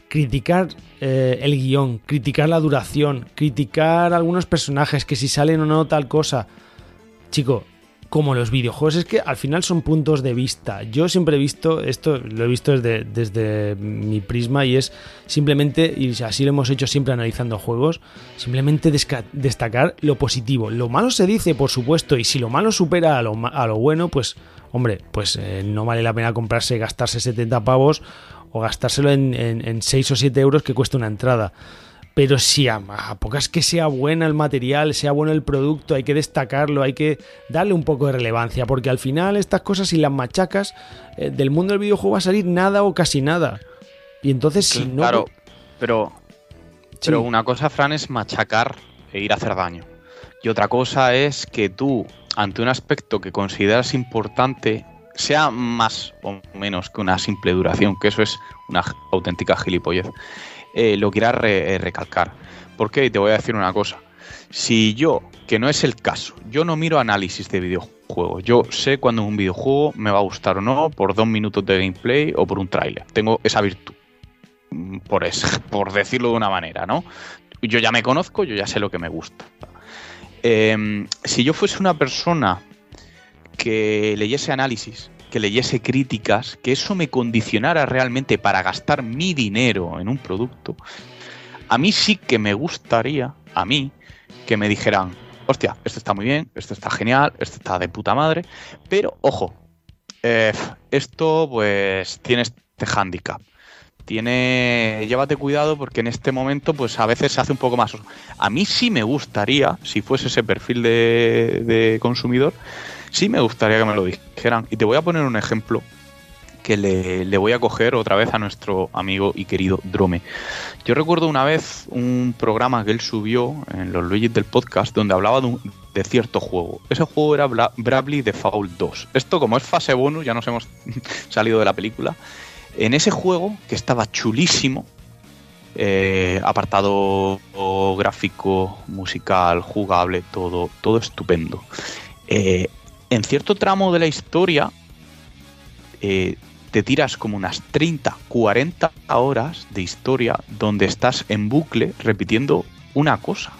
criticar eh, el guion, criticar la duración, criticar algunos personajes, que si salen o no tal cosa, chico, como los videojuegos, es que al final son puntos de vista. Yo siempre he visto, esto lo he visto desde, desde mi prisma y es simplemente, y así lo hemos hecho siempre analizando juegos, simplemente destacar lo positivo. Lo malo se dice, por supuesto, y si lo malo supera a lo, a lo bueno, pues, hombre, pues eh, no vale la pena comprarse, gastarse 70 pavos o gastárselo en, en, en 6 o 7 euros que cuesta una entrada pero si a, pocas que sea buena el material, sea bueno el producto, hay que destacarlo, hay que darle un poco de relevancia, porque al final estas cosas, si las machacas, eh, del mundo del videojuego va a salir nada o casi nada. Y entonces, si no. Claro, pero, pero una cosa, Fran, es machacar e ir a hacer daño. Y otra cosa es que tú, ante un aspecto que consideras importante, sea más o menos que una simple duración, que eso es una auténtica gilipollez. Eh, lo quieras eh, recalcar. Porque te voy a decir una cosa. Si yo, que no es el caso, yo no miro análisis de videojuegos, yo sé cuando un videojuego me va a gustar o no por dos minutos de gameplay o por un tráiler. Tengo esa virtud, mm, por, por decirlo de una manera, ¿no? Yo ya me conozco, yo ya sé lo que me gusta. Em, si yo fuese una persona que leyese análisis, que leyese críticas, que eso me condicionara realmente para gastar mi dinero en un producto, a mí sí que me gustaría, a mí, que me dijeran, hostia, esto está muy bien, esto está genial, esto está de puta madre, pero ojo, eh, esto pues tiene este handicap. Tiene, llévate cuidado porque en este momento pues a veces se hace un poco más. A mí sí me gustaría, si fuese ese perfil de, de consumidor, sí me gustaría que me lo dijeran. Y te voy a poner un ejemplo que le, voy a coger otra vez a nuestro amigo y querido Drome. Yo recuerdo una vez un programa que él subió en los Luigi del podcast donde hablaba de, cierto juego. Ese juego era Bra Bravely Default 2. Esto como es fase bonus, ya nos hemos salido de la película. En ese juego, que estaba chulísimo, eh, apartado gráfico, musical, jugable, todo, todo estupendo. Eh, en cierto tramo de la historia eh, te tiras como unas 30, 40 horas de historia donde estás en bucle repitiendo una cosa.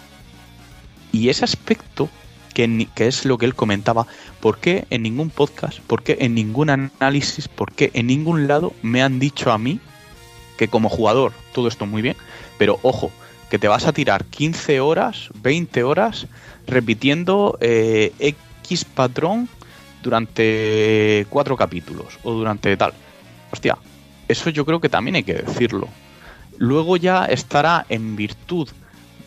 Y ese aspecto, que, es lo que él comentaba, ¿por qué en ningún podcast, por qué en ningún análisis, por qué en ningún lado me han dicho a mí que como jugador todo esto muy bien, pero ojo, que te vas a tirar 15 horas, 20 horas repitiendo eh, X patrón durante cuatro capítulos o durante tal. Hostia, eso yo creo que también hay que decirlo. Luego ya estará en virtud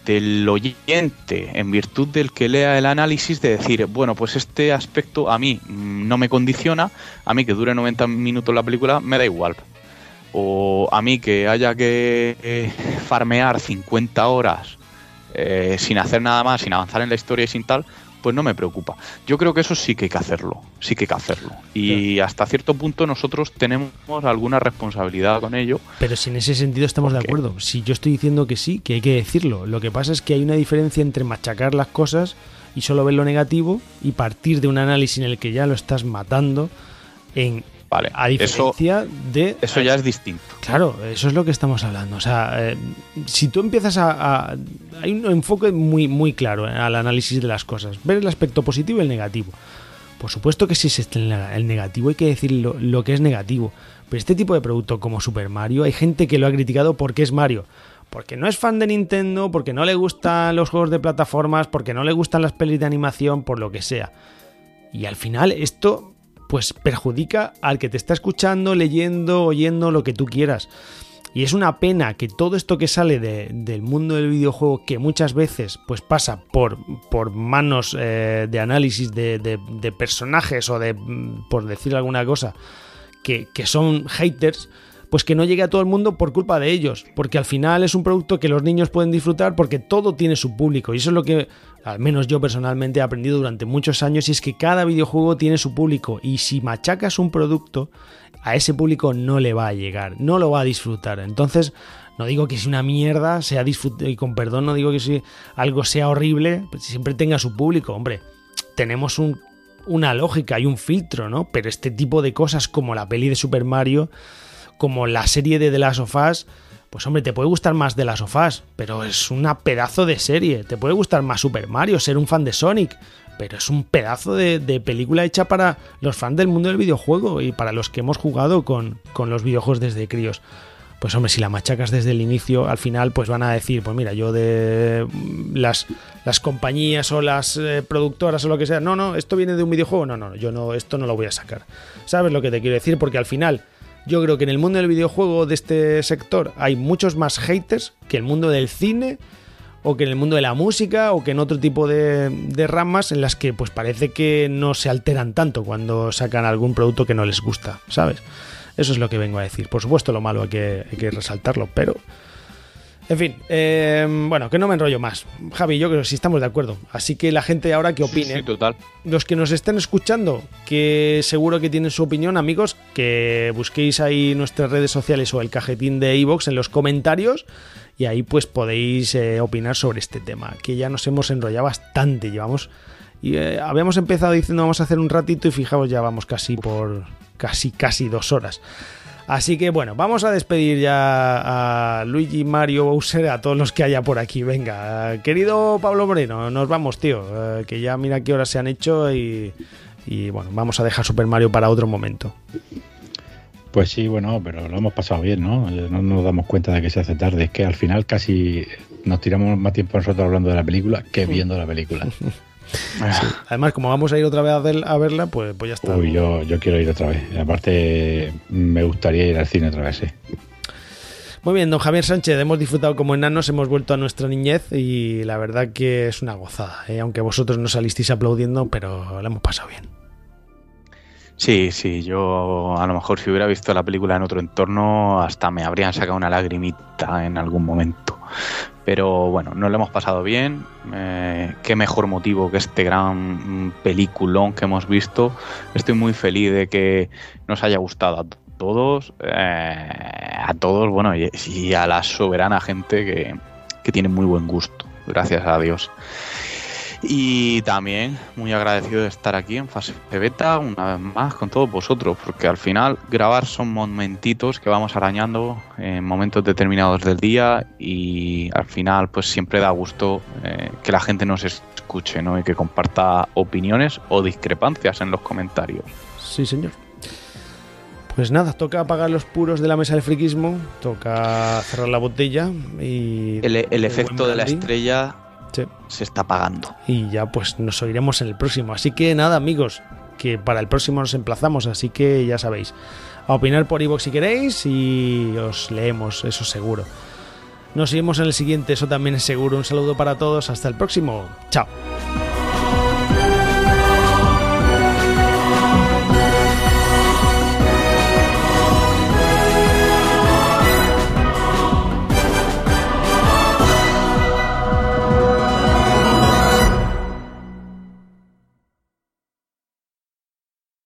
del oyente, en virtud del que lea el análisis, de decir, bueno, pues este aspecto a mí mm, no me condiciona, a mí que dure 90 minutos la película me da igual. O a mí que haya que eh, farmear 50 horas eh, sin hacer nada más, sin avanzar en la historia y sin tal, pues no me preocupa. Yo creo que eso sí que hay que hacerlo, sí que hay que hacerlo. Y hasta cierto punto nosotros tenemos alguna responsabilidad con ello. Pero si en ese sentido estamos de acuerdo. Si yo estoy diciendo que sí, que hay que decirlo. Lo que pasa es que hay una diferencia entre machacar las cosas y solo ver lo negativo y partir de un análisis en el que ya lo estás matando en Vale, a diferencia de... Eso ya es distinto. Claro, eso es lo que estamos hablando. O sea, eh, si tú empiezas a, Hay un enfoque muy, muy claro eh, al análisis de las cosas. Ver el aspecto positivo y el negativo. Por supuesto que si es el negativo hay que decir lo, que es negativo. Pero este tipo de producto como Super Mario, hay gente que lo ha criticado porque es Mario porque no es fan de Nintendo, porque no le gustan los juegos de plataformas, porque no le gustan las pelis de animación, por lo que sea. Y al final esto pues perjudica al que te está escuchando, leyendo, oyendo, lo que tú quieras. Y es una pena que todo esto que sale del mundo del videojuego, que muchas veces pues pasa por, por manos eh, de análisis de, personajes o de, por decir alguna cosa, que, que son haters, pues que no llegue a todo el mundo por culpa de ellos, porque al final es un producto que los niños pueden disfrutar porque todo tiene su público y eso es lo que al menos yo personalmente he aprendido durante muchos años y es que cada videojuego tiene su público y si machacas un producto a ese público no le va a llegar, no lo va a disfrutar. Entonces, no digo que si una mierda sea y con perdón no digo que si algo sea horrible, pues siempre tenga su público, hombre. Tenemos una lógica y un filtro, ¿no? Pero este tipo de cosas como la peli de Super Mario como la serie de The Last of Us, pues hombre, te puede gustar más The Last of Us, pero es una pedazo de serie. Te puede gustar más Super Mario, ser un fan de Sonic, pero es un pedazo de, película hecha para los fans del mundo del videojuego y para los que hemos jugado con, los videojuegos desde críos. Pues hombre, si la machacas desde el inicio, al final pues van a decir, pues mira, yo de las, las compañías o las eh, productoras o lo que sea, no, no, esto viene de un videojuego, no, no, yo no, esto no lo voy a sacar. ¿Sabes lo que te quiero decir? Porque al final yo creo que en el mundo del videojuego de este sector hay muchos más haters que el mundo del cine o que en el mundo de la música o que en otro tipo de, ramas en las que pues parece que no se alteran tanto cuando sacan algún producto que no les gusta, ¿sabes? Eso es lo que vengo a decir. Por supuesto lo malo hay que resaltarlo, pero en fin, eh, bueno, que no me enrollo más. Javi, yo creo que sí estamos de acuerdo. Así que la gente ahora que opine. Sí, total. Los que nos estén escuchando, que seguro que tienen su opinión, amigos, que busquéis ahí nuestras redes sociales o el cajetín de iVoox en los comentarios y ahí pues podéis eh, opinar sobre este tema, que ya nos hemos enrollado bastante, llevamos y eh, habíamos empezado diciendo vamos a hacer un ratito y fijaos ya vamos casi por casi casi dos horas. Así que bueno, vamos a despedir ya a Luigi, Mario, Bowser, a todos los que haya por aquí. Venga, querido Pablo Moreno, nos vamos, tío, eh, que ya mira qué horas se han hecho y, y bueno, vamos a dejar Super Mario para otro momento. Pues sí, bueno, pero lo hemos pasado bien, ¿no? No nos damos cuenta de que se hace tarde. Es que al final casi nos tiramos más tiempo nosotros hablando de la película que viendo la película. Sí. Además, como vamos a ir otra vez a, ver- a verla, pues, pues ya está. Uy, yo, yo quiero ir otra vez. Aparte, me gustaría ir al cine otra vez, sí. Muy bien, don Javier Sánchez, hemos disfrutado como enanos, hemos vuelto a nuestra niñez y la verdad que es una gozada, ¿eh? aunque vosotros no salisteis aplaudiendo, pero la hemos pasado bien. Sí, sí, yo a lo mejor si hubiera visto la película en otro entorno hasta me habrían sacado una lagrimita en algún momento. Pero bueno, nos lo hemos pasado bien. eh, qué mejor motivo que este gran peliculón que hemos visto. Estoy muy feliz de que nos haya gustado a todos, eh, a todos, bueno, y, y a la soberana gente que, que tiene muy buen gusto, gracias a Dios. Y también muy agradecido de estar aquí en fase beta una vez más con todos vosotros, porque al final grabar son momentitos que vamos arañando en momentos determinados del día y al final pues siempre da gusto eh, que la gente nos escuche ¿no? y que comparta opiniones o discrepancias en los comentarios. Sí, señor. Pues nada, toca apagar los puros de la mesa del friquismo, toca cerrar la botella y... El, efecto de la estrella Sí. se está apagando. Y ya pues nos oiremos en el próximo. Así que nada, amigos, que para el próximo nos emplazamos, así que ya sabéis. A opinar por iVoox si queréis y os leemos, eso seguro. Nos seguimos en el siguiente, eso también es seguro. Un saludo para todos, hasta el próximo. Chao.